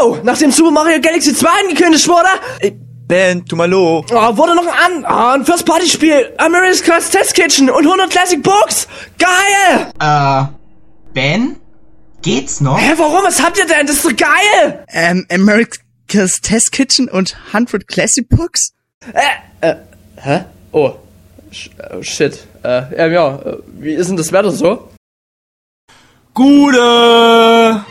Yo, nachdem Super Mario Galaxy 2 angekündigt wurde, Ben, tu mal lo. oh, wurde noch ein, oh, ein First-Party-Spiel, America's Test Kitchen und 100 Classic Books. Geil! Äh, Ben? Geht's noch? Hä, warum? Was habt ihr denn? Das ist so geil! Ähm, America's Test Kitchen und 100 Classic Books? Äh, äh, hä? Oh, Sh äh, shit. Äh, ja, ja, äh, wie ist denn das Wetter so? Gute!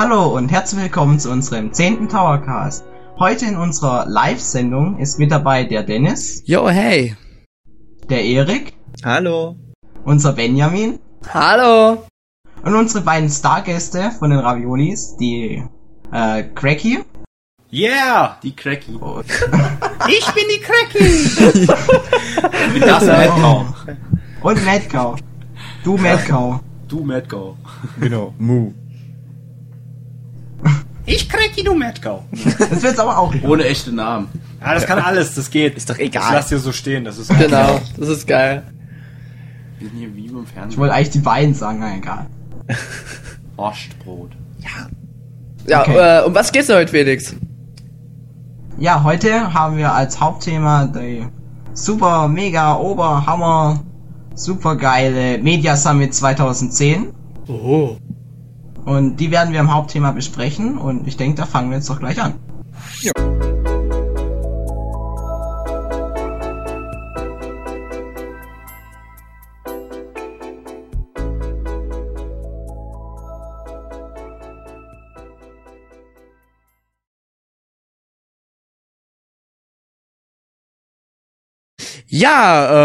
Hallo und herzlich willkommen zu unserem 10. Towercast. Heute in unserer Live-Sendung ist mit dabei der Dennis, Yo, hey. der Erik, Hallo. unser Benjamin Hallo! und unsere beiden Stargäste von den Raviolis, die äh, Cracky Yeah! Die Cracky. und, Ich bin die Cracky! bin das Madcow. und Madcow. Du Madcow. Du Madcow. Genau, Mu. Ich Cracky, du Madcow. Das wird jetzt aber auch. Ohne echte Namen. Ja, das kann alles, das geht. Ist doch egal. Ich lass dir so stehen, das ist Genau, das ist geil. Wir sind hier wie beim Ich Fernsehen. wollte eigentlich die beiden sagen, na egal. Wurstbrot. Ja, Okay. äh, um was geht's denn heute, Felix? Ja, heute haben wir als Hauptthema die super, mega, ober, hammer, super geile Media Summit 2010. Oh. Und die werden wir im Hauptthema besprechen und ich denke, da fangen wir jetzt doch gleich an. Ja,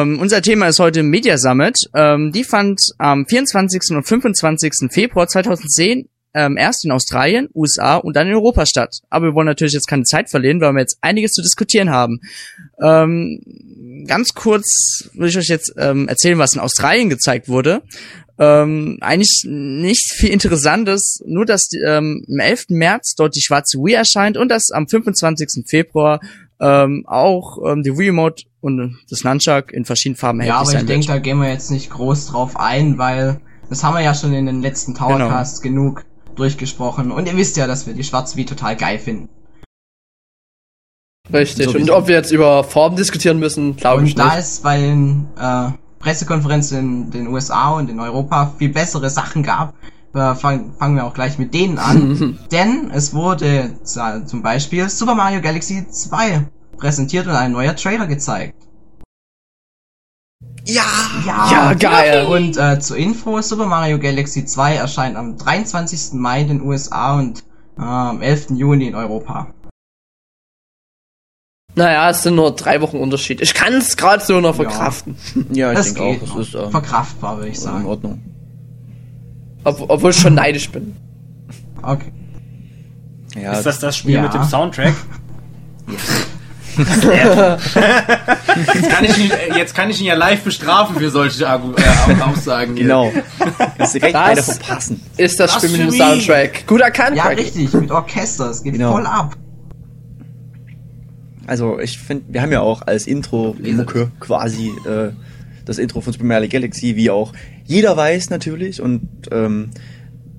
ähm, unser Thema ist heute Media Summit. Ähm, die fand am 24. und 25. Februar 2010 ähm, erst in Australien, USA und dann in Europa statt. Aber wir wollen natürlich jetzt keine Zeit verlieren, weil wir jetzt einiges zu diskutieren haben. Ähm, ganz kurz will ich euch jetzt ähm, erzählen, was in Australien gezeigt wurde. Ähm, eigentlich nicht viel Interessantes, nur dass ähm, am 11. März dort die schwarze Wii erscheint und dass am 25. Februar ähm, auch ähm, die Wii Remote und das Nunchuck in verschiedenen Farben Ja, aber ich denke, da gehen wir jetzt nicht groß drauf ein, weil das haben wir ja schon in den letzten Towercasts genug durchgesprochen. Und ihr wisst ja, dass wir die schwarze Wii total geil finden. Richtig. Sowieso. Und ob wir jetzt über Formen diskutieren müssen, glaube ich Und da nicht. es bei den äh, Pressekonferenzen in den USA und in Europa viel bessere Sachen gab, äh, fangen fangen wir auch gleich mit denen an. Denn es wurde zum Beispiel Super Mario Galaxy 2 präsentiert und ein neuer Trailer gezeigt. Ja! Ja, Ja, geil. Und äh, zur Info, Super Mario Galaxy 2 erscheint am 23. Mai in den USA und äh, am 11. Juni in Europa. Naja, es sind nur drei Wochen Unterschied. Ich kann es gerade so noch verkraften. Ja, ich Das denke geht auch, es ist ähm, Verkraftbar, würde ich in sagen. Ordnung. Ob, obwohl ich schon neidisch bin. Okay. Ja, Ist das das Spiel Ja. mit dem Soundtrack? Jetzt kann ich ihn, jetzt kann ich ihn ja live bestrafen für solche äh, Aussagen. genau. Das ist direkt Das- verpassen. Ist das Spiel mit dem. Soundtrack. Gut erkannt, Ja, richtig, mit Orchester, es geht Genau. voll ab. Also ich finde, wir haben ja auch als Intro-Mucke quasi äh, das Intro von Super Mario Galaxy, wie auch jeder weiß natürlich. Und ähm,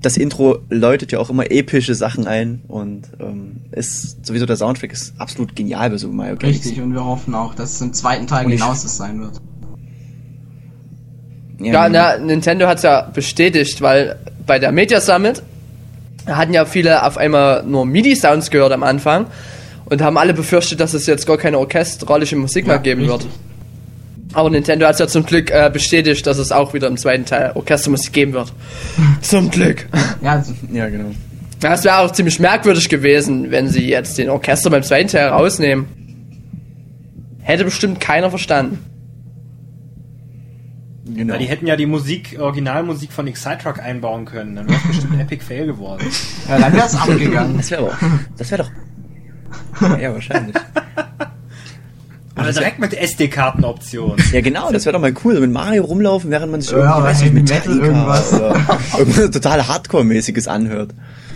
das Intro läutet ja auch immer epische Sachen ein und ähm, ist sowieso der Soundtrack ist absolut genial bei Super Mario Galaxy. Richtig, und wir hoffen auch, dass es im zweiten Teil genauso sein wird. Ja, na, Nintendo hat's ja bestätigt, weil bei der Media Summit hatten ja viele auf einmal nur MIDI-Sounds gehört am Anfang und haben alle befürchtet, dass es jetzt gar keine orchestralische Musik mehr geben wird. Aber Nintendo hat's ja zum Glück äh, bestätigt, dass es auch wieder im zweiten Teil Orchestermusik geben wird. zum Glück. Ja, Ja, genau. Ja, Es wäre auch ziemlich merkwürdig gewesen, wenn sie jetzt den Orchester beim zweiten Teil rausnehmen. Hätte bestimmt keiner verstanden. genau. Weil die hätten ja die Musik, Originalmusik von Excitrock einbauen können. Dann wäre es bestimmt Epic Fail geworden. ja dann wär's abgegangen. Das wäre doch. Das wäre doch. Ja, wahrscheinlich. Aber direkt mit SD-Kartenoption. Ja, genau, das wäre doch mal cool, mit Mario rumlaufen, während man sich Ja, irgendwie, weiß ich, Heavy Metallica Metal irgendwas. oder irgendwas total Hardcore-mäßiges anhört.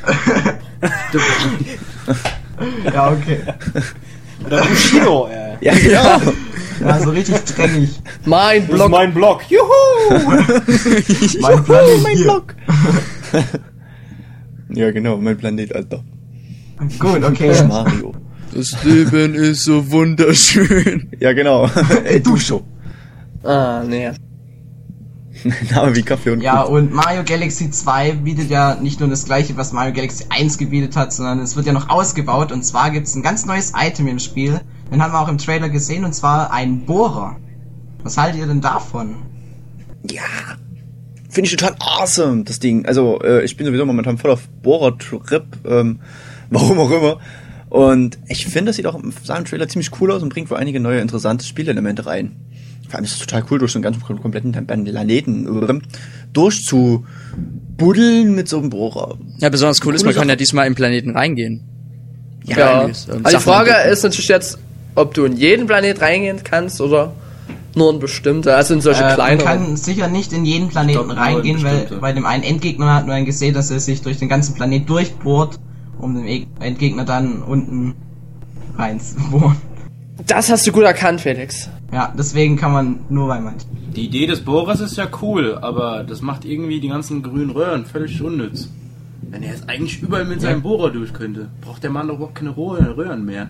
ja, okay. Oder Bushido, äh. Ja, genau. Ja, so richtig dreckig. Mein Das ist Block. mein Blog. Juhu! Mein Planet mein hier. Block. Ja, genau, mein Planet, Alter. Gut, okay. Mario. Das Leben ist so wunderschön. Ja, genau. Ey, du schon. Ah, nee. Name wie Kaffee und Ja, Kuchen. und Mario Galaxy 2 bietet ja nicht nur das gleiche, was Mario Galaxy 1 gebietet hat, sondern es wird ja noch ausgebaut. Und zwar gibt's ein ganz neues Item im Spiel. Den haben wir auch im Trailer gesehen, und zwar ein Bohrer. Was haltet ihr denn davon? Ja. Finde ich total awesome, das Ding. Also, äh, ich bin sowieso momentan voll auf Bohrer-Trip, ähm, warum auch immer. Und ich finde, das sieht auch im Trailer ziemlich cool aus und bringt wohl einige neue interessante Spielelemente rein. Vor allem ist es total cool, durch so einen ganzen kompletten Planeten äh, durchzubuddeln mit so einem Bohrer. Ja, besonders cool ist, man kann ja diesmal im Planeten reingehen. Ja. ähm, Also die Sachen Frage ist natürlich jetzt, ob du in jeden Planet reingehen kannst oder nur in bestimmte, also in solche Äh, man kleineren. kann sicher nicht in jeden Planeten glaub, in reingehen, weil bei dem einen Endgegner hat man gesehen, dass er sich durch den ganzen Planet durchbohrt, um den E- Endgegner dann unten reinzubohren. Das hast du gut erkannt, Felix. Ja, deswegen kann man nur bei manchen. Die Idee des Bohrers ist ja cool, aber das macht irgendwie die ganzen grünen Röhren völlig unnütz. Wenn er jetzt eigentlich überall mit seinem Bohrer durch könnte, braucht der Mann doch überhaupt keine Röhren mehr.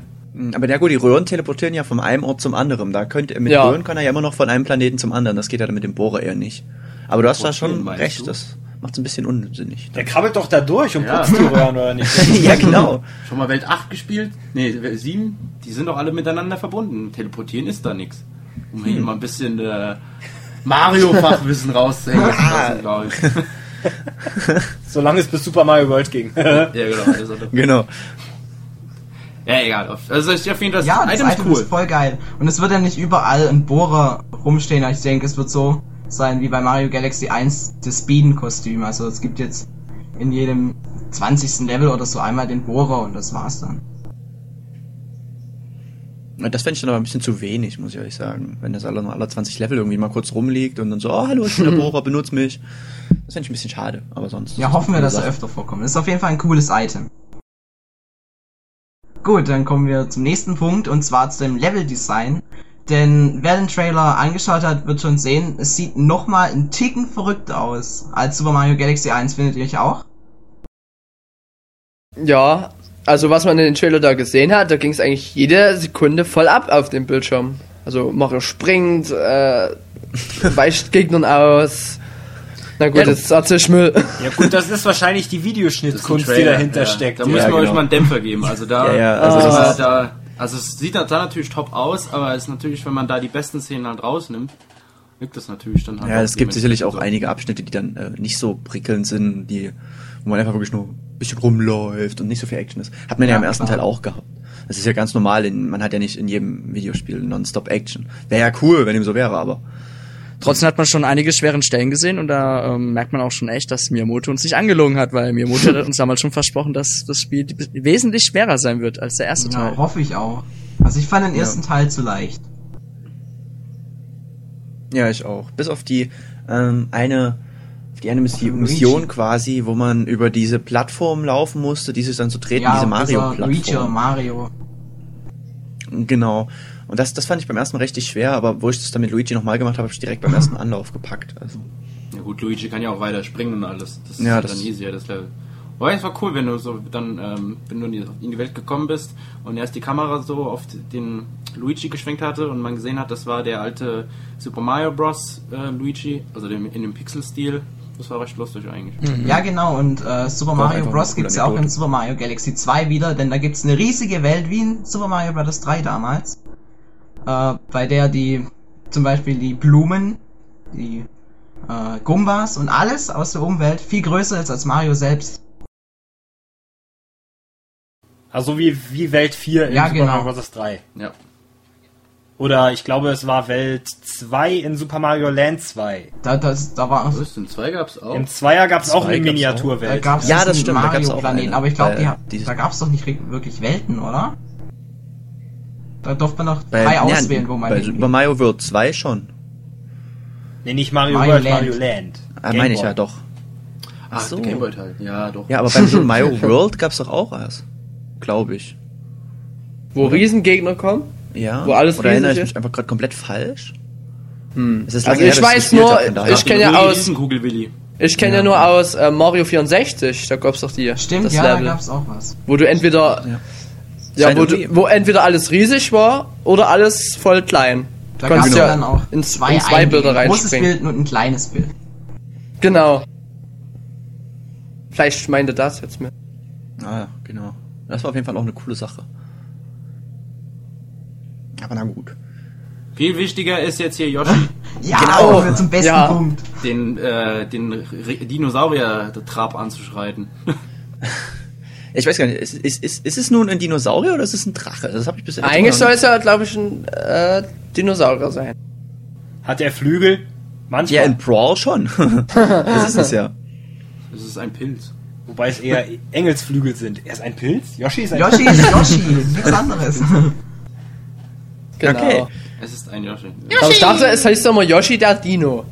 Aber ja gut, die Röhren teleportieren ja von einem Ort zum anderen. Da könnte mit Ja. Röhren kann er ja immer noch von einem Planeten zum anderen. Das geht ja dann mit dem Bohrer eher nicht. Aber du hast da schon recht, du? das macht es ein bisschen unsinnig. Der krabbelt doch da durch und Ja. putzt die Röhren, oder nicht? ja, genau. Schon mal Welt 8 gespielt? Nee, Welt 7, die sind doch alle miteinander verbunden. Teleportieren ist da nichts. Um hier mal ein bisschen äh, Mario-Fachwissen rauszuhängen, glaube ich. Solange es bis Super Mario World ging. ja, genau. Genau. ja, egal. Also ich finde das Ja, das Item ist Item cool. ist voll geil. Und es wird ja nicht überall ein Bohrer rumstehen, aber ich denke, es wird so sein wie bei Mario Galaxy 1 das Speeden-Kostüm. Also es gibt jetzt in jedem 20. Level oder so einmal den Bohrer und das war's dann. Das fände ich dann aber ein bisschen zu wenig, muss ich ehrlich sagen. Wenn das alle, alle 20 Level irgendwie mal kurz rumliegt und dann so, oh, hallo, ich bin der Bohrer, benutz mich. Das fände ich ein bisschen schade, aber sonst. Ja, hoffen wir, dass er öfter vorkommt. Das ist auf jeden Fall ein cooles Item. Gut, dann kommen wir zum nächsten Punkt und zwar zu dem Level-Design. Denn wer den Trailer angeschaut hat, wird schon sehen, es sieht nochmal einen Ticken verrückter aus als Super Mario Galaxy 1, findet ihr euch auch? Ja, also was man in den Trailer da gesehen hat, da ging es eigentlich jede Sekunde voll ab auf dem Bildschirm. Also Mario springt, äh, weicht Gegnern aus. Na gut, Ja, das ist erzähl ich Müll. Ja gut, das ist wahrscheinlich die ein Videoschnittkunst, die dahinter ja. steckt. Da müssen Ja, wir euch genau. mal einen Dämpfer geben. Also da, Ja, ja, also ist- da, also es sieht da natürlich top aus, aber es ist natürlich, wenn man da die besten Szenen halt rausnimmt, wirkt das natürlich dann halt Ja, es gibt sicherlich auch dementsprechend einige Abschnitte, die dann äh, nicht so prickelnd sind, die, wo man einfach wirklich nur ein bisschen rumläuft und nicht so viel Action ist. Hat man ja, Ja, im ersten klar. Teil auch gehabt. Das ist ja ganz normal, man hat ja nicht in jedem Videospiel nonstop Action. Wäre ja cool, wenn ihm so wäre, aber. Trotzdem hat man schon einige schweren Stellen gesehen und da ähm, merkt man auch schon echt, dass Miyamoto uns nicht angelogen hat, weil Miyamoto hat uns damals schon versprochen, dass das Spiel wesentlich schwerer sein wird als der erste Ja, Teil. hoffe ich auch. Also ich fand den ersten Teil zu leicht. Ja, ich auch. Bis auf die ähm, eine, die eine. Mission quasi, wo man über diese Plattform laufen musste, die sich dann so treten, diese Luigi oder Mario-Plattform. Mario. Genau. Und das, das fand ich beim ersten Mal richtig schwer, aber wo ich das dann mit Luigi nochmal gemacht habe, habe ich direkt beim ersten Anlauf gepackt. Also. Ja gut, Luigi kann ja auch weiter springen und alles. Das Ja, ist das- dann easier, das Level. Aber es war cool, wenn du so dann, ähm, wenn du in die, in die Welt gekommen bist und erst die Kamera so auf den Luigi geschwenkt hatte und man gesehen hat, das war der alte Super Mario Bros. Äh, Luigi, also dem, in dem Pixel-Stil. Das war recht lustig eigentlich. Ja, genau, und äh, Super Mario Bros. gibt's coole ja auch in. Super Mario Galaxy 2 wieder, denn da gibt's eine riesige Welt wie in Super Mario Bros. 3 damals. Äh, bei der die, zum Beispiel die Blumen, die äh, Gumbas und alles aus der Umwelt viel größer ist als Mario selbst. Also wie, wie Welt 4 in Ja, Super genau. Mario Bros. 3. Ja. Oder ich glaube, es war Welt 2 in Super Mario Land 2. Da, das, da war Was denn? Zwei gab's auch? Im Zweier gab es auch eine gab's da Miniaturwelt. gab's Ja, das stimmt, da gab's auch Mario-Planeten, eine, aber ich glaube, dieses- da gab's doch nicht wirklich Welten, oder? Da durfte man noch Bei, drei ja, auswählen, wo man Bei. Super Mario World 2 schon. Nee, nicht Mario, Mario World, Land. Mario Land. Ah, meine ich ja doch. Ach, so. der Gameboy Teil. Ja, doch. Ja, aber beim Super Mario World gab's doch auch erst. Glaube ich. Wo Riesengegner kommen. Ja. Wo alles Oder erinnere ich mich ist? einfach gerade komplett falsch? Hm. Es ist Also her, ich dass weiß nur, hab, ich kenne ja aus, Riesenkugel Willi. ich kenne ja. nur aus äh, Mario 64, da gab's doch die. Stimmt, das ja, da Level, gab's auch was. wo du entweder, Ja. Ja, wo, du, wo entweder alles riesig war oder alles voll klein. Da Du gab's konntest ja dann auch in, zwei, in zwei Bilder Eingänge. Ein großes reinspringen. Bild und ein kleines Bild. Genau. Vielleicht meinte das jetzt mit. Ah, ja, genau. Das war auf jeden Fall auch eine coole Sache. Aber na gut. Viel wichtiger ist jetzt hier Yoshi, Ja, Genau. zum besten Ja. Punkt. den, äh, den Dinosaurier-Trab anzuschreiten. Ich weiß gar nicht, ist, ist, ist, ist es nun ein Dinosaurier oder ist es ein Drache? Das habe ich bisher Eigentlich soll es ja, glaube ich, ein äh, Dinosaurier sein. Hat er Flügel? Ja, Manchmal. in Brawl schon. das ist es ja. Das ist ein Pilz. wobei es eher Engelsflügel sind. Er ist ein Pilz? Yoshi ist ein Yoshi ist Yoshi, nichts anderes. Genau. Okay. Es ist ein Yoshi. Aber ich dachte, es heißt doch mal Yoshi der Dino.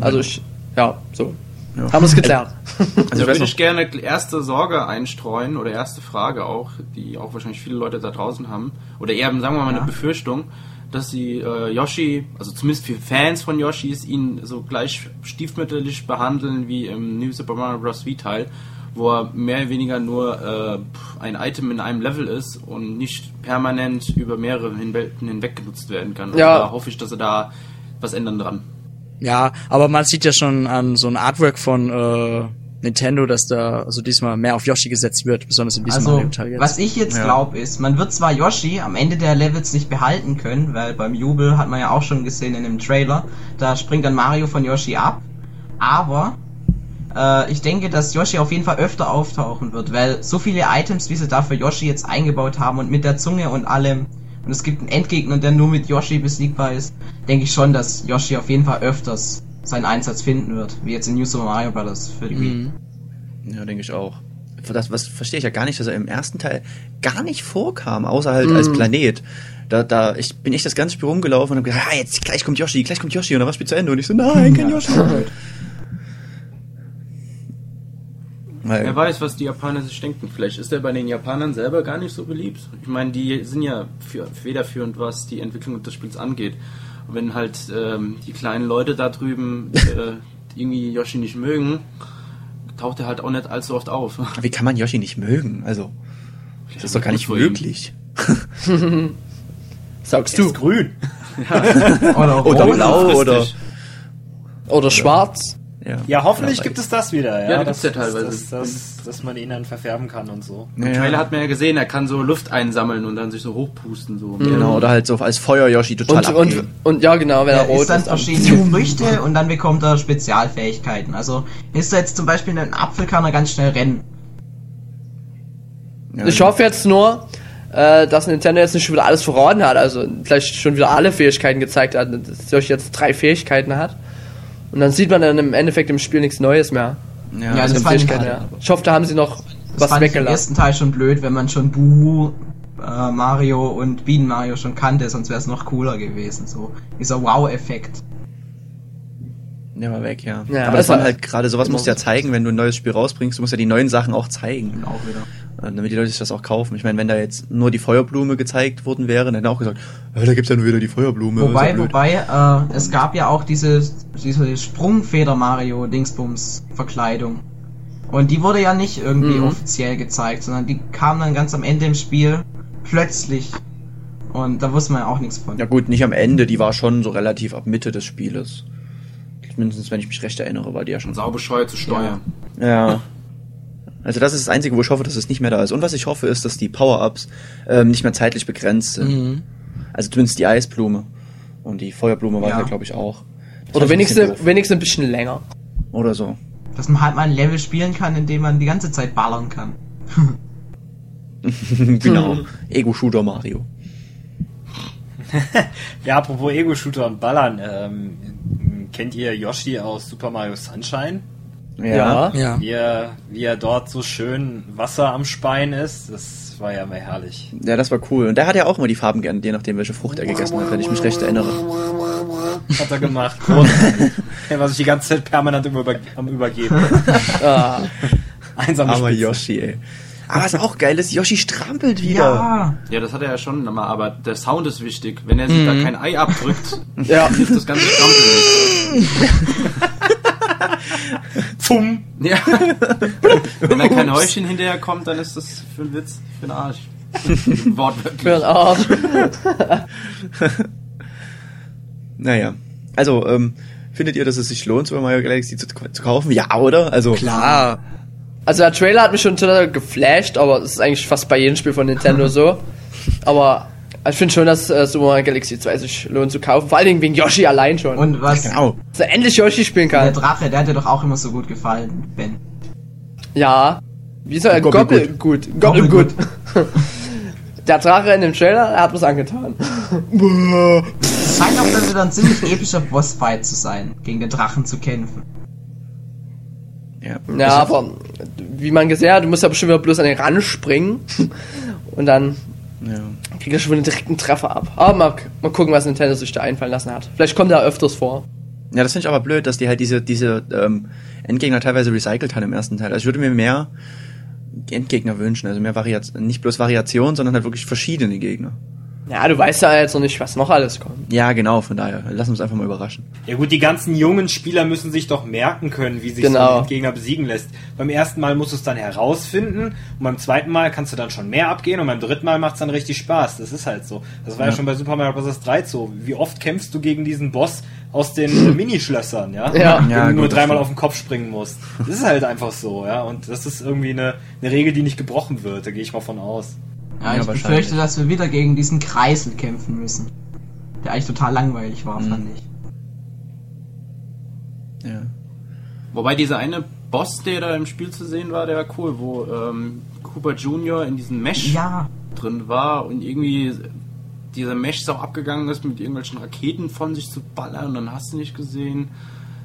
Also ich, ja, so. Ja. Haben wir es geklärt. Also Da würde ich gerne erste Sorge einstreuen oder erste Frage auch, die auch wahrscheinlich viele Leute da draußen haben. Oder eher, sagen wir mal, Ja. eine Befürchtung, dass sie äh, Yoshi, also zumindest für Fans von Yoshis, ihn so gleich stiefmütterlich behandeln wie im New Super Mario Bros. V-Teil, wo er mehr oder weniger nur äh, ein Item in einem Level ist und nicht permanent über mehrere Welten hinweg genutzt werden kann. Also Ja. Da hoffe ich, dass sie da was ändern dran. Ja, aber man sieht ja schon an so ein Artwork von äh, Nintendo, dass da also diesmal mehr auf Yoshi gesetzt wird, besonders in diesem Also, Mario-Teil jetzt. was ich jetzt Ja. glaube, ist, man wird zwar Yoshi am Ende der Levels nicht behalten können, weil beim Jubel hat man ja auch schon gesehen in dem Trailer, da springt dann Mario von Yoshi ab, aber äh, ich denke, dass Yoshi auf jeden Fall öfter auftauchen wird, weil so viele Items, wie sie da für Yoshi jetzt eingebaut haben und mit der Zunge und allem, und es gibt einen Endgegner, der nur mit Yoshi besiegbar ist, denke ich schon, dass Yoshi auf jeden Fall öfters seinen Einsatz finden wird, wie jetzt in New Super Mario Bros. für die Wii. Mhm. ja, denke ich auch. Das was verstehe ich ja gar nicht, dass er im ersten Teil gar nicht vorkam, außer halt als Planet. Da, da, ich bin echt das ganze Spiel rumgelaufen und hab gedacht, ah, jetzt gleich kommt Yoshi, gleich kommt Yoshi und dann war das Spiel zu Ende und ich so, nein, kein Yoshi. Weil, Wer weiß, was die Japaner sich denken. Vielleicht ist er bei den Japanern selber gar nicht so beliebt. Ich meine, die sind ja für, federführend, was die Entwicklung des Spiels angeht. Und wenn halt ähm, die kleinen Leute da drüben äh, irgendwie Yoshi nicht mögen, taucht er halt auch nicht allzu oft auf. wie kann man Yoshi nicht mögen? Also, das ist doch gar nicht möglich. Sagst Er ist du. grün. Oder Oder rot. blau oder. Oder schwarz. Ja, Ja, hoffentlich gibt es das wieder. Ja, Ja, das, gibt's ja teilweise. Das, das, dass man ihn dann verfärben kann und so. Im Trailer hat man ja gesehen, er kann so Luft einsammeln und dann sich so hochpusten. So. Genau, oder halt so als Feuer-Yoshi total Und, und, abgehen. und ja, genau, wenn er Er rot isst dann ist. dann- verschiedene Früchte und dann bekommt er Spezialfähigkeiten. Also ist er jetzt zum Beispiel ein Apfel, kann er ganz schnell rennen. Ja, Ich hoffe jetzt nur, äh, dass Nintendo jetzt nicht schon wieder alles verraten hat, also vielleicht schon wieder alle Fähigkeiten gezeigt hat, dass Yoshi jetzt drei Fähigkeiten hat. Und dann sieht man dann im Endeffekt im Spiel nichts Neues mehr. ja, Ja, das fand ich Fähigkeiten, halt- ja. Ich hoffe, da haben sie noch Das was fand ich im weggelassen. ersten Teil schon blöd, wenn man schon Buhu, äh, Mario und Bienen Mario schon kannte, sonst wäre es noch cooler gewesen. So dieser Wow-Effekt. Der war weg, ja. Ja, Aber das war- halt gerade, sowas musst du ja zeigen, wenn du ein neues Spiel rausbringst, du musst ja die neuen Sachen auch zeigen. Auch wieder. Äh, Damit die Leute sich das auch kaufen. Ich meine, wenn da jetzt nur die Feuerblume gezeigt worden wäre, dann hätten auch gesagt, ja, da gibt's ja nur wieder die Feuerblume. ist ja Wobei, wobei, äh, es gab ja auch diese, diese Sprungfeder-Mario-Dingsbums-Verkleidung. Und die wurde ja nicht irgendwie Mhm. offiziell gezeigt, sondern die kam dann ganz am Ende im Spiel plötzlich. Und da wusste man ja auch nichts von. Ja gut, nicht am Ende, die war schon so relativ ab Mitte des Spieles. Mindestens, wenn ich mich recht erinnere, war die ja schon. Saubescheuer zu steuern. Ja. Also das ist das Einzige, wo ich hoffe, dass es nicht mehr da ist. Und was ich hoffe, ist, dass die Power-Ups ähm, nicht mehr zeitlich begrenzt sind. Mhm. Also zumindest die Eisblume. Und die Feuerblume war Ja. glaube ich, auch. Das Oder ein wenigstens, doof. wenigstens ein bisschen länger. Oder so. Dass man halt mal ein Level spielen kann, in dem man die ganze Zeit ballern kann. genau. Ego-Shooter Mario. Ja, apropos Ego-Shooter und Ballern. Ähm, kennt ihr Yoshi aus Super Mario Sunshine? Ja. Ja. Wie er, wie er dort so schön Wasser am Speien ist? Das war ja mal herrlich. Ja, das war cool. Und der hat ja auch immer die Farben geändert, je nachdem, welche Frucht er gegessen hat, wenn ich mich recht erinnere. Hat er gemacht. Er war sich die ganze Zeit permanent am, Über am Übergeben. Ah, Einsame Aber Spitze. Yoshi, ey. Aber was auch geil ist, Yoshi strampelt wieder. Ja. Ja, das hat er ja schon mal, aber der Sound ist wichtig. Wenn er sich da kein Ei abdrückt, Ja. hilft das ganze Strampeln nicht. Pfumm. Ja. Wenn da kein Häuschen hinterherkommt, dann ist das für ein Witz, für den Arsch. Wortwörtlich. Für den Arsch. Naja. Also, ähm, findet ihr, dass es sich lohnt, Super Mario Galaxy zu, zu kaufen? Ja, oder? Also, Klar. Also der Trailer hat mich schon total geflasht, aber das ist eigentlich fast bei jedem Spiel von Nintendo so. Aber ich finde schon, dass äh, Super Mario Galaxy 2 sich lohnt zu kaufen. Vor allen Dingen wegen Yoshi allein schon. Und was, Genau. dass er endlich Yoshi spielen der kann. Drache, der hat dir doch auch immer so gut gefallen, Ben. Ja. Wie soll er? Gobbelgut. Gobbelgut. Gobbelgut. Der Drache in dem Trailer, er hat was angetan. Es scheint auch dann wieder ein ziemlich epischer Bossfight zu sein, gegen den Drachen zu kämpfen. Ja, Ja, aber wie man gesehen hat, du musst ja bestimmt wieder bloß an den Rand springen. Und dann ja. kriegt er schon wieder direkt einen Treffer ab. Aber mal, mal gucken, was Nintendo sich da einfallen lassen hat. Vielleicht kommt er öfters vor. Ja, das finde ich aber blöd, dass die halt diese, diese ähm, Endgegner teilweise recycelt haben im ersten Teil. Also ich würde mir mehr Endgegner wünschen, also mehr Variation, nicht bloß Variation, sondern halt wirklich verschiedene Gegner. Ja, du weißt ja jetzt noch nicht, was noch alles kommt. Ja, genau, von daher. Lass uns einfach mal überraschen. Ja gut, die ganzen jungen Spieler müssen sich doch merken können, wie sich Genau. so ein Gegner besiegen lässt. Beim ersten Mal musst du es dann herausfinden und beim zweiten Mal kannst du dann schon mehr abgehen und beim dritten Mal macht es dann richtig Spaß. Das ist halt so. Das war ja, Ja. schon bei Super Mario Bros. 3 so. Wie oft kämpfst du gegen diesen Boss aus den Minischlössern, ja? Ja. Wenn Ja, du nur dreimal auf den Kopf springen musst. Das ist halt einfach so, ja. Und das ist irgendwie eine, eine Regel, die nicht gebrochen wird. Da gehe ich mal von aus. Ja, Ja, ich befürchte, dass wir wieder gegen diesen Kreisel kämpfen müssen. Der eigentlich total langweilig war, Mhm. fand ich. Ja. Wobei dieser eine Boss, der da im Spiel zu sehen war, der war cool, wo ähm, Cooper Jr. in diesem Mesh Ja, drin war und irgendwie dieser Mesh so abgegangen ist, mit irgendwelchen Raketen von sich zu ballern und dann hast du nicht gesehen.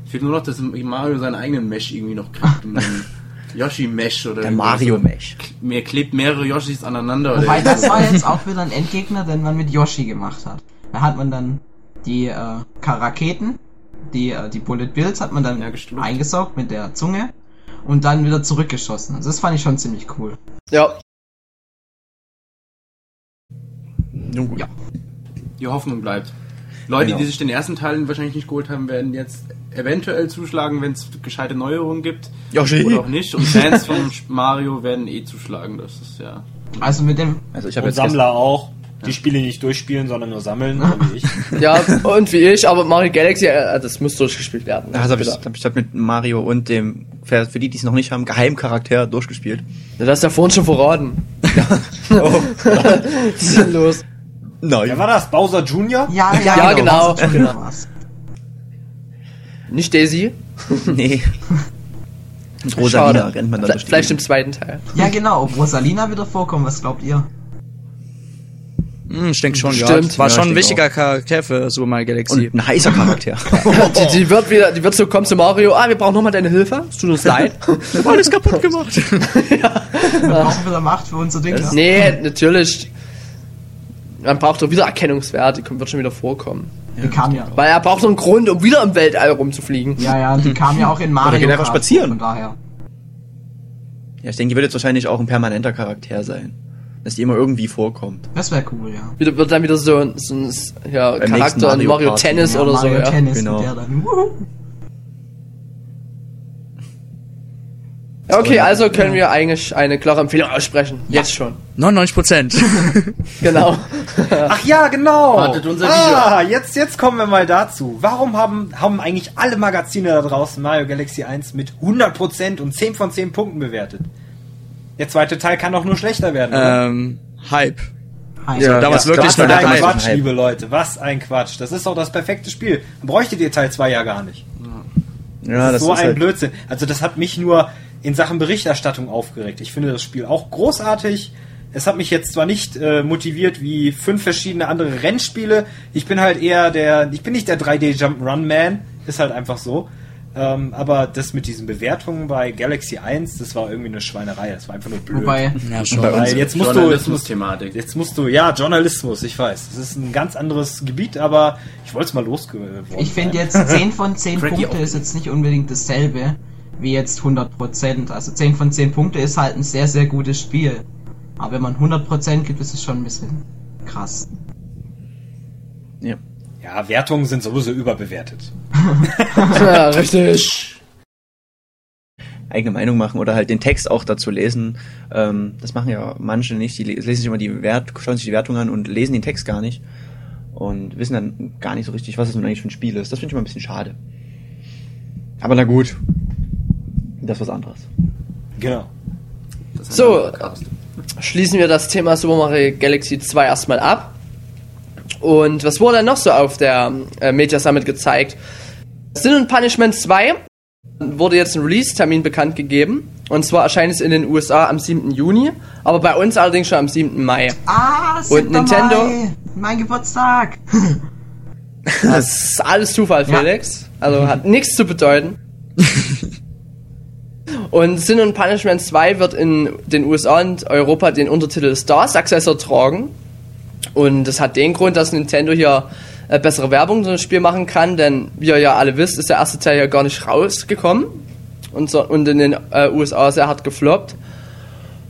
Fehlt nur noch, dass Mario seinen eigenen Mesh irgendwie noch kriegt. und dann Yoshi-Mesh oder Der. Mario Mesh. Mir klebt mehrere Yoshis aneinander. wobei oder das war jetzt auch wieder ein Endgegner, den man mit Yoshi gemacht hat. Da hat man dann die äh, Raketen, die, äh, die Bullet Bills hat man dann Ja, eingesaugt mit der Zunge und dann wieder zurückgeschossen. Also das fand ich schon ziemlich cool. Ja. Nun gut. Ja. die Hoffnung bleibt. Leute, Genau. die sich den ersten Teil wahrscheinlich nicht geholt haben, werden jetzt eventuell zuschlagen, wenn es gescheite Neuerungen gibt. Yoshi. Oder auch nicht. Und Fans von Mario werden eh zuschlagen. Das ist ja. Also mit dem, Also ich habe jetzt Sammler auch. Die Spiele nicht durchspielen, sondern nur sammeln, so wie ich. Ja, und wie ich, aber Mario Galaxy, äh, das muss durchgespielt werden. gestern, also hab ich, Bitte. hab ich hab mit Mario und dem, für die, die es noch nicht haben, Geheimcharakter durchgespielt. Ja, das ist ja vorhin schon verraten. Oh. Was ist denn los? Nein. Wer war das? Bowser Jr.? ja, ja, Ja, genau. War's. Nicht Daisy. Nee. Mit Rosalina Schade. rennt man dann Vielleicht im zweiten Teil. Ja, genau. Ob Rosalina wieder vorkommt, was glaubt ihr? Hm, ich denke schon, ja. Stimmt. War Ja, schon ein wichtiger Charakter für Super Mario Galaxy. Und ein heißer Charakter. Die, die wird wieder, die wird so kommen zu Mario, ah, wir brauchen nochmal deine Hilfe. Es tut uns leid. Alles kaputt gemacht. Wir brauchen wieder Macht für unser Ding. nee, natürlich. Man braucht doch wieder Erkennungswert, die kommt, wird schon wieder vorkommen. Die kam ja. Weil er braucht so einen Grund, um wieder im Weltall rumzufliegen. Ja, ja, die kam ja auch in Mario. Oder geht einfach spazieren. Von daher. Ja, ich denke, die wird jetzt wahrscheinlich auch ein permanenter Charakter sein. Dass die immer irgendwie vorkommt. Das wäre cool, ja. Wieder, wird dann wieder so ein, so ein ja, Charakter in Mario Mario. Tennis ja, oder Mario so. Ja. Tennis Genau. mit der dann. Wuhu. Ja, Okay, also können wir eigentlich eine klare Empfehlung aussprechen. Jetzt schon. 99 Prozent. Genau. Ach ja, genau. Wartet unser ah, jetzt, jetzt kommen wir mal dazu. Warum haben, haben eigentlich alle Magazine da draußen Mario Galaxy 1 mit 100% und 10 von 10 Punkten bewertet? Der zweite Teil kann doch nur schlechter werden. oder? ähm, Hype. Hi. Ja, damals wirklich Was nur der ein damals Hype. Quatsch, Hype. liebe Leute. Was ein Quatsch. Das ist doch das perfekte Spiel. Dann bräuchtet ihr Teil 2 ja gar nicht. Ja, Das ist so ein halt, Blödsinn. Also das hat mich nur in Sachen Berichterstattung aufgeregt. Ich finde das Spiel auch großartig. Es hat mich jetzt zwar nicht äh, motiviert wie fünf verschiedene andere Rennspiele. Ich bin halt eher der, ich bin nicht der 3D Jump'n'Run Man, ist halt einfach so. Ähm, aber das mit diesen Bewertungen bei Galaxy 1, das war irgendwie eine Schweinerei. Das war einfach nur blöd. Wobei, Ja, schon. Weil jetzt musst du, jetzt musst, Journalismus-Thematik. jetzt musst du, ja, Journalismus, ich weiß. Das ist ein ganz anderes Gebiet, aber ich wollte es mal losgeworden. ich finde jetzt 10 von 10 Cranky Punkte ist jetzt nicht unbedingt dasselbe wie jetzt 100%. Also 10 von 10 Punkte ist halt ein sehr, sehr gutes Spiel. Aber wenn man 100% gibt, ist es schon ein bisschen krass. Ja. Ja, Wertungen sind sowieso überbewertet. Ja, richtig. eigene Meinung machen oder halt den Text auch dazu lesen. Ähm, das machen ja manche nicht. Die le- lesen sich immer die Wert, schauen sich die Wertung an und lesen den Text gar nicht und wissen dann gar nicht so richtig, was es nun eigentlich für ein Spiel ist. Das finde ich immer ein bisschen schade. Aber na gut, das ist was anderes. Genau. So. Schließen wir das Thema Super Mario Galaxy 2 erstmal ab. Und was wurde dann noch so auf der äh, Media Summit gezeigt? Sin und Punishment 2 wurde jetzt ein Release-Termin bekannt gegeben. Und zwar erscheint es in den USA am 7. Juni, aber bei uns allerdings schon am 7. Mai. Ah, Und 7. Nintendo? Mai, mein Geburtstag. Das ist alles Zufall, Ja. Felix. Also hat nichts zu bedeuten. und Sin und Punishment 2 wird in den USA und Europa den Untertitel Star Successor tragen. Und das hat den Grund, dass Nintendo hier äh, bessere Werbung für das Spiel machen kann, denn wie ihr ja alle wisst, ist der erste Teil ja gar nicht rausgekommen und, so, und in den äh, USA sehr hart gefloppt.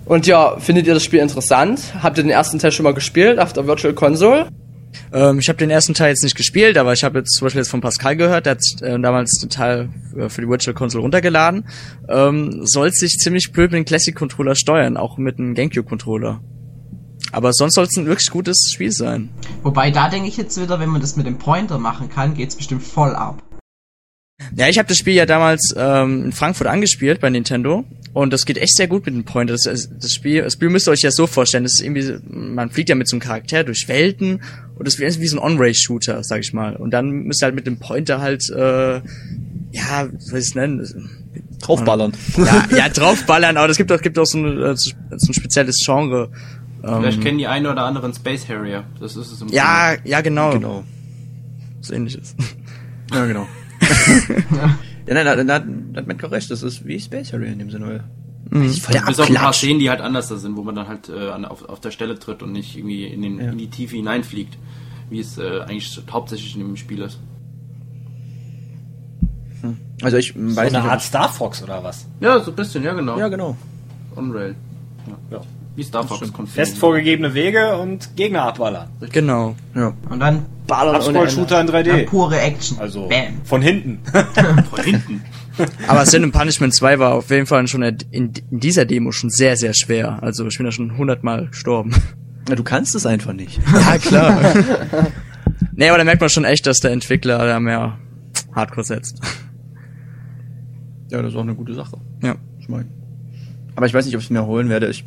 Und ja, findet ihr das Spiel interessant? Habt ihr den ersten Teil schon mal gespielt auf der Virtual Console? Ähm, ich habe den ersten Teil jetzt nicht gespielt, aber ich habe jetzt zum Beispiel jetzt von Pascal gehört, der hat äh, damals den Teil äh, für die Virtual Console runtergeladen. Ähm, soll sich ziemlich blöd mit dem Classic Controller steuern, auch mit dem GameCube Controller. Aber sonst soll es ein wirklich gutes Spiel sein. Wobei, da denke ich jetzt wieder, wenn man das mit dem Pointer machen kann, geht's bestimmt voll ab. Ja, ich habe das Spiel ja damals ähm, in Frankfurt angespielt bei Nintendo und das geht echt sehr gut mit dem Pointer. Das, das Spiel, das Spiel müsst ihr euch ja so vorstellen, das ist irgendwie, man fliegt ja mit so einem Charakter durch Welten und das ist wie so ein On-Race-Shooter, sag ich mal. Und dann müsst ihr halt mit dem Pointer halt, äh, ja, wie soll ich es nennen? Draufballern. Ja, ja, draufballern, aber es gibt auch, gibt auch so, ein, äh, so ein spezielles Genre. Vielleicht Ähm, kennen die einen oder anderen Space Harrier. Das ist es im ja, ja, genau. Genau. So ähnliches. Ja, genau. ja, nein, da, da, da hat Metco recht. Das ist wie Space Harrier in dem Sinne. weil- Mhm. Voll Der Bis auf ein paar. Szenen, die halt anders da sind, wo man dann halt äh, an, auf, auf der Stelle tritt und nicht irgendwie in, den, Ja. in die Tiefe hineinfliegt, wie es äh, eigentlich hauptsächlich in dem Spiel ist. Also ich So weiß eine nicht. Art ich- Star Fox oder was? Ja, so ein bisschen, ja genau. Ja, genau. On-Rail. Ja. Ja. Wie Star Fox. Konflikt. Fest vorgegebene Wege und Gegner abballern. Genau. Ja. Und dann Ballern. Abscroll-Shooter in 3D. ja, pure Action. Also Bam. von hinten. Von hinten. Aber Sin and Punishment 2 war auf jeden Fall schon in, dieser Demo schon sehr, sehr schwer. Also ich bin da schon hundertmal gestorben. ja. Du kannst es einfach nicht. Ja, klar. nee, aber da merkt man schon echt, dass der Entwickler da mehr Hardcore setzt. Ja, das ist auch eine gute Sache. Ja. Ich mein. Aber ich weiß nicht, ob ich es mir holen werde. Ich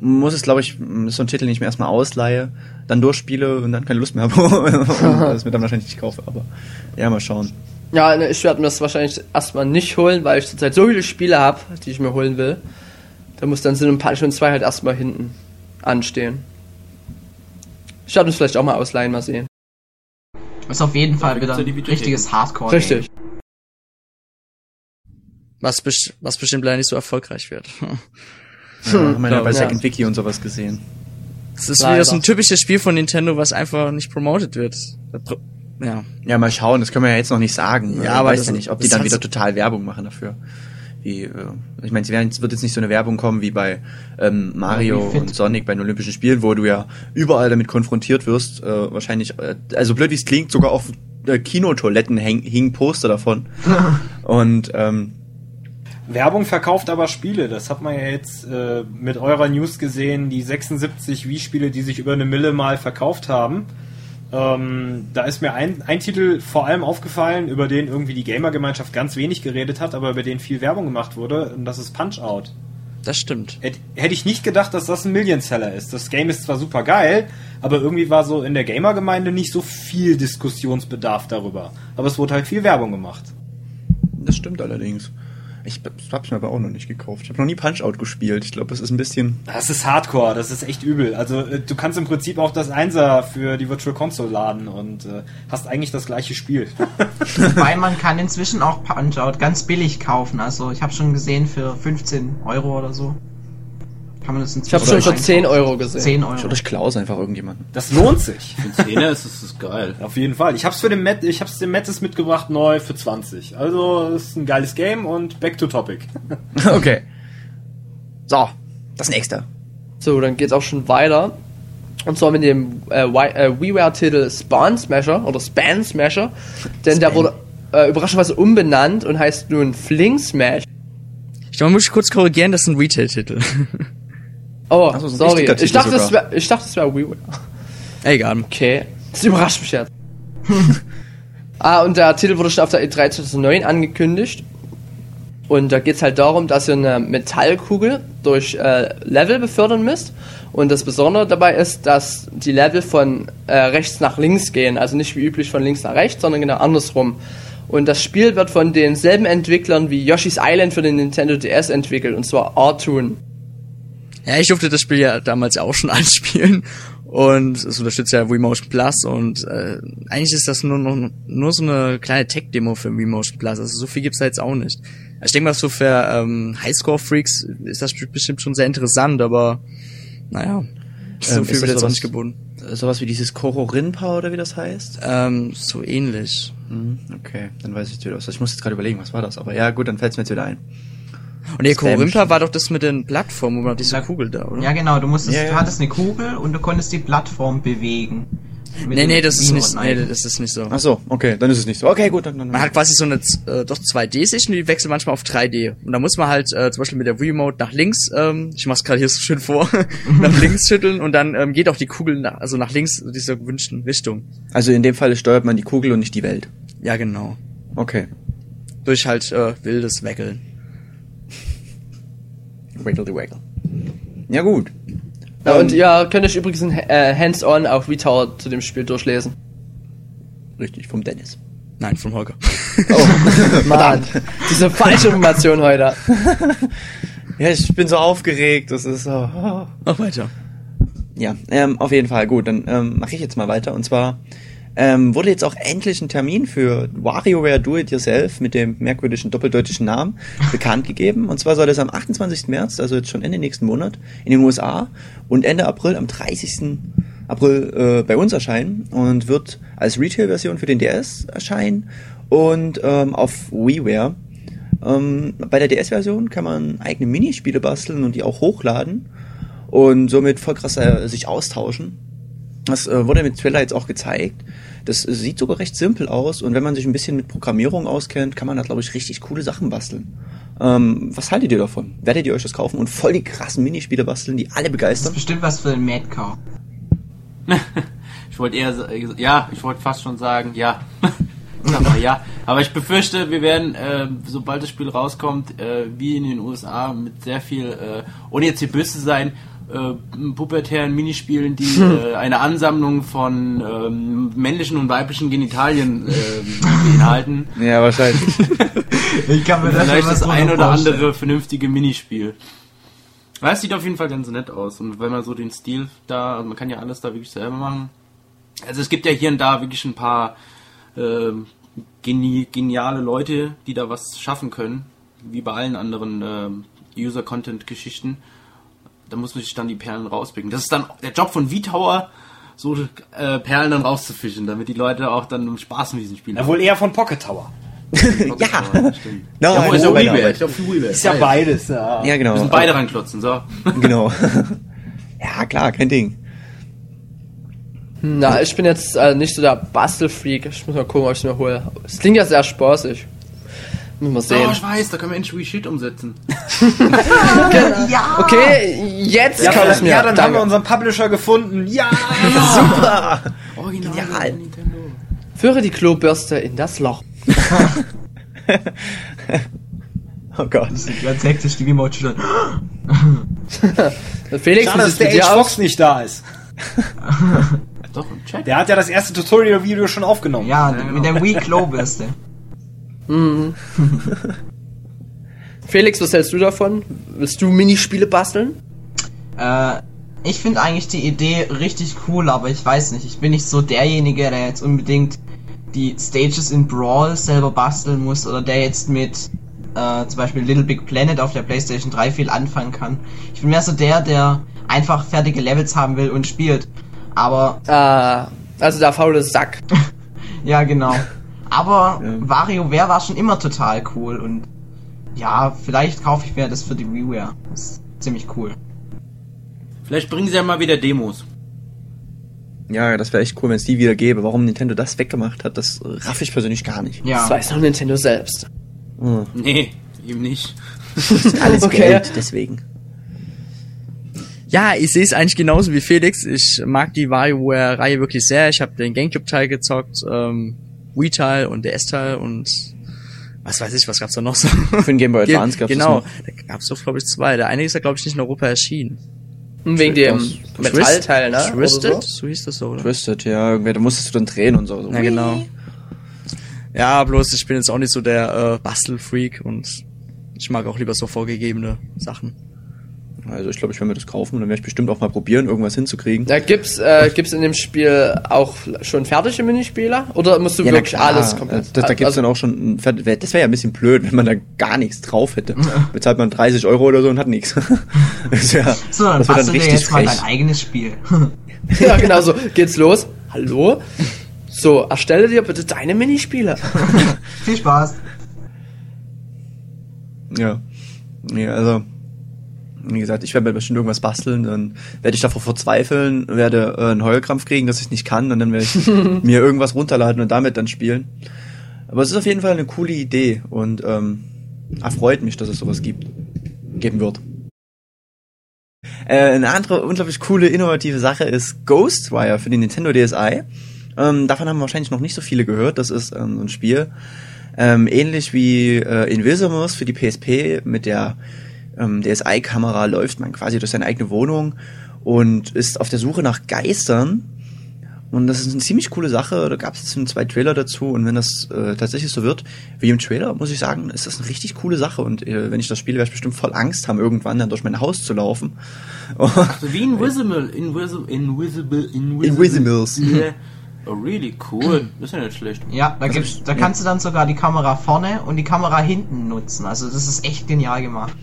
muss es, glaube ich, ist so ein Titel, den ich mir erstmal ausleihe, dann durchspiele und dann keine Lust mehr habe das mir dann wahrscheinlich nicht kaufe. Aber ja, mal schauen. Ja, ne, ich werde mir das wahrscheinlich erstmal nicht holen, weil ich zurzeit so viele Spiele habe, die ich mir holen will. Da muss dann Sin und Punishment 2 halt erstmal hinten anstehen. Ich werde es vielleicht auch mal ausleihen, mal sehen. Ist auf jeden Fall wieder ein richtiges Hardcore. Richtig. Was, best was bestimmt leider nicht so erfolgreich wird. Ja, haben wir ja bei Ja. Second Wiki und sowas gesehen. Das ist Leider. wieder so ein typisches Spiel von Nintendo, was einfach nicht promoted wird. Ja. Ja, mal schauen, das können wir ja jetzt noch nicht sagen. Ja, Ja, aber weiß ja nicht, ob die dann wieder total Werbung machen dafür. Wie, äh, ich meine, es wird jetzt nicht so eine Werbung kommen wie bei ähm, Mario Ja, und Sonic bei den Olympischen Spielen, wo du ja überall damit konfrontiert wirst. Äh, wahrscheinlich, äh, also blöd wie es klingt, sogar auf äh, Kinotoiletten häng, hingen Poster davon. und ähm, Werbung verkauft aber Spiele. Das hat man ja jetzt äh, mit eurer News gesehen, die 76 Wii-Spiele, die sich über eine Mille mal verkauft haben. Ähm, da ist mir ein, ein Titel vor allem aufgefallen, über den irgendwie die Gamer-Gemeinschaft ganz wenig geredet hat, aber über den viel Werbung gemacht wurde, und das ist Punch-Out. Das stimmt. Hätt- Hätte ich nicht gedacht, dass das ein Million-Seller ist. Das Game ist zwar super geil, aber irgendwie war so in der Gamer-Gemeinde nicht so viel Diskussionsbedarf darüber. Aber es wurde halt viel Werbung gemacht. das stimmt allerdings. Ich hab's mir aber auch noch nicht gekauft. Ich habe noch nie Punch-Out gespielt. Ich glaube, es ist ein bisschen. Das ist Hardcore, das ist echt übel. Also äh, du kannst im Prinzip auch das Einser für die Virtual Console laden und äh, hast eigentlich das gleiche Spiel. Wobei man kann inzwischen auch Punch-Out ganz billig kaufen. Also ich habe schon gesehen für 15 Euro oder so. Kann man das Ich habe schon für 10 Euro gesehen. 10 Schaut Euro. euch Klaus einfach irgendjemanden. Das lohnt sich. Für 10 ist das ist geil. Auf jeden Fall. Ich hab's für den Matt, ich hab's dem Mattis mitgebracht neu für 20. Also ist ein geiles Game und back to topic. okay. So, das nächste. So, dann geht's auch schon weiter. Und zwar mit dem äh, äh, WiiWare-Titel Spawn Smasher oder Span Smasher. Denn der Span. wurde äh, überraschenderweise umbenannt und heißt nun Fling Smash. Ich glaube, man muss kurz korrigieren, das ist ein Retail-Titel. Oh, so, sorry. Ich dachte, sogar. wär, ich dachte, das wäre WiiWare. Egal. Okay, das überrascht mich jetzt. ah, und der Titel wurde schon auf der E3 2009 angekündigt. Und da geht's halt darum, dass ihr eine Metallkugel durch äh, Level befördern müsst. Und das Besondere dabei ist, dass die Level von äh, rechts nach links gehen. Also nicht wie üblich von links nach rechts, sondern genau andersrum. Und das Spiel wird von denselben Entwicklern wie Yoshi's Island für den Nintendo DS entwickelt. Und zwar Artoon. Ja, ich durfte das Spiel ja damals auch schon anspielen und es unterstützt ja Wii Motion Plus und äh, eigentlich ist das nur noch nur so eine kleine Tech-Demo für Wii Motion Plus. Also so viel gibt's da jetzt auch nicht. Also Ich denke mal, so für ähm, Highscore-Freaks ist das bestimmt schon sehr interessant, aber naja, so Ähm, viel wird jetzt auch nicht gebunden. Sowas wie dieses Koro Rinpa oder wie das heißt? Ähm, so ähnlich. Hm, okay, dann weiß ich wieder was. Ich muss jetzt gerade überlegen, was war das? Aber ja, gut, dann fällt's mir jetzt wieder ein. Und der Korimpa war doch das mit den Plattformen, wo man diese Ja. Kugel da, oder? Ja, genau, du musstest, Ja, ja. du hattest eine Kugel und du konntest die Plattform bewegen. Nee, nee, das ist nicht, nee, das ist nicht so. Ach so, okay, dann ist es nicht so. Okay, gut, dann, dann Man hat quasi so eine äh, doch 2D-Sicht und die wechselt manchmal auf 3D. Und da muss man halt äh, zum Beispiel mit der Remote nach links, ähm, ich mach's gerade hier so schön vor, nach links schütteln und dann ähm, geht auch die Kugel nach, also nach links in dieser gewünschten Richtung. Also in dem Fall steuert man die Kugel und nicht die Welt. Ja, genau. Okay. Durch halt äh, wildes Wackeln. Wiggle the waggle. Ja gut. Ja, und Ähm, ihr könnt euch übrigens ein äh, Hands-on auf V-Tower zu dem Spiel durchlesen. Richtig, vom Dennis. Nein, von Holger. Oh, Mann, diese falsche Information heute. ja, ich bin so aufgeregt. Das ist so. oh. Mach weiter. Ja, ähm, auf jeden Fall. Gut, dann ähm, mache ich jetzt mal weiter. Und zwar ähm, wurde jetzt auch endlich ein Termin für WarioWare Do It Yourself mit dem merkwürdigen doppeldeutschen Namen bekannt gegeben. Und zwar soll es am 28. März, also jetzt schon Ende nächsten Monat, in den USA und Ende April, am 30. April äh, bei uns erscheinen und wird als Retail-Version für den DS erscheinen und ähm, auf WiiWare. Ähm, bei der DS-Version kann man eigene Minispiele basteln und die auch hochladen und somit voll krass äh, sich austauschen. Das äh, wurde mit Trailer jetzt auch gezeigt. Das sieht sogar recht simpel aus und wenn man sich ein bisschen mit Programmierung auskennt, kann man da glaube ich richtig coole Sachen basteln. Ähm, was haltet ihr davon? Werdet ihr euch das kaufen und voll die krassen Minispiele basteln, die alle Das ist begeistern? bestimmt was für den Madcow. Ich wollte eher, ja, ich wollte fast schon sagen, ja. aber ja, aber ich befürchte, wir werden, äh, sobald das Spiel rauskommt, äh, wie in den USA, mit sehr viel, äh, ohne jetzt hier böse zu sein, äh, pubertären Minispielen, die äh, eine Ansammlung von ähm, männlichen und weiblichen Genitalien äh, beinhalten. Ja, wahrscheinlich. Ich kann mir Vielleicht das ein oder vorstellen. andere vernünftige Minispiel. Ja, es sieht auf jeden Fall ganz nett aus. Und wenn man so den Stil da, also man kann ja alles da wirklich selber machen. Also es gibt ja hier und da wirklich ein paar ähm, geni geniale Leute, die da was schaffen können. Wie bei allen anderen ähm, User-Content-Geschichten. Da muss man sich dann die Perlen rauspicken. Das ist dann der Job von V-Tower, so äh, Perlen dann rauszufischen, damit die Leute auch dann Spaß mit diesem Spiel Ja, wohl eher von Pocket Tower. ja. stimmt. No, Ja, ist ja WiiWare. Ist ja beides, ja. Ja, genau. Wir müssen beide ranklotzen, so. Genau. ja, klar, kein Ding. Na, ich bin jetzt äh, nicht so der Bastelfreak. Ich muss mal gucken, ob ich es mir hole. Es klingt ja sehr spaßig. Wir sehen. Oh, ich weiß, da können wir endlich Wii Shit umsetzen. Ja! Okay, jetzt Ja, kann ich dann, mir. ja, dann haben Danke. wir unseren Publisher gefunden. Ja! Super! Original Genial. Nintendo. Führe die Klobürste in das Loch. Oh Gott. Ganz hektisch die Remote schütteln. Felix, Schade, wie dass der H-Fox aus? nicht da ist. Doch, ein Check. Der hat ja das erste Tutorial-Video schon aufgenommen. Ja, Ja, mit der Wii Klobürste. Felix, was hältst du davon? Willst du Minispiele basteln? Äh, ich finde eigentlich die Idee richtig cool, aber ich weiß nicht, ich bin nicht so derjenige, der jetzt unbedingt die Stages in Brawl selber basteln muss oder der jetzt mit äh, zum Beispiel Little Big Planet auf der PlayStation 3 viel anfangen kann. Ich bin mehr so der, der einfach fertige Levels haben will und spielt. Aber Ah, also der faule Sack. ja, genau. Aber Ja. WarioWare war schon immer total cool und ja, vielleicht kaufe ich mir das für die WiiWare. Das ist ziemlich cool. Vielleicht bringen sie ja mal wieder Demos. Ja, das wäre echt cool, wenn es die wieder gäbe. Warum Nintendo das weggemacht hat, das raff ich persönlich gar nicht. Ja. Das weiß noch Nintendo selbst. Hm. Nee, eben nicht. Alles Okay. Geld, deswegen. Ja, ich sehe es eigentlich genauso wie Felix. Ich mag die WarioWare-Reihe wirklich sehr. Ich habe den Gamecube-Teil gezockt, ähm, Wii-Teil und der S-Teil und was weiß ich, was gab's da noch so? Für den Game Boy Advance gab's Genau, das da gab's doch, glaube ich, zwei. Der eine ist ja, glaube ich, nicht in Europa erschienen. Und Wegen dem Metallteil, ne? Twisted? Oder so? So hieß das so, oder? Twisted, ja, irgendwie, da musstest du dann drehen und so. so. Ja, genau. Ja, bloß ich bin jetzt auch nicht so der äh, Bastelfreak und ich mag auch lieber so vorgegebene Sachen. Also ich glaube, ich werde mir das kaufen und dann werde ich bestimmt auch mal probieren, irgendwas hinzukriegen. Da gibt's, äh, gibt's in dem Spiel auch schon fertige Minispieler? Oder musst du Ja, na wirklich klar. alles komplett? Da, da gibt's also, dann auch schon, ein das wäre ja ein bisschen blöd, wenn man da gar nichts drauf hätte. Bezahlt man 30 Euro oder so und hat nichts. das wär, So, dann das wär bastel dir jetzt mal dein frech. eigenes Spiel. ja, genau so. Geht's los. Hallo? So, erstelle dir bitte deine Minispiele. Viel Spaß. Ja. Nee, also, wie gesagt, ich werde mir bestimmt irgendwas basteln, dann werde ich davor verzweifeln, werde äh, einen Heulkrampf kriegen, dass ich nicht kann, und dann werde ich mir irgendwas runterladen und damit dann spielen. Aber es ist auf jeden Fall eine coole Idee und ähm, erfreut mich, dass es sowas gibt. Geben wird. Äh, eine andere unglaublich coole, innovative Sache ist Ghostwire für den Nintendo DSi. Ähm, davon haben wahrscheinlich noch nicht so viele gehört. Das ist ähm, so ein Spiel, ähm, ähnlich wie äh, Invisimus für die PSP mit der ähm, DSi-Kamera läuft man quasi durch seine eigene Wohnung und ist auf der Suche nach Geistern. Und das ist eine ziemlich coole Sache. Da gab es jetzt schon zwei Trailer dazu. Und wenn das äh, tatsächlich so wird wie im Trailer, muss ich sagen, ist das eine richtig coole Sache. Und äh, wenn ich das spiele, werde ich bestimmt voll Angst haben, irgendwann dann durch mein Haus zu laufen. Also wie Invisible, Invisible, Invisible, Invisible. Invisimals. Yeah. Oh, really cool. Das ist ja nicht schlecht. Ja, da, Also gibt's, da kannst du dann sogar die Kamera vorne und die Kamera hinten nutzen. Also das ist echt genial gemacht.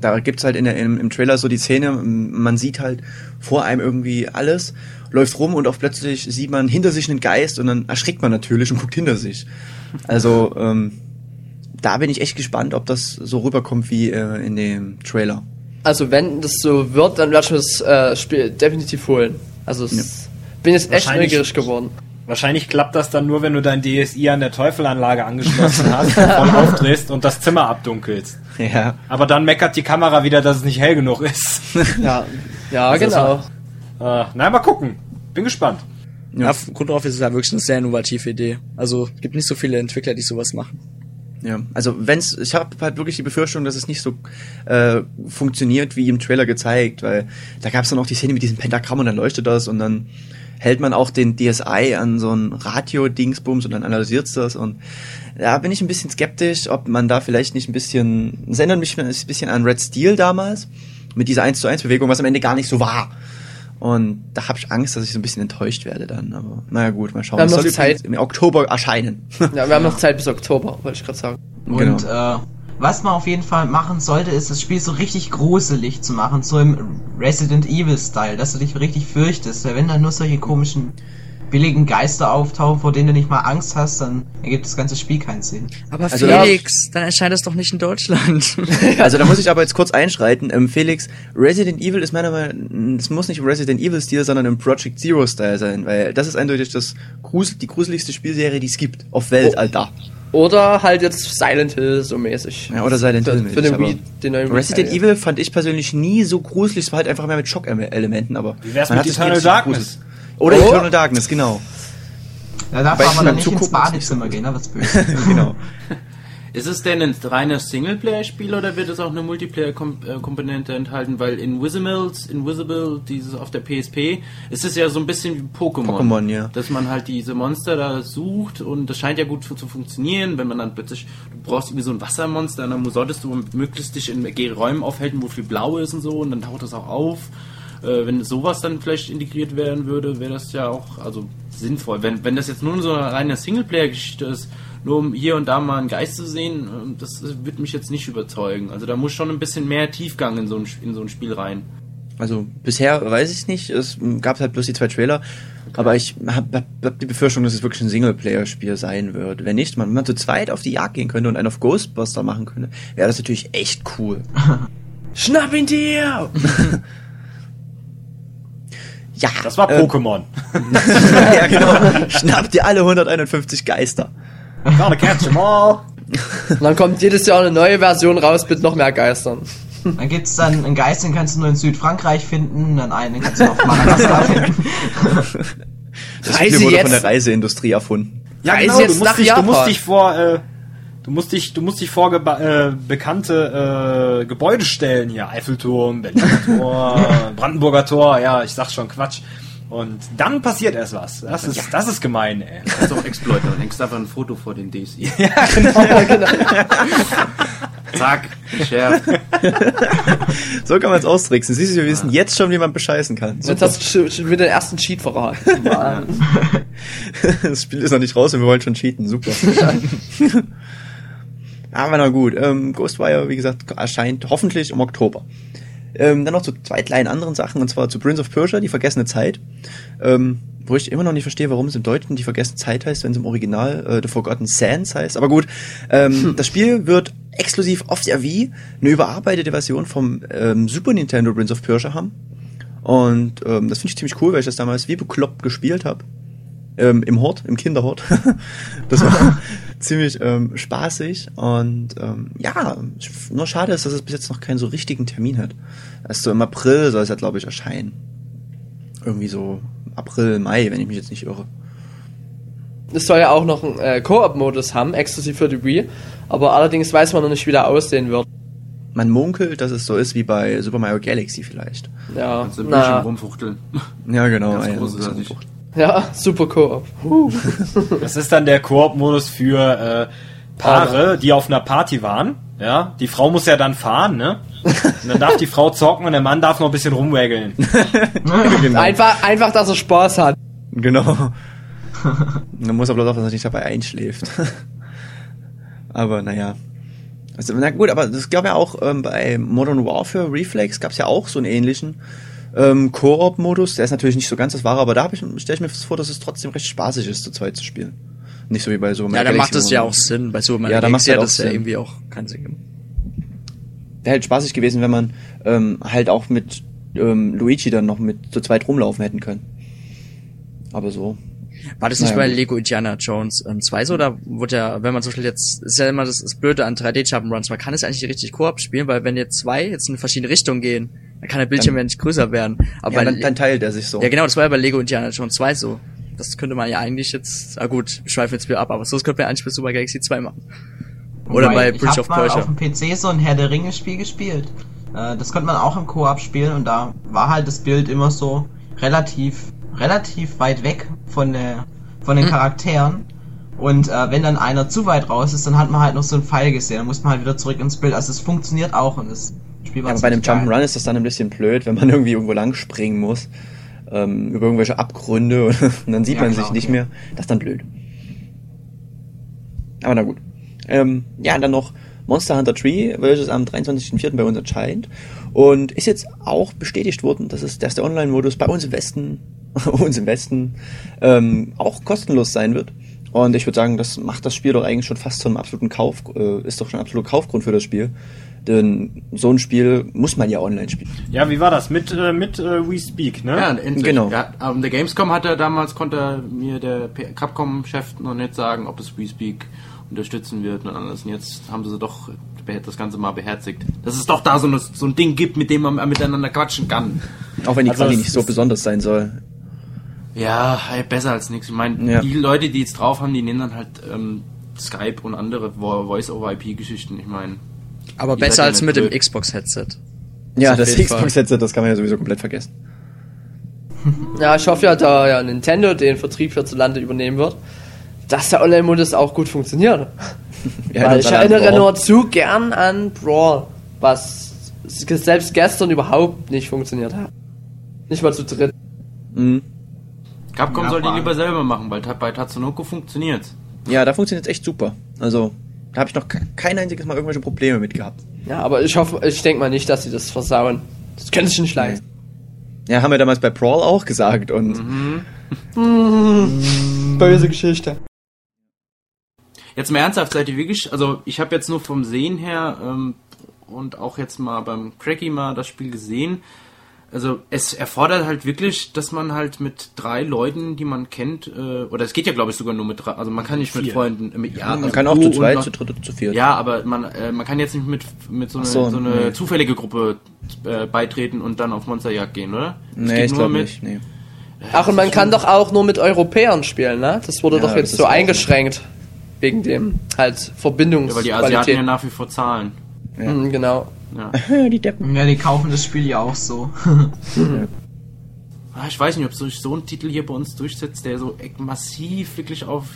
Da gibt's halt in der, im, im Trailer so die Szene, man sieht halt vor einem irgendwie alles, läuft rum und auch plötzlich sieht man hinter sich einen Geist und dann erschrickt man natürlich und guckt hinter sich. Also ähm, da bin ich echt gespannt, ob das so rüberkommt wie äh, in dem Trailer. Also wenn das so wird, dann werde ich mir das äh, Spiel definitiv holen. Also es bin jetzt echt neugierig geworden. Wahrscheinlich klappt das dann nur, wenn du dein DSI an der Teufelanlage angeschlossen hast, voll aufdrehst und das Zimmer abdunkelst. Ja. Aber dann meckert die Kamera wieder, dass es nicht hell genug ist. Ja, ja ist genau. Äh, na, mal gucken. Bin gespannt. Ja, auf Grund darauf ist es ja wirklich eine sehr innovative Idee. Also gibt nicht so viele Entwickler, die sowas machen. Ja, also wenn's, ich habe halt wirklich die Befürchtung, dass es nicht so äh, funktioniert wie im Trailer gezeigt, weil da gab es dann auch die Szene mit diesem Pentagramm und dann leuchtet das und dann hält man auch den DSi an so ein Radio-Dingsbums und dann analysiert's das und da bin ich ein bisschen skeptisch, ob man da vielleicht nicht ein bisschen, es erinnert mich ein bisschen an Red Steel damals, mit dieser 1 zu 1 Bewegung, was am Ende gar nicht so war. Und da habe ich Angst, dass ich so ein bisschen enttäuscht werde dann. Aber naja gut, mal schauen. Wir haben Es noch Zeit. im Oktober erscheinen. Ja, wir haben noch Zeit bis Oktober, wollte ich gerade sagen. Genau. Und äh, was man auf jeden Fall machen sollte, ist das Spiel so richtig gruselig zu machen, so im Resident Evil Style, dass du dich richtig fürchtest. Weil wenn dann nur solche komischen billigen Geister auftauchen, vor denen du nicht mal Angst hast, dann ergibt das ganze Spiel keinen Sinn. Aber Also Felix, dann erscheint das doch nicht in Deutschland. Also da muss ich aber jetzt kurz einschreiten. Ähm, Felix, Resident Evil ist meiner Meinung nach, es muss nicht im Resident Evil Stil, sondern im Project Zero Style sein, weil das ist eindeutig das grusel, die gruseligste Spielserie, die es gibt auf Weltalter. Oder halt jetzt Silent Hill so mäßig. Ja, oder Silent Für- Hill. Für den Wii, den neuen Resident Wii-Teil. Evil fand ich persönlich nie so gruselig, es war halt einfach mehr mit Schockelementen, aber Wie wär's man mit Eternal Darkness? Oder Oh. Eternal Darkness, genau. Da darf man dann nicht ins Badezimmer gehen, da wird's böse. genau. Ist es denn ein reiner Singleplayer-Spiel oder wird es auch eine Multiplayer-Komponente enthalten? Weil Invisimals, Invisible, dieses auf der PSP, ist es ja so ein bisschen wie Pokémon. Pokémon, ja. Dass man halt diese Monster da sucht und das scheint ja gut zu, zu funktionieren, wenn man dann plötzlich, du brauchst irgendwie so ein Wassermonster und dann solltest du möglichst dich in Räumen aufhalten, wo viel blau ist und so und dann taucht das auch auf. Äh, wenn sowas dann vielleicht integriert werden würde, wäre das ja auch also sinnvoll. Wenn, wenn das jetzt nur so eine reine Singleplayer-Geschichte ist, nur um hier und da mal einen Geist zu sehen, äh, das wird mich jetzt nicht überzeugen. Also da muss schon ein bisschen mehr Tiefgang in so ein, in so ein Spiel rein. Also bisher weiß ich nicht, es gab halt bloß die zwei Trailer, aber ich habe hab, hab die Befürchtung, dass es wirklich ein Singleplayer-Spiel sein wird. Wenn nicht, man, wenn man zu zweit auf die Jagd gehen könnte und einen auf Ghostbuster machen könnte, wäre das natürlich echt cool. Schnapp ihn dir! Ja, Das war ähm, Pokémon. ja, genau. Schnappt dir alle 151 Geister. Gotta catch 'em all. Und dann kommt jedes Jahr eine neue Version raus mit noch mehr Geistern. Dann gibt's dann einen Geist, den kannst du nur in Südfrankreich finden, dann einen, den kannst du auf Madagaskar finden. Das Reise Spiel wurde jetzt- von der Reiseindustrie erfunden. Ja, Reise genau, jetzt du musst, nach dich, du musst dich vor, äh, du musst dich, du musst dich vor äh, bekannte äh, Gebäude stellen hier. Eiffelturm, Berliner Tor, Brandenburger Tor, ja, ich sag schon Quatsch. Und dann passiert erst was. Das ist, das ist gemein, ey. Das ist auch Exploiter. Dann hängst du einfach ein Foto vor den DSI. Zack, geschärft. So kann man es austricksen. Siehst du, wir wissen jetzt schon, wie man bescheißen kann. Jetzt hast du schon- wieder den ersten Cheat verraten. Das Spiel ist noch nicht raus und wir wollen schon cheaten. Super. Aber na gut. Ähm, Ghostwire, wie gesagt, erscheint hoffentlich im Oktober. Ähm, dann noch zu zwei kleinen anderen Sachen, und zwar zu Prince of Persia, die vergessene Zeit. Ähm, wo ich immer noch nicht verstehe, warum es im Deutschen die vergessene Zeit heißt, wenn es im Original äh, The Forgotten Sands heißt. Aber gut, ähm, das Spiel wird exklusiv auf der Wii eine überarbeitete Version vom ähm, Super Nintendo Prince of Persia haben. Und ähm, das finde ich ziemlich cool, weil ich das damals wie bekloppt gespielt habe ähm, im Hort, im Kinderhort. das war ziemlich ähm, spaßig und ähm, ja, nur schade ist, dass es bis jetzt noch keinen so richtigen Termin hat. Erst so im April soll es ja, glaube ich, erscheinen. Irgendwie so April, Mai, wenn ich mich jetzt nicht irre. Es soll ja auch noch einen äh, Koop-Modus haben, exklusiv für die Wii. Aber allerdings weiß man noch nicht, wie der aussehen wird. Man munkelt, dass es so ist wie bei Super Mario Galaxy vielleicht. Ja, du ein bisschen na, rumfuchteln. Ja, genau. Ganz ja, großartig. Ja, super Koop. Huh. Das ist dann der Koop-Modus für äh, Paare, die auf einer Party waren. Ja, die Frau muss ja dann fahren, ne? Und dann darf die Frau zocken und der Mann darf noch ein bisschen rumwägeln. genau. Einfach, einfach, dass er Spaß hat. Genau. Man muss aber bloß aufpassen, dass er nicht dabei einschläft. aber naja. Also, na gut, aber das gab ja auch ähm, bei Modern Warfare Reflex gab es ja auch so einen ähnlichen ähm, Koop-Modus. Der ist natürlich nicht so ganz das wahre, aber da stelle ich mir vor, dass es trotzdem recht spaßig ist, zu zweit zu spielen. Nicht so wie bei so Ja, da macht es ja auch Sinn. Bei Super Mario Ja, da macht auch das ja irgendwie auch keinen Sinn. Wäre halt spaßig gewesen, wenn man ähm, halt auch mit ähm, Luigi dann noch mit zu zweit rumlaufen hätten können. Aber so. War das nicht Naja, bei. Lego Indiana Jones ähm, 2 so? Oder wurde ja, wenn man zum Beispiel jetzt, ist ja immer das, das Blöde an 3D-Jump'n'Runs, man kann es eigentlich richtig Koop spielen, weil wenn jetzt zwei jetzt in verschiedene Richtungen gehen, dann kann der Bildschirm Dann- ja nicht größer werden. Aber Ja, dann, dann teilt er sich so. ja genau, das war ja bei Lego Indiana Jones 2 so. Das könnte man ja eigentlich jetzt, ah gut, wir schweifen jetzt wieder ab, aber so das könnte man ja eigentlich bei Super Galaxy 2 machen. Oder Wobei, bei ich Bridge of mal Persia. auf dem PC so ein Herr der Ringe Spiel gespielt. Äh, das konnte man auch im Koop spielen und da war halt das Bild immer so relativ relativ weit weg von der von den Charakteren. Und äh, wenn dann einer zu weit raus ist, dann hat man halt noch so einen Pfeil gesehen. Dann muss man halt wieder zurück ins Bild. Also es funktioniert auch und war Ja, aber bei einem. Jump'n'Run ist das dann ein bisschen blöd, wenn man irgendwie irgendwo lang springen muss, ähm, über irgendwelche Abgründe und dann sieht Ja, man klar, sich nicht okay. mehr. Das ist dann blöd. Aber na gut. Ähm, ja, dann noch Monster Hunter Tree, welches am 23.04. bei uns erscheint. Und ist jetzt auch bestätigt worden, dass, es, dass der Online-Modus bei uns im Westen, uns im Westen, ähm, auch kostenlos sein wird. Und ich würde sagen, das macht das Spiel doch eigentlich schon fast zum absoluten Kauf, äh, ist doch schon ein absoluter Kaufgrund für das Spiel. Denn so ein Spiel muss man ja online spielen. Ja, wie war das? Mit, äh, mit äh, We Speak, ne? Ja, endlich. Genau. Ja, in der Gamescom hat er damals, konnte mir der Capcom-Chef noch nicht sagen, ob es WeSpeak unterstützen wird und alles. Und jetzt haben sie doch be- das Ganze mal beherzigt. Dass es doch da so, eine, so ein Ding gibt, mit dem man miteinander quatschen kann. Auch wenn die Also Quali nicht so besonders sein soll. Ja, ey, besser als nichts. Ich meine, Ja. die Leute, die jetzt drauf haben, die nehmen dann halt ähm, Skype und andere Vo- Voice-over-IP-Geschichten. Ich meine, Aber Ihr besser als mit dem. Xbox-Headset. Ja, das. Xbox-Headset, das kann man ja sowieso komplett vergessen. Ja, ich hoffe ja, da ja Nintendo den Vertrieb hierzulande übernehmen wird, dass der Online-Modus auch gut funktioniert. Ja, Weil ich erinnere Brawl. nur zu gern an Brawl, was selbst gestern überhaupt nicht funktioniert hat. Nicht mal zu dritt. Mhm. Capcom Ja, soll die lieber selber machen, weil bei Tatsunoko funktioniert. Ja, da funktioniert es echt super. Also, da habe ich noch ke- kein einziges Mal irgendwelche Probleme mit gehabt. Ja, aber ich hoffe, ich denke mal nicht, dass sie das versauen. Das können sie sich nicht leisten. Ja, haben wir damals bei Brawl auch gesagt und Böse Geschichte. Jetzt mal ernsthaft, seid ihr wirklich, also ich habe jetzt nur vom Sehen her ähm, und auch jetzt mal beim Cracky mal das Spiel gesehen. Also es erfordert halt wirklich, dass man halt mit drei Leuten, die man kennt, äh, oder es geht ja glaube ich sogar nur mit drei, also man kann nicht mit Vier. Freunden, äh, mit, ja, man also kann auch zu zweit, noch- zu dritt, zu viert. Ja, aber man, äh, man kann jetzt nicht mit, mit so, eine, Ach so, so, eine nee. zufällige Gruppe äh, beitreten und dann auf Monsterjagd gehen, oder? Es Nee, geht ich nur glaube mit- nicht. Nee. Ach, und man kann doch auch nur mit Europäern spielen, ne? Das wurde Ja, doch das jetzt so eingeschränkt. Wegen dem halt Ja, weil die Verbindungsqualität. Asiaten ja nach wie vor zahlen. Mhm, genau. Ja. die Deppen. Ja, die kaufen das Spiel ja auch so. Ah, Ich weiß nicht, ob sich so ein Titel hier bei uns durchsetzt, der so echt massiv wirklich auf.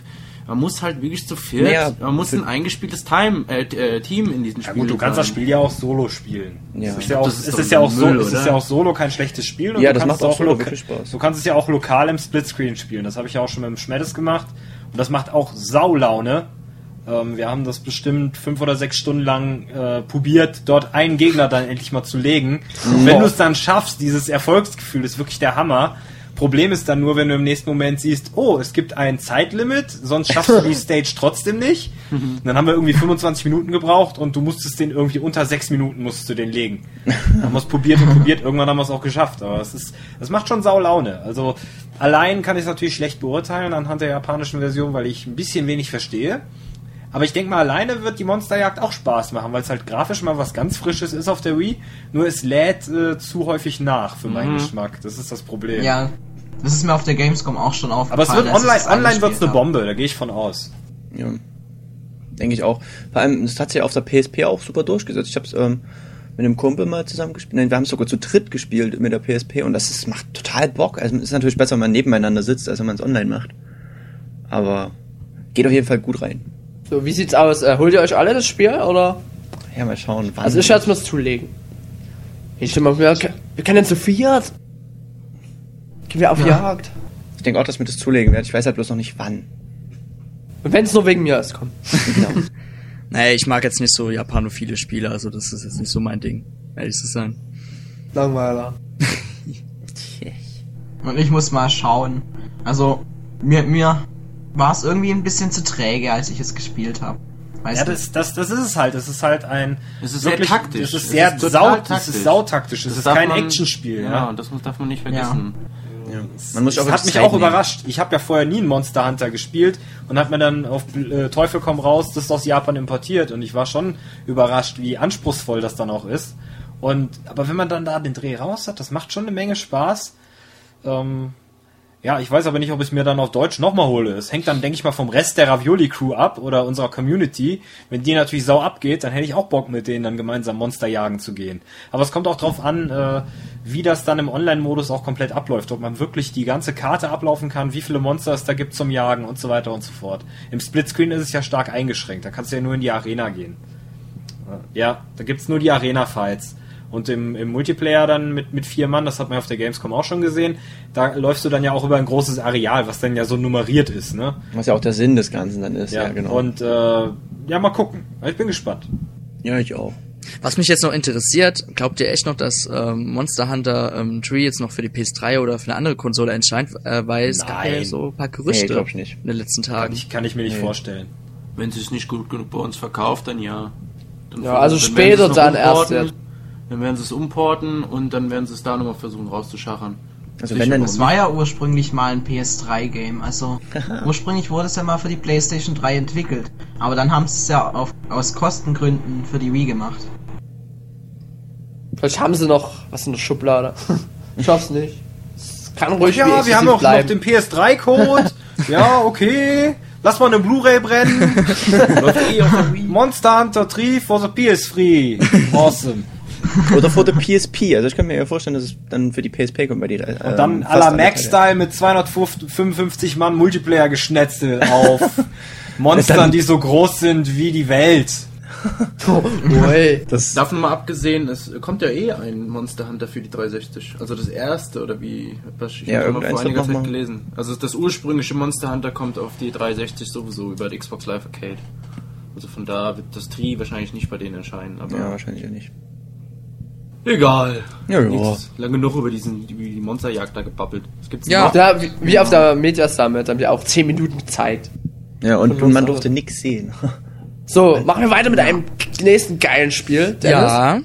Man muss halt wirklich zu viert. Naja, man muss ein eingespieltes Time, äh, äh, Team in diesem Ja Spiel. gut, du kannst das. Spiel ja auch solo spielen. Ja. Es ist ja auch, Das ist es doch ist ja auch so, Müll, es ist oder? ja auch solo kein schlechtes Spiel. und Ja, du das macht auch solo wirklich Spaß. Du kannst es ja auch lokal im Splitscreen spielen. Das habe ich ja auch schon mit dem Schmettes gemacht. Und das macht auch Saulaune. Ähm, wir haben das bestimmt fünf oder sechs Stunden lang äh, probiert, dort einen Gegner dann endlich mal zu legen. Und wenn du es dann schaffst, dieses Erfolgsgefühl ist wirklich der Hammer. Problem ist dann nur, wenn du im nächsten Moment siehst, oh, es gibt ein Zeitlimit, sonst schaffst du die Stage trotzdem nicht. Und dann haben wir irgendwie 25 Minuten gebraucht und du musstest den irgendwie unter sechs Minuten musstest du den legen. Haben wir es probiert und probiert, irgendwann haben wir es auch geschafft. Aber es ist, es macht schon sau Laune. Also allein kann ich es natürlich schlecht beurteilen anhand der japanischen Version, weil ich ein bisschen wenig verstehe. Aber ich denke mal, alleine wird die Monsterjagd auch Spaß machen, weil es halt grafisch mal was ganz Frisches ist auf der Wii. Nur es lädt äh, zu häufig nach für meinen Geschmack. Das ist das Problem. Ja, das ist mir auf der Gamescom auch schon aufgefallen. Aber es wird online, das online wird's angespielt eine. Bombe, da gehe ich von aus. Ja. Denke ich auch. Vor allem, das hat sich ja auf der PSP auch super durchgesetzt. Ich habe es ähm, mit einem Kumpel mal zusammen gespielt. Nein, wir haben es sogar zu dritt gespielt mit der PSP und das ist, macht total Bock. Also es ist natürlich besser, wenn man nebeneinander sitzt, als wenn man es online macht. Aber geht auf jeden Fall gut rein. So, wie sieht's aus? Äh, holt ihr euch alle das Spiel oder? Ja, mal schauen. Wann. Also ich werde es mir zulegen. Ich stell mal, wir, wir können zu viert. Gehen wir auf Jagd. ich denke auch, dass mir das zulegen werde. Ich weiß halt bloß noch nicht wann. Und wenn es nur wegen mir ist, komm. Genau. Nee, ich mag jetzt nicht so japanophile Spiele, also das ist jetzt nicht so mein Ding, ehrlich zu sein. Langweiler. Und ich muss mal schauen. Also, mir, mir war es irgendwie ein bisschen zu träge, als ich es gespielt habe. Weißt Ja, das, das, das ist es halt. Es ist halt ein. Es ist sehr taktisch. Es ist Es sehr ist sau, total es taktisch. ist sautaktisch. Es Das ist kein man- Actionspiel. Ja, Ja. und das muss, darf man nicht vergessen. Man muss auch Das hat wirklich mich auch nehmen. überrascht. Ich habe ja vorher nie einen Monster Hunter gespielt und hat mir dann auf äh, Teufel komm raus, das ist aus Japan importiert und ich war schon überrascht, wie anspruchsvoll das dann auch ist. Und aber wenn man dann da den Dreh raus hat, das macht schon eine Menge Spaß. Ähm, ja, ich weiß aber nicht, ob ich mir dann auf Deutsch nochmal hole. Es hängt dann, denke ich mal, vom Rest der Ravioli-Crew ab oder unserer Community. Wenn die natürlich sau abgeht, dann hätte ich auch Bock, mit denen dann gemeinsam Monster jagen zu gehen. Aber es kommt auch drauf an, äh, wie das dann im Online-Modus auch komplett abläuft. Ob man wirklich die ganze Karte ablaufen kann, wie viele Monster es da gibt zum Jagen und so weiter und so fort. Im Splitscreen ist es ja stark eingeschränkt. Da kannst du ja nur in die Arena gehen. Ja, da gibt's nur die Arena-Fights. Und im, im Multiplayer dann mit, mit vier Mann, das hat man auf der Gamescom auch schon gesehen, da läufst du dann ja auch über ein großes Areal, was dann ja so nummeriert ist, ne? Was ja auch der Sinn des Ganzen dann ist. Ja, genau. Und äh, ja, mal gucken. Ich bin gespannt. ja, ich auch. Was mich jetzt noch interessiert, glaubt ihr echt noch, dass ähm, Monster Hunter ähm, Tree jetzt noch für die PS3 oder für eine andere Konsole erscheint? Äh, weil es gab ja Nein. so ein paar Nee, Gerüchte glaub ich nicht. in den letzten Kann Tagen. ich, kann ich mir nicht Nee. vorstellen. Wenn es sich nicht gut genug bei uns verkauft, dann ja. Dann Ja, also später sie es dann erst. Dann werden sie es umporten und dann werden sie es da nochmal versuchen rauszuschachern. Also wenn dann, Das war ja ursprünglich mal ein PS3-Game. Also ursprünglich wurde es ja mal für die PlayStation 3 entwickelt. Aber dann haben sie es ja auf, aus Kostengründen für die Wii gemacht. Vielleicht haben sie noch was in der Schublade. Ich nicht. Es kann ruhig wie Ja, wir haben auch noch bleiben. den PS3-Code. ja, okay. Lass mal eine Blu-ray brennen. Monster Hunter 3 for the PS3. Awesome. oder vor der PSP. Also ich kann mir ja vorstellen, dass es dann für die PSP kommt bei dir. Äh, Und dann à la Max-Style mit 255 Mann Multiplayer geschnetzelt auf Monstern, Dann- die so groß sind wie die Welt. Oh, ey. Das, Davon mal abgesehen, es kommt ja eh ein Monster Hunter für die 360. Also das erste oder wie, was ich Ja, hab mal vor einiger Zeit gelesen. Also das ursprüngliche Monster Hunter kommt auf die 360 sowieso über die Xbox Live Arcade. Also von da wird das Tri wahrscheinlich nicht bei denen erscheinen, aber ja, wahrscheinlich ja nicht. Egal. Ja, ja. Nichts. Lange genug über diesen über die Monsterjagd da gebabbelt. Was gibt's Ja. noch? Da, wie, wie auf der Media Summit haben wir auch 10 Minuten gezeigt. Ja, und, und man durfte nix sehen. So, machen wir weiter mit einem nächsten geilen Spiel. Dennis. Ja.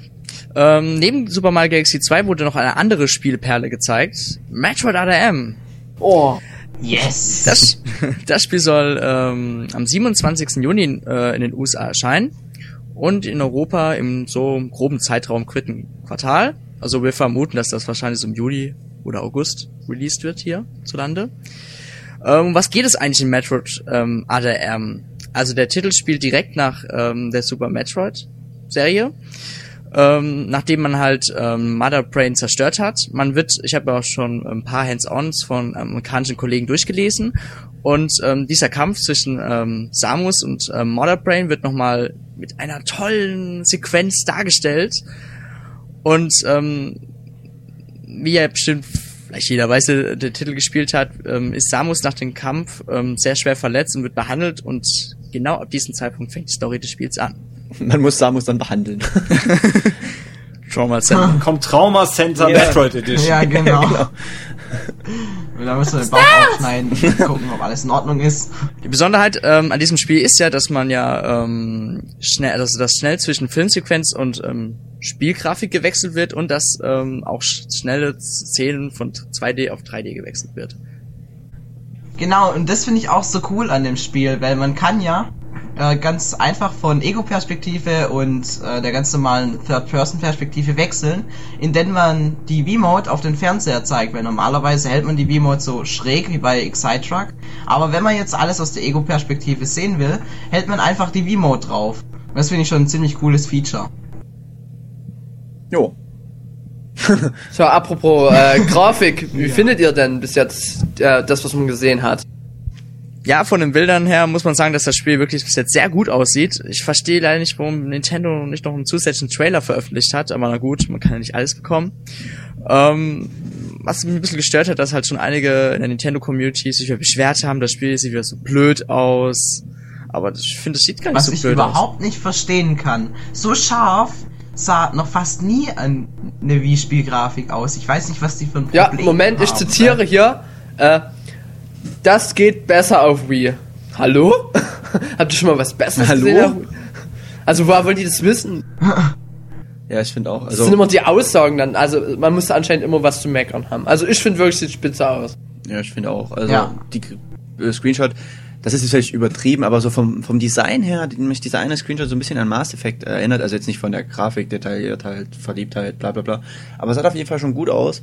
Ähm, neben Super Mario Galaxy 2 wurde noch eine andere Spielperle gezeigt. Metroid ADM. Oh, Yes! Das, das Spiel soll ähm, am 27. Juni äh, in den USA erscheinen und in Europa im so groben Zeitraum quitten Quartal. Also wir vermuten, dass das wahrscheinlich so im Juli oder August released wird hier zu Lande. Ähm, was geht es eigentlich in Metroid ähm, ADM? Also der Titel spielt direkt nach ähm, der Super Metroid Serie. Ähm, nachdem man halt ähm, Mother Brain zerstört hat. Man wird, ich habe auch schon ein paar Hands-ons von amerikanischen Kollegen durchgelesen und ähm, dieser Kampf zwischen ähm, Samus und ähm, Mother Brain wird nochmal mit einer tollen Sequenz dargestellt und ähm, wie ja bestimmt vielleicht jeder weiß, der der Titel gespielt hat, ähm, ist Samus nach dem Kampf ähm, sehr schwer verletzt und wird behandelt und genau ab diesem Zeitpunkt fängt die Story des Spiels an. Man muss Samus dann behandeln. Trauma Center. Kommt Trauma Center Ja. Metroid Edition. Ja, genau. Und da müssen wir den Bauch aufschneiden und gucken, ob alles in Ordnung ist. Die Besonderheit ähm, an diesem Spiel ist ja, dass man ja ähm, schnell, also dass schnell zwischen Filmsequenz und ähm, Spielgrafik gewechselt wird und dass ähm, auch sch schnelle Szenen von 2D auf 3D gewechselt wird. Genau, und das finde ich auch so cool an dem Spiel, weil man kann ja äh, ganz einfach von Ego-Perspektive und äh, der ganz normalen Third-Person-Perspektive wechseln, indem man die V-Mode auf den Fernseher zeigt, weil normalerweise hält man die V-Mode so schräg wie bei Excitruck, aber wenn man jetzt alles aus der Ego-Perspektive sehen will, hält man einfach die V-Mode drauf. Und Das finde ich schon ein ziemlich cooles Feature. Jo. so apropos äh, Grafik, wie findet ihr denn bis jetzt äh, das, was man gesehen hat? Ja, von den Bildern her muss man sagen, dass das Spiel wirklich bis jetzt sehr gut aussieht. Ich verstehe leider nicht, warum Nintendo nicht noch einen zusätzlichen Trailer veröffentlicht hat, aber na gut, man kann ja nicht alles bekommen. Ähm, was mich ein bisschen gestört hat, dass halt schon einige in der Nintendo-Community sich wieder beschwert haben, das Spiel sieht wieder so blöd aus. Aber ich finde, es sieht gar nicht Was so ich blöd aus. überhaupt nicht verstehen kann. So scharf sah noch fast nie ein, eine Wii-Spielgrafik aus. Ich weiß nicht, was die für ein Ja, Problem Moment, ich haben. zitiere hier. Äh, das geht besser auf Wii. Hallo? Habt ihr schon mal was Besseres Hallo? gesehen? Also woher wollen die das wissen? Ja, ich finde auch. Das Also, sind immer die Aussagen dann. Also man muss anscheinend immer was zu meckern haben. Also ich finde wirklich, sieht spitze aus. ja, ich finde auch. Also, Ja. die äh, Screenshot, das ist jetzt vielleicht übertrieben, aber so vom, vom Design her, hat mich dieser eine Screenshot so ein bisschen an Mass Effect erinnert. Also jetzt nicht von der Grafik, Detailliertheit, Verliebtheit, bla bla bla. Aber es sah auf jeden Fall schon gut aus.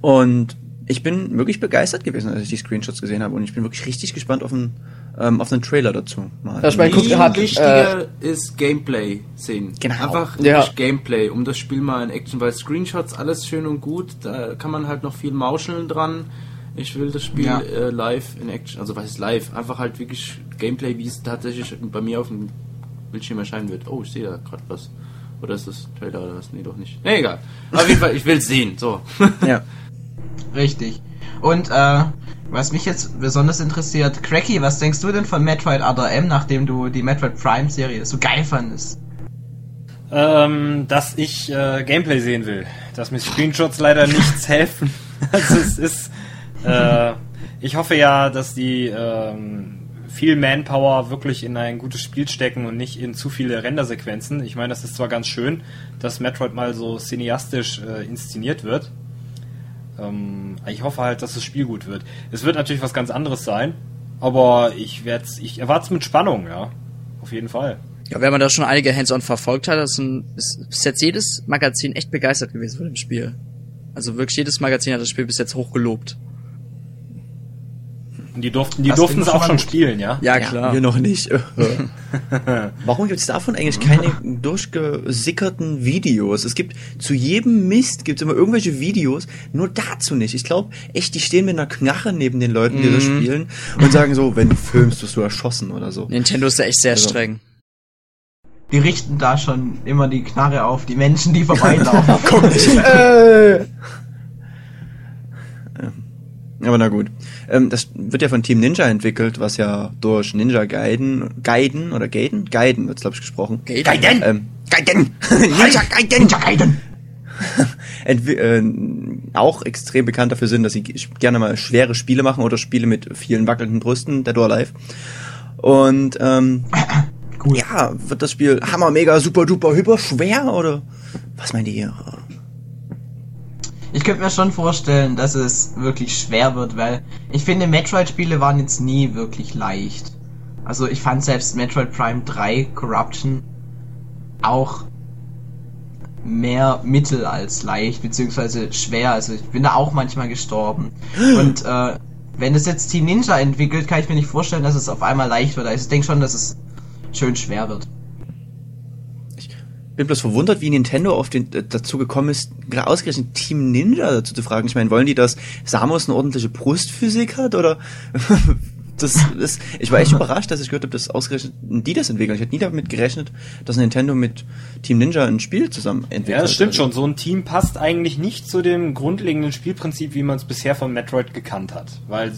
Und ich bin wirklich begeistert gewesen, als ich die Screenshots gesehen habe. Und ich bin wirklich richtig gespannt auf einen, ähm, auf einen Trailer dazu. Mal. Ich mein, Viel hat, wichtiger ist Gameplay sehen. Genau. Einfach Ja. wirklich Gameplay, um das Spiel mal in Action, weil Screenshots alles schön und gut, da kann man halt noch viel mauscheln dran. Ich will das Spiel Ja. äh, live in Action, also was ist live? Einfach halt wirklich Gameplay, wie es tatsächlich bei mir auf dem Bildschirm erscheinen wird. Oh, ich sehe da gerade was. Oder ist das Trailer oder was? Nee, doch nicht. Nee, egal. Auf jeden Fall, ich will sehen. So. ja. Richtig. Und äh, was mich jetzt besonders interessiert, Cracky, was denkst du denn von Metroid Other M, nachdem du die Metroid Prime Serie so geil fandest? Ähm, dass ich äh, Gameplay sehen will. Dass mir Screenshots leider nichts helfen. Also es ist. Äh, ich hoffe ja, dass die ähm, viel Manpower wirklich in ein gutes Spiel stecken und nicht in zu viele Rendersequenzen. Ich meine, das ist zwar ganz schön, dass Metroid mal so cineastisch äh, inszeniert wird. Ähm, ich hoffe halt, dass das Spiel gut wird. Es wird natürlich was ganz anderes sein, aber ich werd's, ich erwarte es mit Spannung, ja. Auf jeden Fall. Ja, wenn man da schon einige Hands-on verfolgt hat, ist, ein, ist bis jetzt jedes Magazin echt begeistert gewesen von dem Spiel. Also wirklich jedes Magazin hat das Spiel bis jetzt hochgelobt. Und die durften, die Das durften es auch schon gut. spielen, ja? Ja, Ja, klar. wir noch nicht. Warum gibt es davon eigentlich keine durchgesickerten Videos? Es gibt zu jedem Mist gibt es immer irgendwelche Videos, nur dazu nicht. Ich glaube, echt, die stehen mit einer Knarre neben den Leuten, die das spielen und sagen so, wenn du filmst, wirst du erschossen oder so. Nintendo ist da echt sehr Also- streng. Die richten da schon immer die Knarre auf die Menschen, die vorbeilaufen. Guck nicht. äh. Aber na gut. Ähm, das wird ja von Team Ninja entwickelt, was ja durch Ninja Gaiden, Gaiden oder Gaiden? Gaiden wird's glaube ich gesprochen. Gaiden! Ähm, Gaiden! Ninja Gaiden! Ninja Gaiden! Äh, auch extrem bekannt dafür sind, dass sie gerne mal schwere Spiele machen oder Spiele mit vielen wackelnden Brüsten, Dead or Alive. Und ähm, Cool. ja, wird das Spiel hammer, mega, super, duper, hyper schwer oder was meint ihr? Ich könnte mir schon vorstellen, dass es wirklich schwer wird, weil ich finde, Metroid-Spiele waren jetzt nie wirklich leicht. Also ich fand selbst Metroid Prime 3 Corruption auch mehr mittel als leicht, beziehungsweise schwer. Also ich bin da auch manchmal gestorben. Und äh, wenn es jetzt Team Ninja entwickelt, kann ich mir nicht vorstellen, dass es auf einmal leicht wird. Also ich denke schon, dass es schön schwer wird. Bin bloß verwundert, wie Nintendo auf den, äh, dazu gekommen ist, gerade ausgerechnet Team Ninja dazu zu fragen. Ich meine, wollen die, dass Samus eine ordentliche Brustphysik hat oder? das ist, ich war echt überrascht, dass ich gehört habe, dass ausgerechnet die das entwickeln. Ich hätte nie damit gerechnet, dass Nintendo mit Team Ninja ein Spiel zusammen entwickelt. Ja, das stimmt Also, schon. So ein Team passt eigentlich nicht zu dem grundlegenden Spielprinzip, wie man es bisher von Metroid gekannt hat. Weil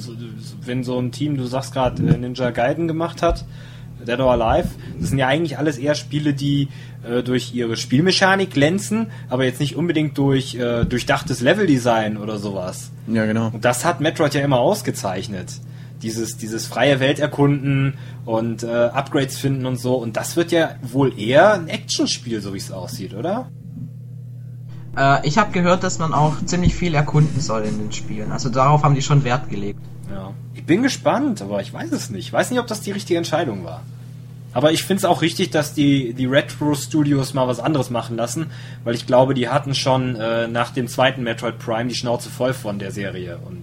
wenn so ein Team, du sagst gerade, äh, Ninja Gaiden gemacht hat, Dead or Alive, das sind ja eigentlich alles eher Spiele, die äh, durch ihre Spielmechanik glänzen, aber jetzt nicht unbedingt durch äh, durchdachtes Leveldesign oder sowas. Ja, genau. Und das hat Metroid ja immer ausgezeichnet. Dieses, dieses freie Welt erkunden und äh, Upgrades finden und so. Und das wird ja wohl eher ein Actionspiel, so wie es aussieht, oder? Äh, ich habe gehört, dass man auch ziemlich viel erkunden soll in den Spielen. Also darauf haben die schon Wert gelegt. Ja. Ich bin gespannt, aber ich weiß es nicht. Ich weiß nicht, ob das die richtige Entscheidung war. Aber ich finde es auch richtig, dass die, die Retro Studios mal was anderes machen lassen, weil ich glaube, die hatten schon äh, nach dem zweiten Metroid Prime die Schnauze voll von der Serie und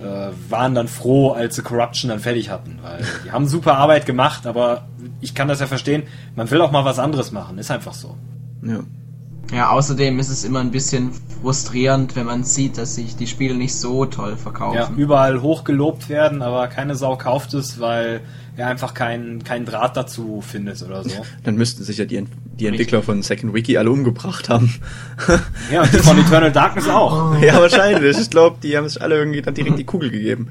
äh, äh, waren dann froh, als sie Corruption dann fertig hatten. Weil die haben super Arbeit gemacht, aber ich kann das ja verstehen, man will auch mal was anderes machen, ist einfach so. Ja. Ja, außerdem ist es immer ein bisschen frustrierend, wenn man sieht, dass sich die Spiele nicht so toll Ja, verkaufen. überall hoch gelobt werden, aber keine Sau kauft es, weil er einfach keinen keinen Draht dazu findet oder so. Dann müssten sich ja die, Ent- die Entwickler von Second Wiki alle umgebracht haben. Ja, und die von Eternal Darkness auch. ja, wahrscheinlich. Ich glaube, die haben sich alle irgendwie dann direkt die Kugel gegeben.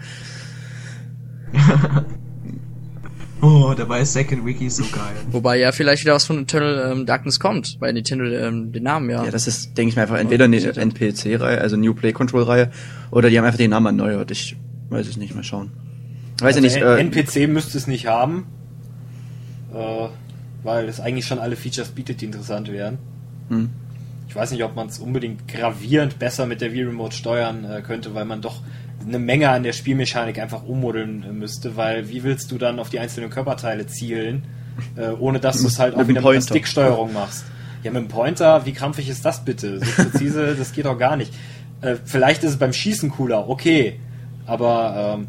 Oh, dabei ist Second Wiki so geil. Wobei ja vielleicht wieder was von Eternal ähm, Darkness kommt, weil Nintendo ähm, den Namen ja. Ja, das ist, denke ich mir einfach, entweder eine NPC-Reihe, also New Play Control-Reihe, oder die haben einfach den Namen erneuert. Ich weiß es nicht, mal schauen. Weiß ja nicht, Also äh, NPC müsste es nicht haben, äh, weil es eigentlich schon alle Features bietet, die interessant wären. Hm. Ich weiß nicht, ob man es unbedingt gravierend besser mit der Wii-Remote steuern äh, könnte, weil man doch eine Menge an der Spielmechanik einfach ummodeln müsste, weil wie willst du dann auf die einzelnen Körperteile zielen, äh, ohne dass du es halt auch wieder mit der. Sticksteuerung machst. Ja, mit dem Pointer, wie krampfig ist das bitte? So präzise, das geht doch gar nicht. Äh, vielleicht ist es beim Schießen cooler, okay, aber ähm,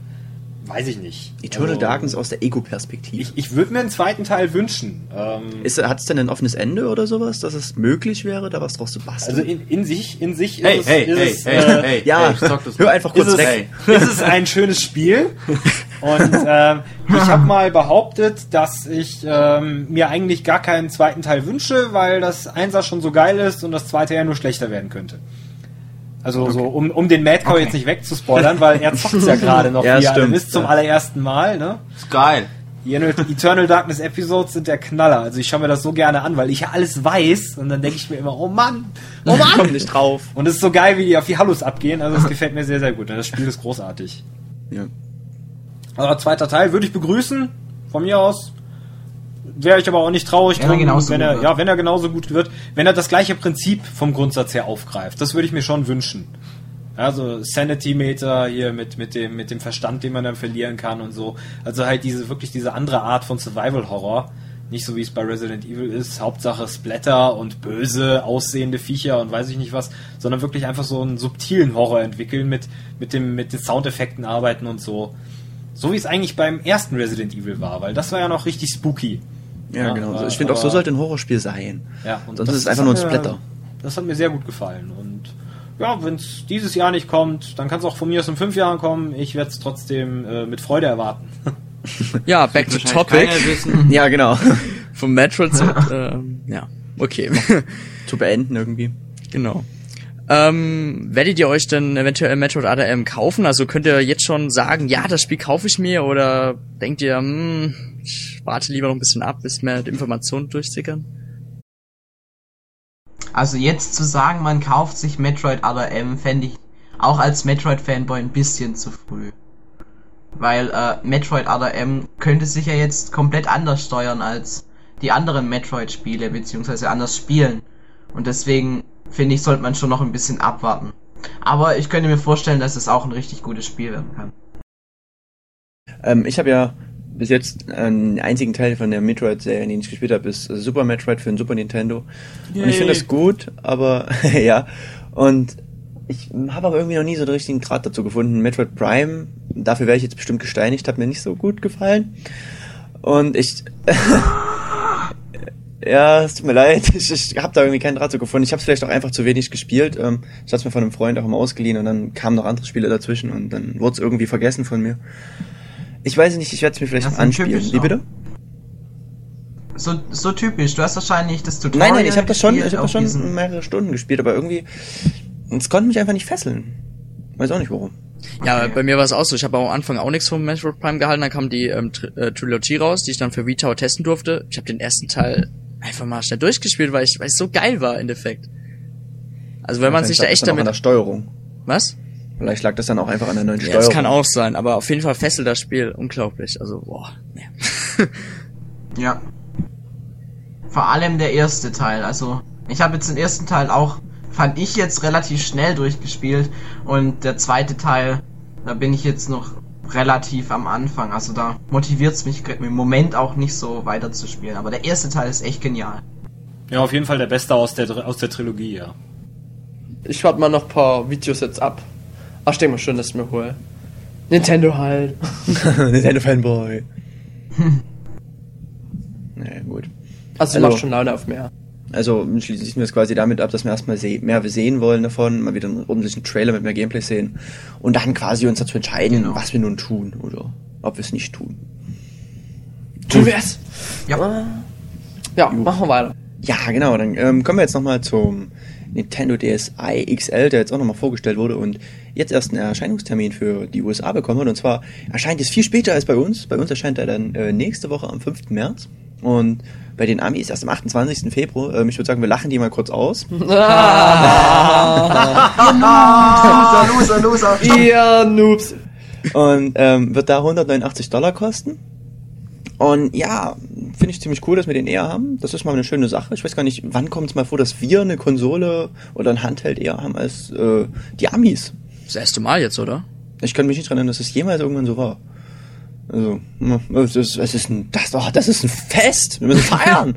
weiß ich nicht. Eternal Also, Darkness aus der Ego-Perspektive. Ich, ich würde mir einen zweiten Teil wünschen. Ähm, Ist, hat es denn ein offenes Ende oder sowas, dass es möglich wäre, da was draus zu basteln? also in, in sich, in sich Hey, ist es, hey, ist hey, es, hey, äh, hey, ja, hey, hör einfach kurz ist, weg. es, ist es ein schönes Spiel. Und ähm, ich habe mal behauptet, dass ich ähm, mir eigentlich gar keinen zweiten Teil wünsche, weil das Einser schon so geil ist und das zweite ja nur schlechter werden könnte. Also so, um, um den Madcow Okay. jetzt nicht wegzuspoilern, weil er zockt ja gerade noch, Ja, wie ihr wisst, zum Ja. allerersten Mal. Ne? Ist geil. Die Eternal Darkness Episodes sind der Knaller. Also ich schaue mir das so gerne an, weil ich ja alles weiß und dann denke ich mir immer, oh Mann, oh Ich komm Mann. nicht drauf. Und es ist so geil, wie die auf die Hallus abgehen. Also es gefällt mir sehr, sehr gut. Das Spiel ist großartig. Ja. Aber zweiter Teil würde ich begrüßen. Von mir aus. Wäre ich aber auch nicht traurig Wenn er drum, genauso wenn gut er, wird. ja, wenn er genauso gut wird, wenn er das gleiche Prinzip vom Grundsatz her aufgreift. Das würde ich mir schon wünschen. Also Sanity Meter hier mit, mit dem, mit dem Verstand, den man dann verlieren kann und so. Also halt diese, wirklich diese andere Art von Survival Horror. Nicht so wie es bei Resident Evil ist, Hauptsache Splatter und böse aussehende Viecher und weiß ich nicht was, sondern wirklich einfach so einen subtilen Horror entwickeln mit, mit dem, mit den Soundeffekten arbeiten und so. So wie es eigentlich beim ersten Resident Evil war, weil das war ja noch richtig spooky. Ja, Ja, genau. Aber- ich finde auch, so sollte ein Horrorspiel sein. Ja, und Sonst das- ist es einfach nur ein hat mir- Splatter. Das hat mir sehr gut gefallen. Und ja, wenn es dieses Jahr nicht kommt, dann kann es auch von mir aus in fünf Jahren kommen. Ich werde es trotzdem äh, mit Freude erwarten. Ja, back to topic. Ja, genau. Vom Metroid zum, ähm, ja, okay. Zu beenden irgendwie. genau. Ähm, werdet ihr euch denn eventuell Metroid ADM kaufen? Also könnt ihr jetzt schon sagen, ja, das Spiel kaufe ich mir oder denkt ihr, hm, ich warte lieber noch ein bisschen ab, bis mehr Informationen durchsickern? Also jetzt zu sagen, man kauft sich Metroid Other M, fände ich auch als Metroid-Fanboy ein bisschen zu früh. Weil äh, Metroid Other M könnte sich ja jetzt komplett anders steuern als die anderen Metroid-Spiele, beziehungsweise anders spielen. Und deswegen finde ich, sollte man schon noch ein bisschen abwarten. Aber ich könnte mir vorstellen, dass es auch ein richtig gutes Spiel werden kann. Ähm, ich habe ja bis jetzt einen den einzigen Teil von der Metroid-Serie, den ich gespielt habe, ist Super Metroid für den Super Nintendo. Und ich finde das gut, aber ja. Und ich habe aber irgendwie noch nie so den richtigen Grad dazu gefunden. Metroid Prime, dafür wäre ich jetzt bestimmt gesteinigt, hat mir nicht so gut gefallen. Und ich. ja, es tut mir leid, ich, ich habe da irgendwie keinen Draht zu gefunden. Ich habe es vielleicht auch einfach zu wenig gespielt. Ähm, ich hatte es mir von einem Freund auch immer ausgeliehen und dann kamen noch andere Spiele dazwischen und dann wurde es irgendwie vergessen von mir. Ich weiß nicht, ich werde es mir vielleicht mal anspielen. Wie so. bitte? So, so typisch. Du hast wahrscheinlich das Tutorial Nein, nein, ich habe das schon, ich habe das schon mehrere Stunden gespielt, aber irgendwie es konnte mich einfach nicht fesseln. Weiß auch nicht warum. Ja, Okay. bei mir war es auch so. Ich habe am Anfang auch nichts vom Metroid Prime gehalten. Dann kam die ähm, Tri äh, Trilogie raus, die ich dann für Vita testen durfte. Ich habe den ersten Teil einfach mal schnell durchgespielt, weil ich, weil es so geil war im Endeffekt. Also wenn man sich da echt auch an der damit... Steuerung. Was? Vielleicht lag das dann auch einfach an der neuen Ja, Steuerung. das kann auch sein, aber auf jeden Fall fesselt das Spiel unglaublich. Also, boah, ja. Ja. Vor allem der erste Teil. Also, ich habe jetzt den ersten Teil auch, fand ich jetzt relativ schnell durchgespielt. Und der zweite Teil, da bin ich jetzt noch relativ am Anfang. Also da motiviert's mich im Moment auch nicht so weiter zu spielen. Aber der erste Teil ist echt genial. Ja, auf jeden Fall der beste aus der, aus der Trilogie, ja. Ich warte mal noch ein paar Videos jetzt ab. Ach, ich denke mal schon, dass ich mir hole. Nintendo halt. Nintendo Fanboy. naja, gut. Also, Also- macht schon Laune auf mehr. Also schließen wir es quasi damit ab, dass wir erstmal se mehr sehen wollen davon, mal wieder einen ordentlichen Trailer mit mehr Gameplay sehen und dann quasi uns dazu entscheiden, Genau. was wir nun tun oder ob wir es nicht tun. Tu es! Ja. Ja, machen wir weiter. Ja, genau, dann ähm, kommen wir jetzt nochmal zum Nintendo DSi XL, der jetzt auch nochmal vorgestellt wurde und jetzt erst einen Erscheinungstermin für die USA bekommen hat. Und zwar erscheint es viel später als bei uns. Bei uns erscheint er dann äh, nächste Woche am 5. März. Und bei den Amis erst am 28. Februar. Ähm, ich würde sagen, wir lachen die mal kurz aus. Loser, loser, loser. Ihr Noobs. und ähm, wird da 189 Dollar kosten. Und ja, finde ich ziemlich cool, dass wir den eher haben. Das ist mal eine schöne Sache. Ich weiß gar nicht, wann kommt es mal vor, dass wir eine Konsole oder ein Handheld eher haben als äh, die Amis. Das erste Mal jetzt, oder? Ich kann mich nicht dran erinnern, dass es jemals irgendwann so war. Also, ja, es ist, es ist ein, das, oh, das ist ein Fest. Wir müssen feiern.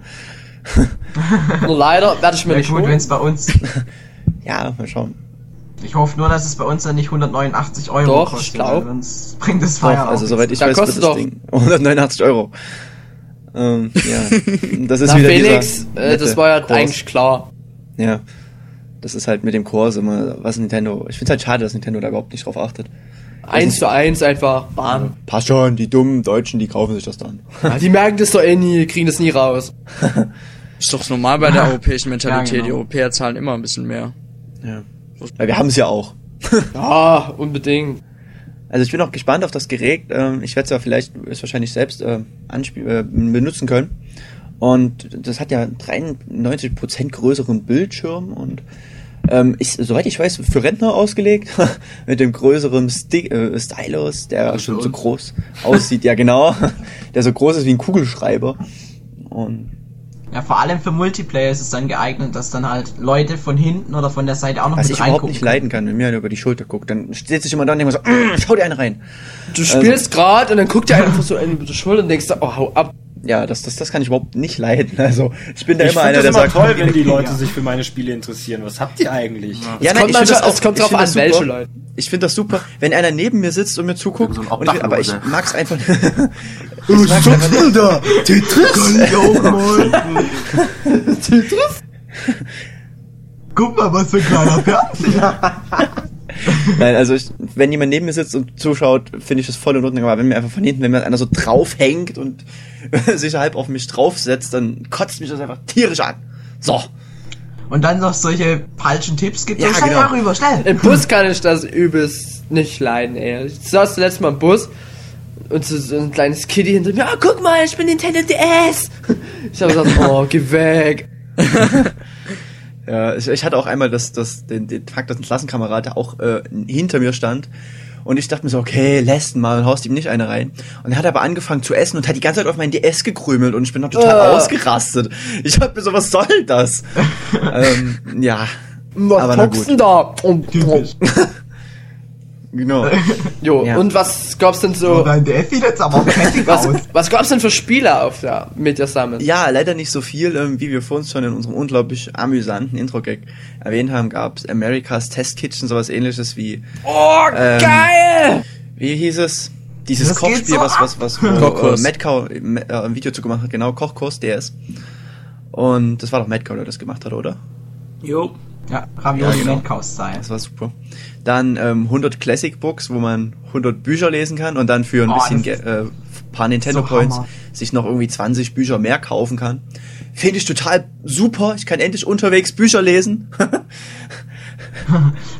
Nur leider werde ich mir Wäre nicht gut, wenn es bei uns. ja, mal schauen. Ich hoffe nur, dass es bei uns dann nicht 189 Euro Doch, kostet. ich glaub. Sonst bringt es Feier also soweit ich Da weiß, kostet das doch- Ding 189 Euro. Ähm, ja, das ist Na, wieder Felix, dieser äh, das war ja Kurs. eigentlich klar. Ja, das ist halt mit dem Kurs immer, was Nintendo, ich finde halt schade, dass Nintendo da überhaupt nicht drauf achtet. Eins zu eins einfach Bahn. Passt schon, die dummen Deutschen, die kaufen sich das dann. Ja, die merken das doch eh nie, kriegen das nie raus. Ist doch normal bei der europäischen Mentalität. Ja, genau. Die Europäer zahlen immer ein bisschen mehr. Ja. Weil wir haben es ja auch. Ja, unbedingt. Also ich bin auch gespannt auf das Gerät. Ähm, ich werde es ja vielleicht ist wahrscheinlich selbst äh, anspiel äh, benutzen können. Und das hat ja 93% größeren Bildschirm und ähm, ist, soweit ich weiß, für Rentner ausgelegt. Mit dem größeren Sti äh, Stylus, der schon so groß aussieht. ja, genau. Der so groß ist wie ein Kugelschreiber. Und Ja, vor allem für Multiplayer ist es dann geeignet, dass dann halt Leute von hinten oder von der Seite auch noch was mit ich überhaupt nicht leiden kann, wenn mir einer über die Schulter guckt, dann steht sich immer da und denkt so, "Mm, schau dir einen rein. Du spielst grad und dann guckt dir einfach so einen über die Schulter und denkst, oh, hau ab. Ja, das, das, das kann ich überhaupt nicht leiden. Also ich bin da Ich immer einer, das der immer sagt, toll, wenn die Leute Ja. sich für meine Spiele interessieren. Was habt ihr eigentlich? Ja, Es nein, kommt ich finde das auch, es kommt ich drauf finde an, das super. welche Leute. Ich finde das super, wenn einer neben mir sitzt und mir zuguckt. So und ich, aber ich mag's einfach. ich mag's einfach nicht. da? Guck mal, was für ein kleiner Fernseher. Nein, also ich, wenn jemand neben mir sitzt und zuschaut, finde ich das voll in Ordnung. Aber wenn mir einfach von hinten, wenn mir einer so draufhängt und sich halb auf mich draufsetzt, dann kotzt mich das einfach tierisch an. So. Und dann noch solche falschen Tipps gibt. Ja, so, schnell genau. mal rüber, schnell. Im Bus kann ich das übelst nicht leiden, ey. Ich saß zuletzt mal im Bus und so, so ein kleines Kitty hinter mir, ah, guck mal, ich bin Nintendo DS. Ich habe gesagt, oh, geh weg. Ja, ich, ich hatte auch einmal das, das, den, den Fakt, dass ein Klassenkamerad, auch äh, hinter mir stand. Und ich dachte mir so, okay, lässt ihn mal und haust ihm nicht eine rein. Und er hat aber angefangen zu essen und hat die ganze Zeit auf meinen DS gekrümelt und ich bin noch total Äh. ausgerastet. Ich hab mir so, was soll das? ähm, ja. Was Aber na guckst denn da? Genau. Jo, Ja. und was gab's denn Oh, so, dein DS sieht jetzt aber fertig was, aus. was gab's denn für Spiele auf der Media Summit? Ja, leider nicht so viel, ähm, wie wir vorhin schon in unserem unglaublich amüsanten Intro-Gag erwähnt haben, gab's America's Test Kitchen, sowas ähnliches wie, Oh, Ähm, geil! wie hieß es? Dieses Das Kochspiel, so was, ab. was, was, wo, äh. Metcow äh, ein Video zu gemacht hat, genau, Kochkurs DS. Und das war doch Metcow, der das gemacht hat, oder? Jo. Ja, Ravioli Ja, genau. Mancow-Style. Das war super. Dann ähm, 100 Classic Books, wo man 100 Bücher lesen kann und dann für ein Oh, bisschen äh, paar Nintendo so Points Hammer. sich noch irgendwie 20 Bücher mehr kaufen kann. Finde ich total super. Ich kann endlich unterwegs Bücher lesen.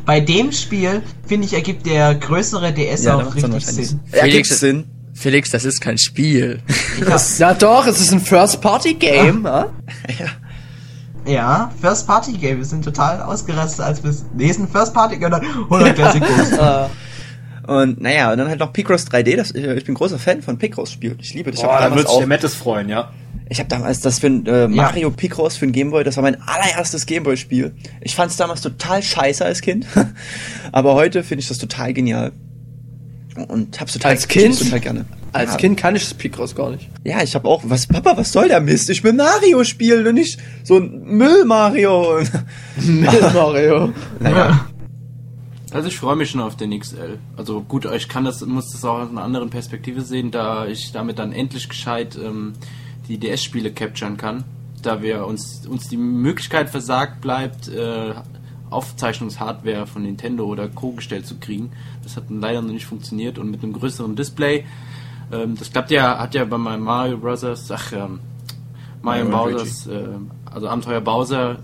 Bei dem Spiel, finde ich, ergibt der größere DS da auch richtig Sinn. Ja, Felix- Sinn. Felix, das ist kein Spiel. Ja doch, es ist ein First-Party-Game. ja? Ja, First Party Game. Wir sind total ausgerastet, als wir lesen First Party Game und dann 100 Classic. Äh, Und naja, und dann halt noch Picross 3D. Das, äh, ich bin großer Fan von Picross Spiel. Ich liebe das. Ich Boah, habe da damals, wird sich der Mettes freuen, ja. ich hab damals das für ein äh, Mario Picross für ein Gameboy. Das war mein allererstes Gameboy-Spiel. Ich fand es damals total scheiße als Kind. Aber heute finde ich das total genial. Und hab's total, Als Kind? total gerne. Als ja. Kind kann ich das Picross gar nicht. Ja, ich habe auch, was, Papa, was soll der Mist? Ich will Mario spielen und nicht so ein Müll-Mario. Mit Mario. naja, Also ich freue mich schon auf den XL. Also gut, ich kann das, muss das auch aus einer anderen Perspektive sehen, da ich damit dann endlich gescheit ähm, die DS-Spiele capturen kann. Da wir uns, uns die Möglichkeit versagt bleibt, äh, Aufzeichnungshardware von Nintendo oder Co. gestellt zu kriegen. Das hat leider noch nicht funktioniert und mit einem größeren Display. Ähm, das klappt ja, hat ja bei meinem Mario Bros. ach, ähm, Mario Mario Bowser's, äh, also Abenteuer Bowser,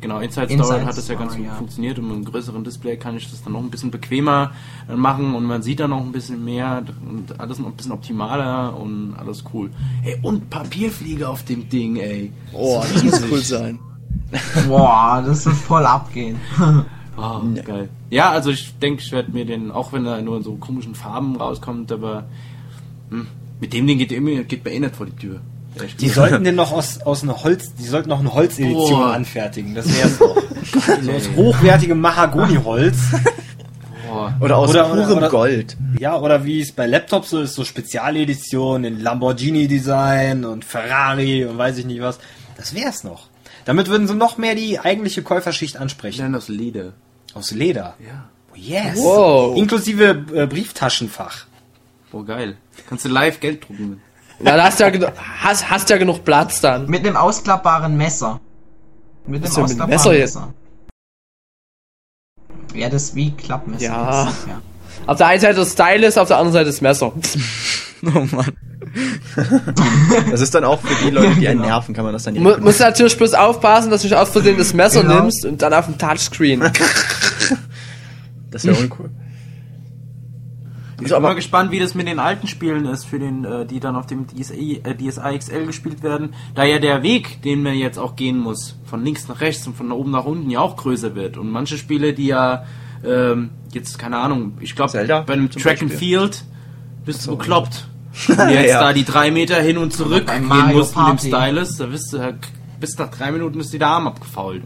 genau, Inside, Inside Story hat das ja ganz gut ja. funktioniert und mit einem größeren Display kann ich das dann noch ein bisschen bequemer äh, machen und man sieht dann noch ein bisschen mehr und alles noch ein bisschen optimaler und alles cool. Ey, und Papierfliege auf dem Ding, ey. Oh, das muss cool sein. Boah, das wird voll abgehen. Oh, geil. Ja, also ich denke, ich werde mir den, auch wenn er nur in so komischen Farben rauskommt, aber hm, mit dem Ding geht, irgendwie- geht mir eh nicht vor die Tür. Die sollten den noch aus, aus einer Holz, die sollten noch eine Holzedition Boah. anfertigen. Das wär's doch. so aus hochwertigem Mahagoniholz. Oder aus Oder- purem oder- oder- Gold. Ja, oder wie es bei Laptops so ist, so Spezialeditionen in Lamborghini-Design und Ferrari und weiß ich nicht was. Das wär's noch. Damit würden sie noch mehr die eigentliche Käuferschicht Ich ansprechen. nenne das Leder. Aus Leder. Ja. Oh, yes. Wow. Inklusive äh, Brieftaschenfach. Boah, geil. Kannst du live Geld drucken mit. Na, da hast du ja, genu- hast, hast ja genug Platz dann. Mit einem ausklappbaren Messer. Mit einem mit ausklappbaren Messer jetzt? Ja, das wie Klappmesser. Ja. Ist, ja. Auf der einen Seite das Stylus, auf der anderen Seite das Messer. Oh Mann. Das ist dann auch für die Leute, die einen Genau. nerven, kann man das dann Mu musst natürlich bloß aufpassen, dass du nicht aus Versehen das Messer Genau. nimmst und dann auf dem Touchscreen. Das wäre uncool. Ich bin mal gespannt, wie das mit den alten Spielen ist, für den, äh, die dann auf dem DSi, äh, DSi XL gespielt werden. Da ja der Weg, den man jetzt auch gehen muss, von links nach rechts und von oben nach unten ja auch größer wird. Und manche Spiele, die ja ähm, jetzt, keine Ahnung, ich glaube, bei einem Track and. Field bist du bekloppt. Wenn du jetzt Ja. da die drei Meter hin und zurück gehen Mario musst mit dem Party. Stylus, da bist du, bis nach drei Minuten ist dir der Arm abgefault.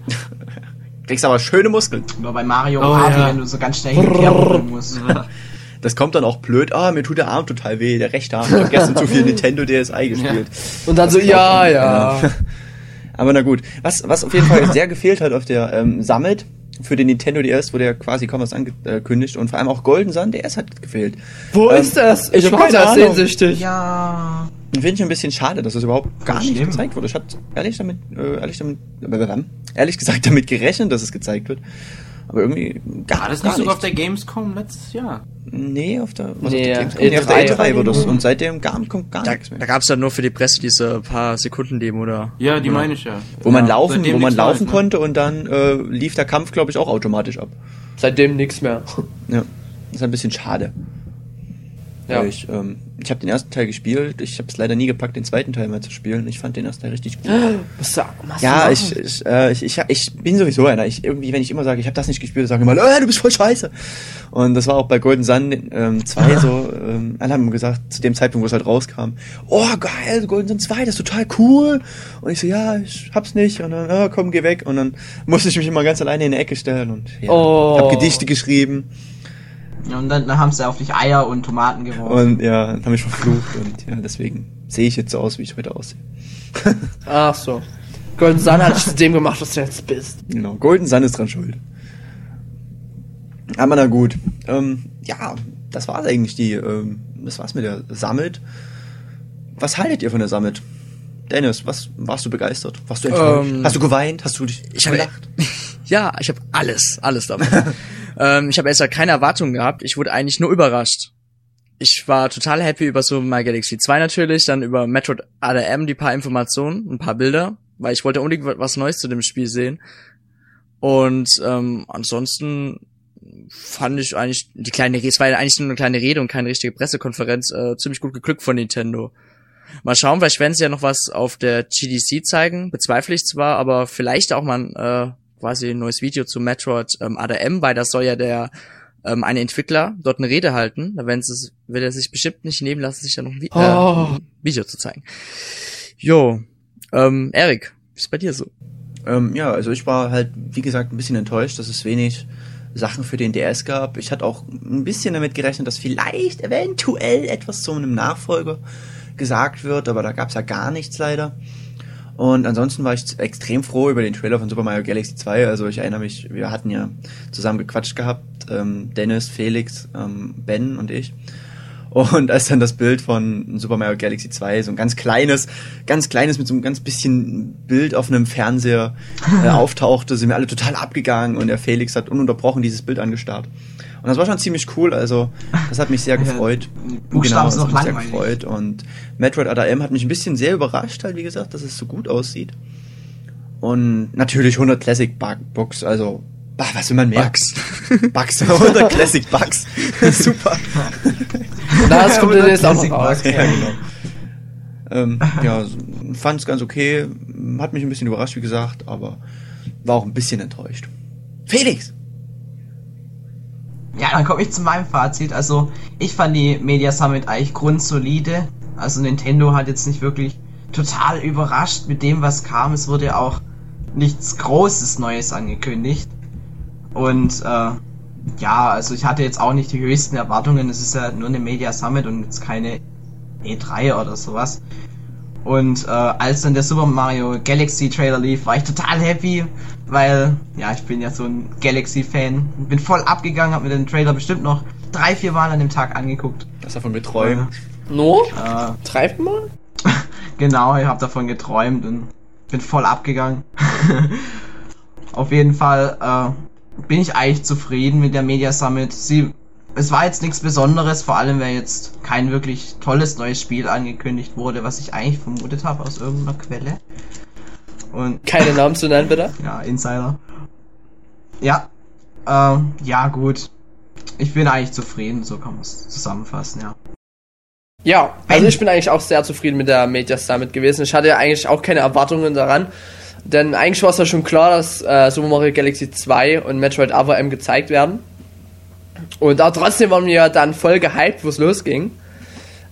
Kriegst aber schöne Muskeln. Oder bei Mario Oh, Party, ja. wenn du so ganz schnell hin und her ruckeln musst. Das kommt dann auch blöd. Ah, mir tut der Arm total weh, der rechte Arm. Ich hab gestern zu viel Nintendo DSi gespielt. Und dann so, ja, ja. Aber na gut. Was, was auf jeden Fall sehr gefehlt hat auf der ähm, Summit für den Nintendo DS, wurde ja quasi kaum was angekündigt und vor allem auch Golden Sun DS hat gefehlt. Wo Ähm, ist das? ich Ich hab war keine da Ahnung. sehnsüchtig. Ja. Finde ich ein bisschen schade, dass es überhaupt gar nicht Stimmt. gezeigt wurde. Ich hatte ehrlich damit, äh, ehrlich damit, äh, ehrlich gesagt damit gerechnet, dass es gezeigt wird. Aber irgendwie gar, War das nicht sogar auf der Gamescom letztes Jahr? Nee, auf der, was Nee, auf der Gamescom? Nee, auf der E3 E3 war das. Und seitdem gar, kommt gar Da, nichts mehr. da gab's dann nur für die Presse diese paar Sekunden Demo oder. Ja, die meine ich ja. Wo man Ja, laufen, wo man laufen Neues, ne? konnte und dann äh, lief der Kampf, glaube ich, auch automatisch ab. Seitdem nichts mehr. Ja. Das ist ein bisschen schade. Ja. Ich, ähm, ich habe den ersten Teil gespielt. Ich habe es leider nie gepackt, den zweiten Teil mal zu spielen. Ich fand den ersten Teil richtig gut. Was sag- was Ja, du ich, ich, äh, ich, ich, ich bin sowieso einer. Ich, irgendwie, wenn ich immer sage, ich habe das nicht gespielt, sagen immer, äh, du bist voll scheiße. Und das war auch bei Golden Sun ähm, 2 so. Ähm, alle haben gesagt, zu dem Zeitpunkt, wo es halt rauskam, oh geil, Golden Sun 2, das ist total cool. Und ich so, ja, ich hab's nicht. Und dann, ah, komm, geh weg. Und dann musste ich mich immer ganz alleine in die Ecke stellen und ja, Oh. hab Gedichte geschrieben. Und dann, dann haben sie auf dich Eier und Tomaten geworfen. Und ja, dann habe ich verflucht. Und ja, deswegen sehe ich jetzt so aus, wie ich heute aussehe. Ach so. Golden Sun hat dich zu dem gemacht, was du jetzt bist. Genau, Golden Sun ist dran schuld. Aber na gut. Ähm, ja, das war's eigentlich die, ähm, das war's mit der Summit. Was haltet ihr von der Summit? Dennis, was warst du begeistert? Warst du enttäuscht? Ähm, Hast du geweint? Hast du dich Ich habe gelacht? ja, ich habe alles, alles davon. ähm, ich habe erst keine Erwartungen gehabt. Ich wurde eigentlich nur überrascht. Ich war total happy über so My Galaxy 2 natürlich, dann über Metroid ADM die paar Informationen, ein paar Bilder, weil ich wollte unbedingt was Neues zu dem Spiel sehen. Und ähm, ansonsten fand ich eigentlich die kleine es war ja eigentlich nur eine kleine Rede und keine richtige Pressekonferenz, äh, ziemlich gut geglückt von Nintendo. Mal schauen, vielleicht werden sie ja noch was auf der GDC zeigen, bezweifle ich zwar, aber vielleicht auch mal äh, quasi ein neues Video zu Metroid ähm, ADM, weil das soll ja der ähm, eine Entwickler dort eine Rede halten. Da werden sie, wird er sich bestimmt nicht nehmen lassen, sich da noch ein, Vi Oh. äh, ein Video zu zeigen. Jo, ähm, Erik, wie ist bei dir so? Ähm, ja, also ich war halt, wie gesagt, ein bisschen enttäuscht, dass es wenig Sachen für den DS gab. Ich hatte auch ein bisschen damit gerechnet, dass vielleicht eventuell etwas zu einem Nachfolger gesagt wird, aber da gab es ja gar nichts leider. Und ansonsten war ich extrem froh über den Trailer von Super Mario Galaxy 2. Also ich erinnere mich, wir hatten ja zusammen gequatscht gehabt, ähm, Dennis, Felix, ähm, Ben und ich. Und als dann das Bild von Super Mario Galaxy 2, so ein ganz kleines, ganz kleines mit so einem ganz bisschen Bild auf einem Fernseher äh, auftauchte, sind wir alle total abgegangen und der Felix hat ununterbrochen dieses Bild angestarrt. Und das war schon ziemlich cool, also das hat mich sehr gefreut. Buchstaben das sind hat mich sehr gefreut. Und Metroid ADM hat mich ein bisschen sehr überrascht, halt wie gesagt, dass es so gut aussieht. Und natürlich 100 Classic Books, also bah, was will man mehr? Bugs. Bugs, 100 Classic Bugs. Super. Das kommt Ja, jetzt auch noch Classic raus. ja, genau. Ähm, ja, fand es ganz okay. Hat mich ein bisschen überrascht, wie gesagt, aber war auch ein bisschen enttäuscht. Felix! Ja, dann komme ich zu meinem Fazit. Also, ich fand die Media Summit eigentlich grundsolide. Also, Nintendo hat jetzt nicht wirklich total überrascht mit dem, was kam. Es wurde auch nichts Großes Neues angekündigt. Und, äh, ja, also ich hatte jetzt auch nicht die höchsten Erwartungen. Es ist ja nur eine Media Summit und jetzt keine E3 oder sowas. Und äh, als dann der Super Mario Galaxy Trailer lief, war ich total happy, weil ja, ich bin ja so ein Galaxy-Fan. Bin voll abgegangen, habe mir den Trailer bestimmt noch drei, vier Mal an dem Tag angeguckt. Das davon geträumt. No? Äh, Treibt mal? genau, ich habe davon geträumt und bin voll abgegangen. Auf jeden Fall äh, bin ich eigentlich zufrieden mit der Media Summit. Sie, es war jetzt nichts Besonderes, vor allem weil jetzt kein wirklich tolles neues Spiel angekündigt wurde, was ich eigentlich vermutet habe aus irgendeiner Quelle. Und Keine Namen zu nennen, bitte. ja, Insider. Ja, ähm, ja gut. Ich bin eigentlich zufrieden, so kann man es zusammenfassen, ja. Ja, also ich bin eigentlich auch sehr zufrieden mit der Media Summit gewesen. Ich hatte ja eigentlich auch keine Erwartungen daran. Denn eigentlich war es ja schon klar, dass äh, Super Mario Galaxy 2 und Metroid Other M gezeigt werden. Und auch trotzdem waren wir dann voll gehypt, wo es losging.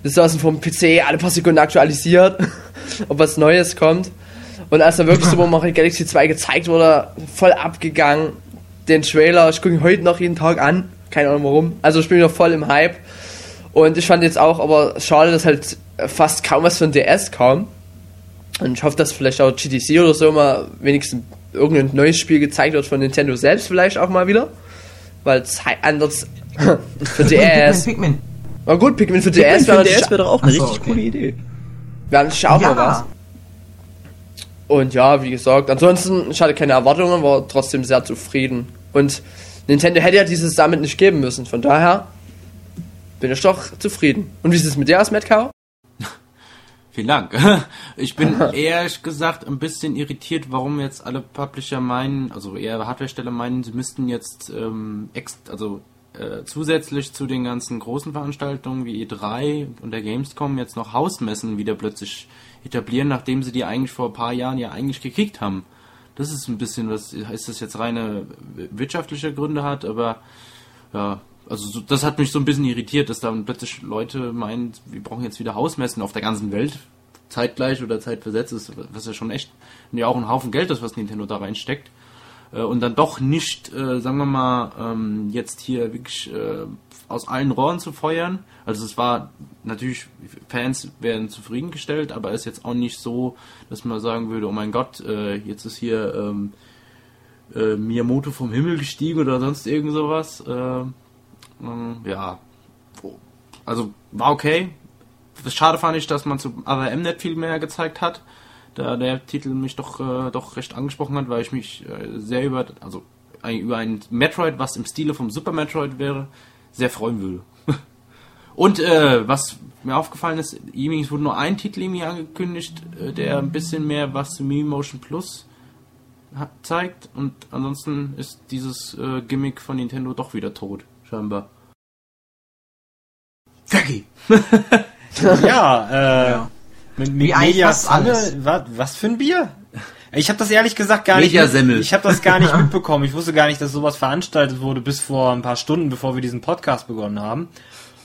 Wir saßen vom PC, alle paar Sekunden aktualisiert, ob was Neues kommt. Und als dann wirklich Super Mario Galaxy 2 gezeigt wurde, voll abgegangen. Den Trailer, ich gucke ihn heute noch jeden Tag an. Keine Ahnung warum. Also ich bin wieder voll im Hype. Und ich fand jetzt auch, aber schade, dass halt fast kaum was von DS kam. Und ich hoffe, dass vielleicht auch GTC oder so mal wenigstens irgendein neues Spiel gezeigt wird von Nintendo selbst vielleicht auch mal wieder. Weil es anders für DS. Pikmin, Na gut, Pikmin für DS DS wäre für DS wäre doch auch eine Ach so, richtig okay. coole Idee. wäre natürlich auch Ja. mal was. Und ja, wie gesagt, ansonsten, ich hatte keine Erwartungen, war trotzdem sehr zufrieden. Und Nintendo hätte ja dieses Summit nicht geben müssen. Von daher bin ich doch zufrieden. Und wie ist es mit dir aus, Matt Cow? Vielen Dank. Ich bin ehrlich gesagt ein bisschen irritiert, warum jetzt alle Publisher meinen, also eher Hardwaresteller meinen, sie müssten jetzt ähm, ex also äh, zusätzlich zu den ganzen großen Veranstaltungen wie E3 und der Gamescom jetzt noch Hausmessen wieder plötzlich etablieren, nachdem sie die eigentlich vor ein paar Jahren ja eigentlich gekickt haben. Das ist ein bisschen was, ist das jetzt reine wirtschaftliche Gründe hat, aber ja, also so, das hat mich so ein bisschen irritiert, dass dann plötzlich Leute meinen, wir brauchen jetzt wieder Hausmessen auf der ganzen Welt, zeitgleich oder zeitversetzt ist, was ja schon echt ja auch ein Haufen Geld ist, was Nintendo da reinsteckt. Äh, und dann doch nicht, äh, sagen wir mal, ähm, jetzt hier wirklich äh, aus allen Rohren zu feuern. Also es war natürlich, Fans werden zufriedengestellt, aber ist jetzt auch nicht so, dass man sagen würde, oh mein Gott, äh, jetzt ist hier ähm, äh, Miyamoto vom Himmel gestiegen oder sonst irgend sowas. Ähm, ja, also war okay. Schade fand ich, dass man zu AWM nicht viel mehr gezeigt hat. Da der Titel mich doch, äh, doch recht angesprochen hat, weil ich mich äh, sehr über, also ein, über ein Metroid, was im Stile vom Super Metroid wäre, sehr freuen würde. Und äh, was mir aufgefallen ist, es wurde nur ein Titel irgendwie angekündigt, äh, der ein bisschen mehr was zu Mii Motion Plus zeigt. Und ansonsten ist dieses äh, Gimmick von Nintendo doch wieder tot, scheinbar. Fergie! Ja, äh, Ja. mit, mit Wie eigentlich Media fast alles. Summit, was, was für ein Bier? Ich habe das ehrlich gesagt gar nicht. Mediasemmel. Ich habe das gar nicht mitbekommen. Ich wusste gar nicht, dass sowas veranstaltet wurde bis vor ein paar Stunden, bevor wir diesen Podcast begonnen haben.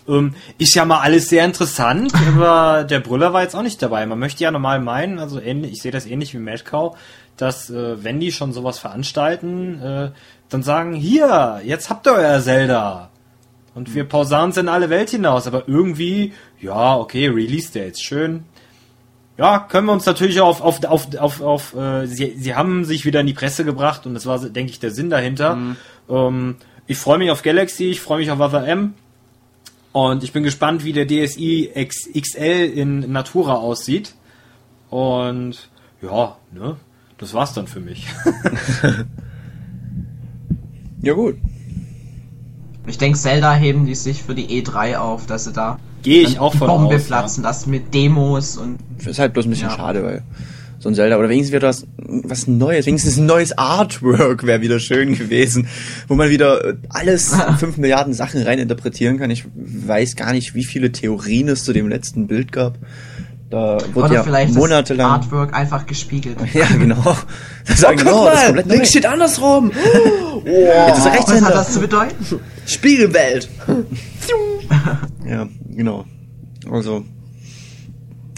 Ähm, ist ja mal alles sehr interessant, aber der Brüller war jetzt auch nicht dabei. Man möchte ja normal meinen, also ähnlich, ich sehe das ähnlich wie Madcow, dass äh, wenn die schon sowas veranstalten, äh, dann sagen, hier, jetzt habt ihr euer Zelda. Und wir pausieren es in alle Welt hinaus, aber irgendwie, ja, okay, Release Dates, schön. Ja, können wir uns natürlich auf, auf, auf, auf, auf äh, sie, sie haben sich wieder in die Presse gebracht und das war, denke ich, der Sinn dahinter. Ähm, ich freue mich auf Galaxy, ich freue mich auf Other M und ich bin gespannt, wie der DSi X, XL in Natura aussieht. Und ja, ne, das war's dann für mich. Ja gut. Ich denke, Zelda heben die sich für die E3 auf, dass sie da Gehe ich auch von Bombe aus. platzen lassen mit Demos und Ist halt bloß ein bisschen Ja. schade, weil so ein Zelda, oder wenigstens wäre das was Neues, wenigstens ein neues Artwork wäre wieder schön gewesen, wo man wieder äh, alles in fünf Milliarden Sachen reininterpretieren kann. Ich weiß gar nicht, wie viele Theorien es zu dem letzten Bild gab. Da wurde oder ja vielleicht monatelang. das Artwork einfach gespiegelt. Ja, genau. Das sagen, Guck genau, das ist mal, komplett neu. links steht andersrum. Jetzt ist er Was hat das zu bedeuten? Spiegelwelt. Ja, genau. Also,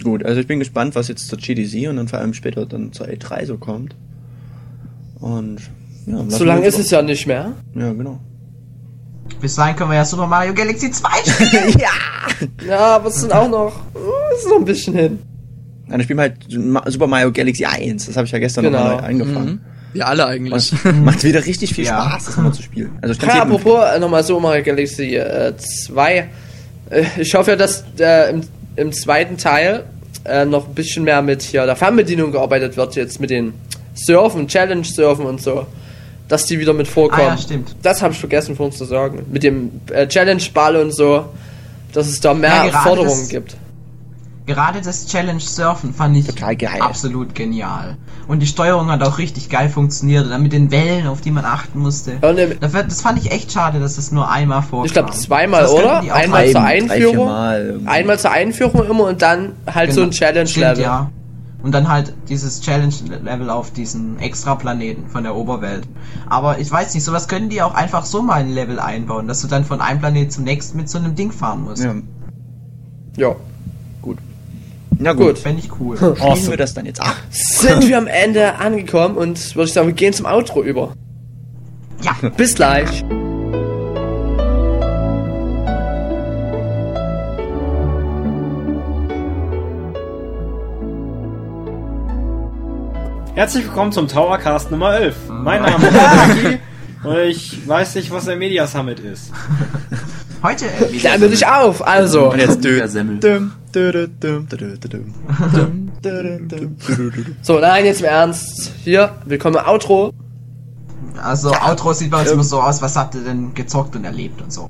gut, also ich bin gespannt, was jetzt zur GDC und dann vor allem später dann zur E3 so kommt. Und, ja, So lange ist es ja nicht mehr. Ja, genau. Bis dahin können wir ja Super Mario Galaxy 2 spielen. Ja, aber es sind auch noch, uh, ist noch ein bisschen hin. Dann spielen wir halt Super Mario Galaxy 1. Das habe ich ja gestern Genau. noch mal angefangen. Wir alle eigentlich. Und macht wieder richtig viel Ja. Spaß, das nochmal zu spielen. Also ich Ja, apropos äh, nochmal so Mario Galaxy äh, 2. Äh, ich hoffe ja, dass äh, im, im zweiten Teil äh, noch ein bisschen mehr mit hier der Fernbedienung gearbeitet wird, jetzt mit den Surfen, Challenge-Surfen und so. Dass die wieder mit vorkommen. Ah ja, stimmt. Das habe ich vergessen vorhin zu sagen. Mit dem äh, Challenge-Ball und so. Dass es da mehr Ja, Forderungen das- gibt. Gerade das Challenge Surfen fand ich Total geil. absolut genial. Und die Steuerung hat auch richtig geil funktioniert. Dann mit den Wellen, auf die man achten musste. Und im, Das, wird- das fand ich echt schade, dass es nur einmal vorkam. ich glaube zweimal, könnten oder? Einmal zur Einführung. Einmal zur Einführung immer und dann halt so ein Genau. Challenge-Level. Ja. Und dann halt dieses Challenge-Level auf diesen Extra-Planeten von der Oberwelt. Aber ich weiß nicht, sowas können die auch einfach so mal ein Level einbauen, dass du dann von einem Planet zum nächsten mit so einem Ding fahren musst. Ja, Ja. na gut. Gut. Fände ich cool. Spielen wir das dann jetzt ab. sind wir am Ende angekommen und würde ich sagen, wir gehen zum Outro über. ja. Bis gleich. Herzlich willkommen zum Towercast Nummer 11. Mein Name ist Jackie und ich weiß nicht, was der Media Summit ist. Heute äh, Klären wir dich auf. Also, Und jetzt dö, so, nein, jetzt im Ernst. Hier, willkommen im Outro. Also Outro sieht bei uns immer so aus, was habt ihr denn gezockt und erlebt und so.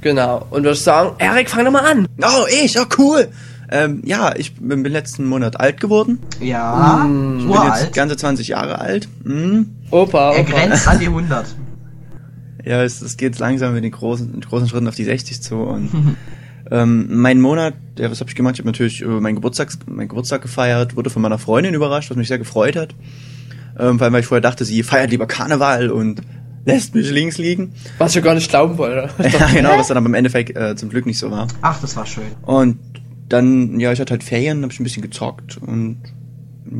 Genau. Und würde ich sagen, Erik, fang doch mal an. Oh, ich, oh cool. Ähm, ja, ich bin, bin letzten Monat alt geworden. Ja, Ich bin jetzt uralt. ganze 20 Jahre alt. Mhm. Opa, Er Opa. grenzt an die 100. Ja, es, es geht langsam mit den großen, mit großen Schritten auf die 60 zu. Und ähm, mein Monat, ja, was habe ich gemacht? Ich habe natürlich äh, meinen Geburtstag, meinen Geburtstag gefeiert, wurde von meiner Freundin überrascht, was mich sehr gefreut hat. Ähm, vor allem, weil ich vorher dachte, sie feiert lieber Karneval und lässt mich links liegen. Was ich gar nicht glauben wollte. ja, genau, was dann aber im Endeffekt äh, zum Glück nicht so war. Ach, das war schön. Und dann, ja, ich hatte halt Ferien, habe ich ein bisschen gezockt und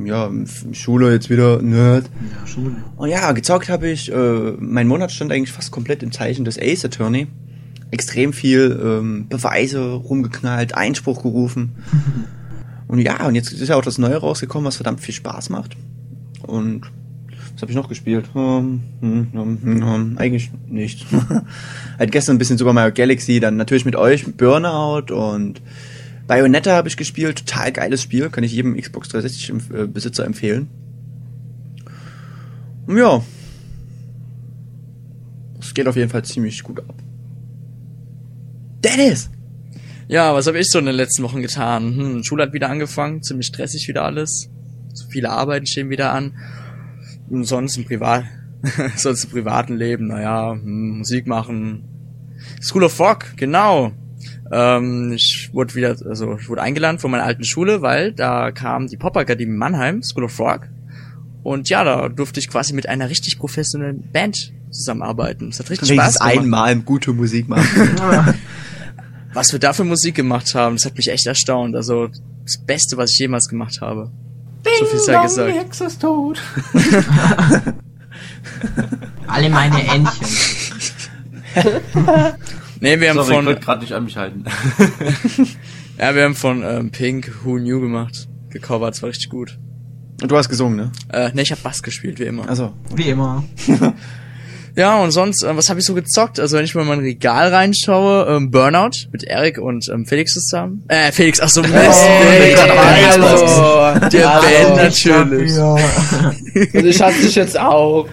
ja, Schule jetzt wieder Nerd. Ja, Schule. Und ja, gezockt habe ich. Äh, mein Monat stand eigentlich fast komplett im Zeichen des Ace Attorney. Extrem viel ähm, Beweise rumgeknallt, Einspruch gerufen. und ja, und jetzt ist ja auch das Neue rausgekommen, was verdammt viel Spaß macht. Und was habe ich noch gespielt? Hm, hm, hm, hm, hm, eigentlich nicht. halt gestern ein bisschen Super Mario Galaxy, dann natürlich mit euch Burnout und Bayonetta habe ich gespielt. Total geiles Spiel, kann ich jedem Xbox 360 -Empf- äh, Besitzer empfehlen. Und ja. Es geht auf jeden Fall ziemlich gut ab. Dennis! Ja, was habe ich so in den letzten Wochen getan? Hm, Schule hat wieder angefangen, ziemlich stressig wieder alles. So viele Arbeiten stehen wieder an. Und sonst im Privat, sonst im privaten Leben, naja, hm, Musik machen. School of Rock, genau. Ähm, ich wurde wieder, also ich wurde eingeladen von meiner alten Schule, weil da kam die Popakademie Mannheim, School of Rock. Und ja, da durfte ich quasi mit einer richtig professionellen Band zusammenarbeiten. Es hat richtig Spaß Wenigstens gemacht. einmal gute Musik machen. Was wir da für Musik gemacht haben, das hat mich echt erstaunt. Also das Beste, was ich jemals gemacht habe. so viel sei gesagt. Die Hexe ist tot. Alle meine Entchen. Nee, wir haben Sorry, ich von, wollte gerade nicht an mich halten. ja, wir haben von ähm, Pink Who Knew gemacht. Gecovert, es war richtig gut. Und du hast gesungen, ne? Äh, ne, ich habe Bass gespielt, wie immer. Also. Wie immer. Ja, und sonst, äh, was habe ich so gezockt? Also wenn ich mal in mein Regal reinschaue, ähm, Burnout mit Eric und ähm, Felix zusammen. Äh, Felix, ach so, Mist. Felix, hallo. Der Hallo. Ben natürlich. Und ich hatte dich jetzt auch.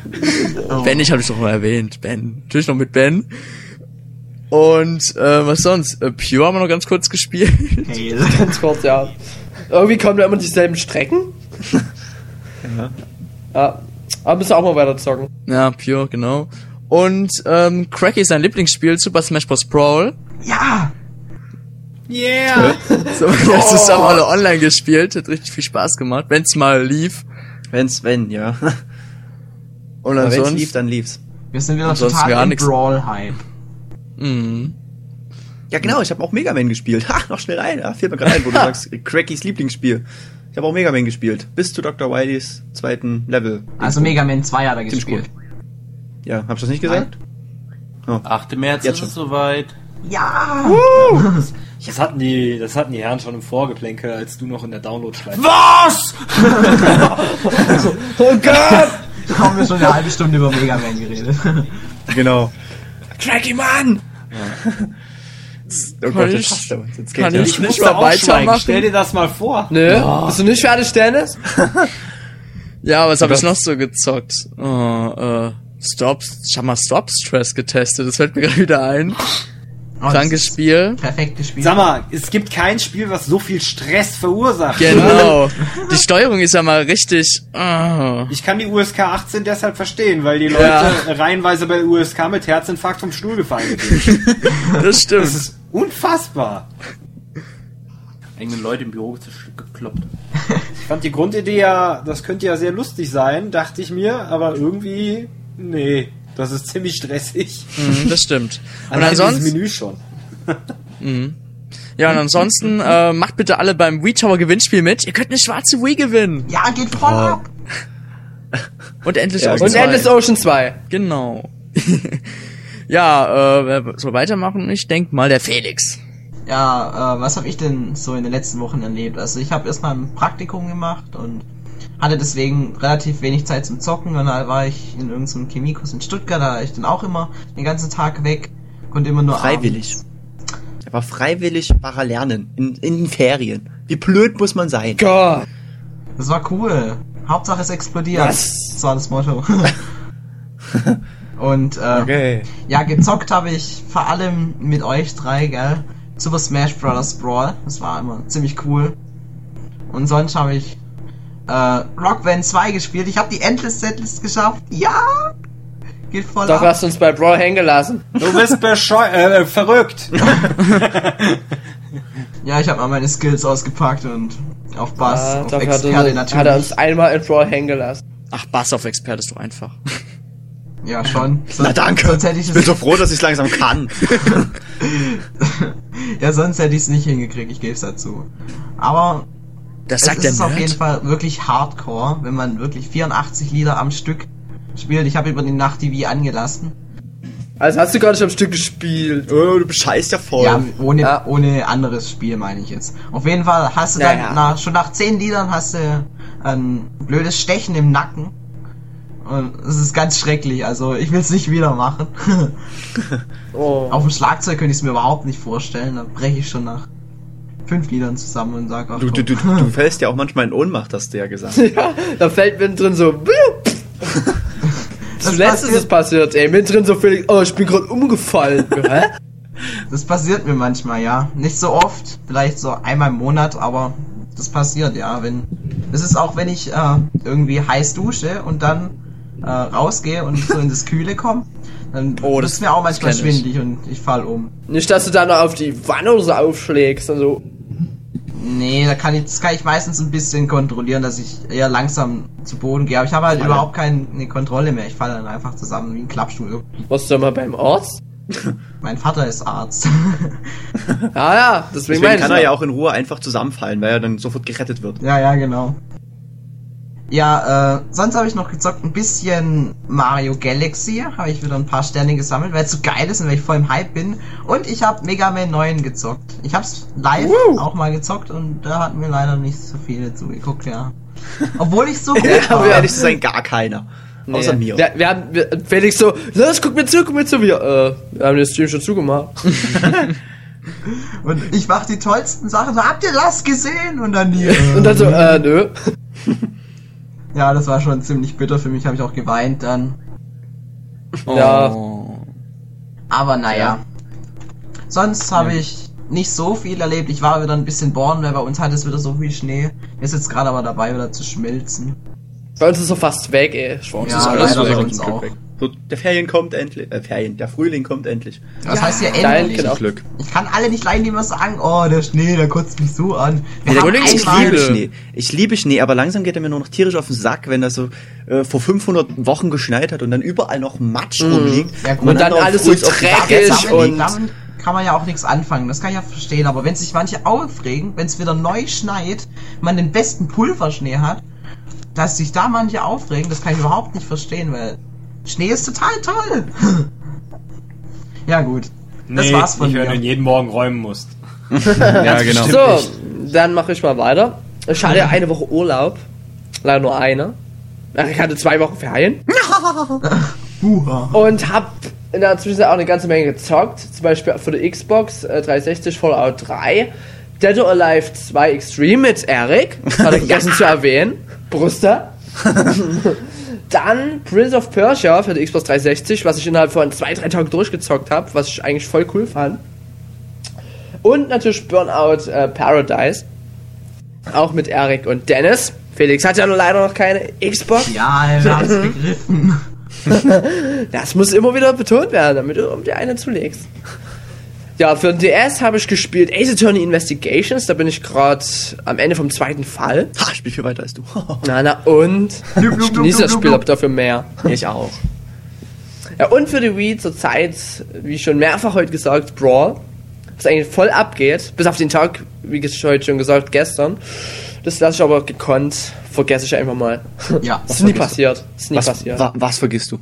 Ben, ich habe dich doch mal erwähnt. Ben. Natürlich noch mit Ben. Und äh, was sonst? Äh, Pure haben wir noch ganz kurz gespielt. Hail. Ganz kurz, ja. Irgendwie kommen da immer dieselben Strecken. Ja. Ja. Aber müssen wir auch mal weiter zocken. Ja, Pure, genau. Und ähm, Cracky ist sein Lieblingsspiel, Super Smash Bros. Brawl. Ja! Yeah! So, wir haben zusammen alle online gespielt. Hat richtig viel Spaß gemacht, wenn's mal lief. Wenn's, wenn, ja. Und Aber wenn's ansonsten... lief, dann lief's. Wir sind wieder Ansonsten total im. Brawl-Hype. Mhm. Ja, genau, ich habe auch Mega Man gespielt. Ha, noch schnell rein. Ja, fällt mir gerade ein, wo du sagst, Crackys Lieblingsspiel. Ich habe auch Mega Man gespielt. Bis zu Dr. Wileys zweiten Level. Also Mega Man 2 hat er Ziemlich gespielt. Ja, hab ich das nicht gesagt? 8. März Jetzt ist schon. es soweit. Ja! Das hatten die, das hatten die Herren schon im Vorgeplänkel, als du noch in der Download-Schleife. Was? Oh Gott! Da haben wir schon eine halbe Stunde über Mega Man geredet. Genau. Cracky Mann! Oh Kann jetzt ich- hasst er uns. Jetzt kann geht's ich- ja. nicht mal weitermachen? Stell dir das mal vor. Nö, bist du nicht fertig, Dennis? Ja, was habe ich noch so gezockt? Oh, äh, Stop, ich hab mal Stop Stress getestet, das fällt mir gerade wieder ein. Oh, Krankes das ist Spiel. Perfektes Spiel. Sag mal, es gibt kein Spiel, was so viel Stress verursacht. Genau. Die Steuerung ist ja mal richtig. Oh. Ich kann die USK 18 deshalb verstehen, weil die Leute Ja. reihenweise bei USK mit Herzinfarkt vom Stuhl gefallen sind. Das Das stimmt. ist unfassbar. Eigene Leute im Büro gekloppt. Ich fand die Grundidee ja, das könnte ja sehr lustig sein, dachte ich mir, aber irgendwie, nee, das ist ziemlich stressig. Mhm, das stimmt. Und dieses ansonsten, Menü schon. ja, und ansonsten äh, macht bitte alle beim Wii Tower Gewinnspiel mit. Ihr könnt eine schwarze Wii gewinnen. Ja, geht voll ab! Und endlich Ja, auch Und zwei. Endless Ocean 2. Genau. ja, äh, wer soll weitermachen? Ich denk mal der Felix. Ja, äh, was habe ich denn so in den letzten Wochen erlebt? Also ich habe erstmal ein Praktikum gemacht und hatte deswegen relativ wenig Zeit zum Zocken und da war ich in irgendeinem Chemiekurs in Stuttgart, da war ich dann auch immer den ganzen Tag weg, konnte immer nur Freiwillig. abends- Er war freiwillig para lernen. In, in den Ferien. Wie blöd muss man sein? Gott. Das war cool. Hauptsache es explodiert. Was? Das war das Motto. Und äh, Okay. ja, gezockt habe ich vor allem mit euch drei, gell? Super Smash Bros. Brawl. Das war immer ziemlich cool. Und sonst habe ich äh, Rock Band 2 gespielt. Ich habe die Endless Setlist geschafft. Ja! Geht voll Doch ab. hast du uns bei Brawl hängen gelassen. Du bist bescheu äh, verrückt. Ja, ich habe mal meine Skills ausgepackt und auf Bass, Ah, auf hat, Experte er, natürlich. hat er uns einmal in Brawl hängen gelassen. Ach, Bass auf Expert ist doch einfach. ja, schon. Na danke. Sonst hätte ich ich bin so froh, dass ich es langsam kann. ja, sonst hätte ich es nicht hingekriegt, ich gebe es dazu. Aber Das es sagt der ist auf jeden. Fall wirklich hardcore, wenn man wirklich 84 Lieder am Stück spielt. Ich habe über die Nacht die Wii angelassen. Also hast du gar nicht am Stück gespielt. Oh, du bescheißt ja voll. Ja, ohne, Ja. ohne anderes Spiel meine ich jetzt. Auf jeden Fall hast du Ja, dann. Nach, schon nach 10 Liedern hast du ein blödes Stechen im Nacken. Und es ist ganz schrecklich, also ich will es nicht wieder machen. Oh. Auf dem Schlagzeug könnte ich es mir überhaupt nicht vorstellen, da breche ich schon nach fünf Liedern zusammen und sag ach Du, du, du, du fällst ja auch manchmal in Ohnmacht, hast du ja gesagt. Ja, da fällt mittendrin so. Das Zuletzt ist es passiert, ey. Mittendrin so Felix, oh, ich bin gerade umgefallen. Hä? Das passiert mir manchmal, ja. Nicht so oft, vielleicht so einmal im Monat, aber das passiert, ja. Wenn das ist auch, wenn ich äh, irgendwie heiß dusche und dann äh, rausgehe und so in das Kühle komme, dann Oh, ist das- mir auch manchmal ich. schwindelig und ich fall um. Nicht, dass du da noch auf die Wanne oder so aufschlägst und so. Nee, da kann ich, das kann ich meistens ein bisschen kontrollieren, dass ich eher langsam zu Boden gehe. Aber ich habe halt Falle. überhaupt keine Kontrolle mehr. Ich falle dann einfach zusammen wie ein Klappstuhl. Warst du da mal beim Arzt? Mein Vater ist Arzt. Ja, ja, deswegen, Deswegen kann er ja auch in Ruhe einfach zusammenfallen, weil er dann sofort gerettet wird. Ja, ja, genau. Ja, äh, sonst habe ich noch gezockt ein bisschen Mario Galaxy. Habe ich wieder ein paar Sterne gesammelt, weil es so geil ist und weil ich voll im Hype bin. Und ich habe Mega Man 9 gezockt. Ich habe es live Woo. auch mal gezockt und da hatten wir leider nicht so viele zugeguckt, ja. Obwohl ich so gut Aber war. ehrlich zu sein, gar keiner. Außer Nee. mir. Wir, wir haben, wir, Felix so, los, guck mir zu, guck mir zu. Wir, äh, wir haben den Stream schon zugemacht. Und ich mach die tollsten Sachen. So, habt ihr das gesehen? Und dann die. Und dann so, äh, nö. ja, das war schon ziemlich bitter für mich. Habe ich auch geweint dann. Ja. Oh. Aber naja. Sonst habe ich nicht so viel erlebt. Ich war wieder ein bisschen bohren, weil bei uns hat es wieder so viel Schnee. Wir ist jetzt gerade aber dabei, wieder zu schmelzen. Bei uns ist so fast weg, ey. Schwarz Ja, ist leider alles bei weg. uns auch. So, der Ferien kommt endlich. Äh, Ferien, der Frühling kommt endlich. Was heißt hier geil, endlich? genau. Glück. Ich kann alle nicht leiden, die immer sagen, oh, der Schnee, der kotzt mich so an. Wir Der Frühling Ich liebe. Schnee. Ich liebe Schnee, aber langsam geht er mir nur noch tierisch auf den Sack, wenn das so äh, vor 500 Wochen geschneit hat und dann überall noch Matsch rumliegt. Ja, gut. man Und dann noch alles so dreckig und- damit kann man ja auch nichts anfangen, das kann ich ja verstehen, aber wenn sich manche aufregen, wenn es wieder neu schneit, man den besten Pulverschnee hat, dass sich da manche aufregen, das kann ich überhaupt nicht verstehen, weil Schnee ist total toll. ja gut, das Nee, war's von nicht, wenn du ihn mir. jeden Morgen räumen musst. Ja, genau. So, dann mache ich mal weiter. Ich hatte ja eine Woche Urlaub. Leider nur eine. Ach, Ich hatte zwei Wochen Ferien. Und hab in der Zwischenzeit auch eine ganze Menge gezockt. Zum Beispiel für die Xbox äh, 360 Fallout 3. Dead or Alive 2 Extreme mit Eric. Das hat er vergessen zu erwähnen. Bruster. Dann Prince of Persia für die Xbox 360, was ich innerhalb von zwei, drei Tagen durchgezockt habe, was ich eigentlich voll cool fand. Und natürlich Burnout äh, Paradise. Auch mit Eric und Dennis. Felix hat ja nur leider noch keine Xbox. Ja, er hat's begriffen. Das muss immer wieder betont werden, damit du um die eine zulegst. Ja, für den DS habe ich gespielt Ace Attorney Investigations. Da bin ich gerade am Ende vom zweiten Fall. Ha, ich spiel viel weiter als du. Na, na, und? Ich genieße das Spiel aber dafür mehr. ich auch. Ja, und für die Wii zurzeit, wie schon mehrfach heute gesagt, Brawl. Was eigentlich voll abgeht. Bis auf den Tag, wie ich heute schon gesagt, gestern. Das lasse ich aber gekonnt. Vergesse ich einfach mal. Ja. Das ist nie passiert. Das ist nie Was, passiert. wa, was vergisst du?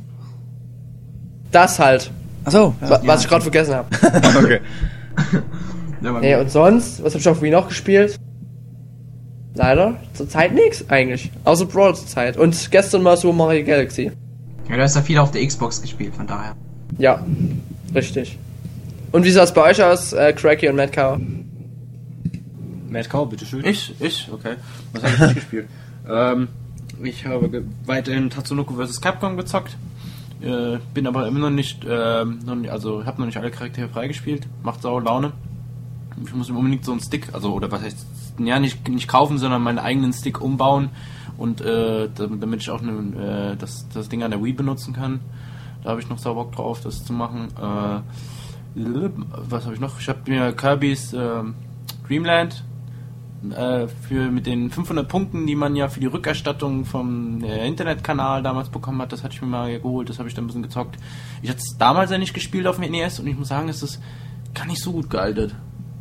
Das halt. Achso. wa- Was ich gerade vergessen habe. okay. Ja, Nee, und sonst, was hab ich auf Wii noch gespielt? Leider, zurzeit nix eigentlich. Außer Brawl zurzeit. Und gestern mal so Mario Galaxy. ja, du hast ja viel auf der Xbox gespielt, von daher. Ja, richtig. Und wie sah es bei euch aus, äh, Cracky und Mad Cow? Mad Cow, bitteschön. Ich, ich, okay. Was habe ich nicht gespielt? Ähm, ich habe weiterhin Tatsunoko vs. Capcom gezockt. Äh, bin aber immer noch nicht, äh, noch nicht also habe noch nicht alle Charaktere freigespielt. Macht sau Laune. Ich muss unbedingt so einen Stick, also oder was heißt, ja nicht nicht kaufen, sondern meinen eigenen Stick umbauen und äh, damit ich auch ne, äh, das das Ding an der Wii benutzen kann. Da habe ich noch sau Bock drauf, das zu machen. Äh, was habe ich noch? Ich habe mir Kirby's äh, Dreamland äh, für mit den 500 Punkten, die man ja für die Rückerstattung vom äh, Internetkanal damals bekommen hat, das hatte ich mir mal geholt, das habe ich dann ein bisschen gezockt. Ich hatte es damals ja nicht gespielt auf dem NES und ich muss sagen, es ist gar nicht so gut gealtert.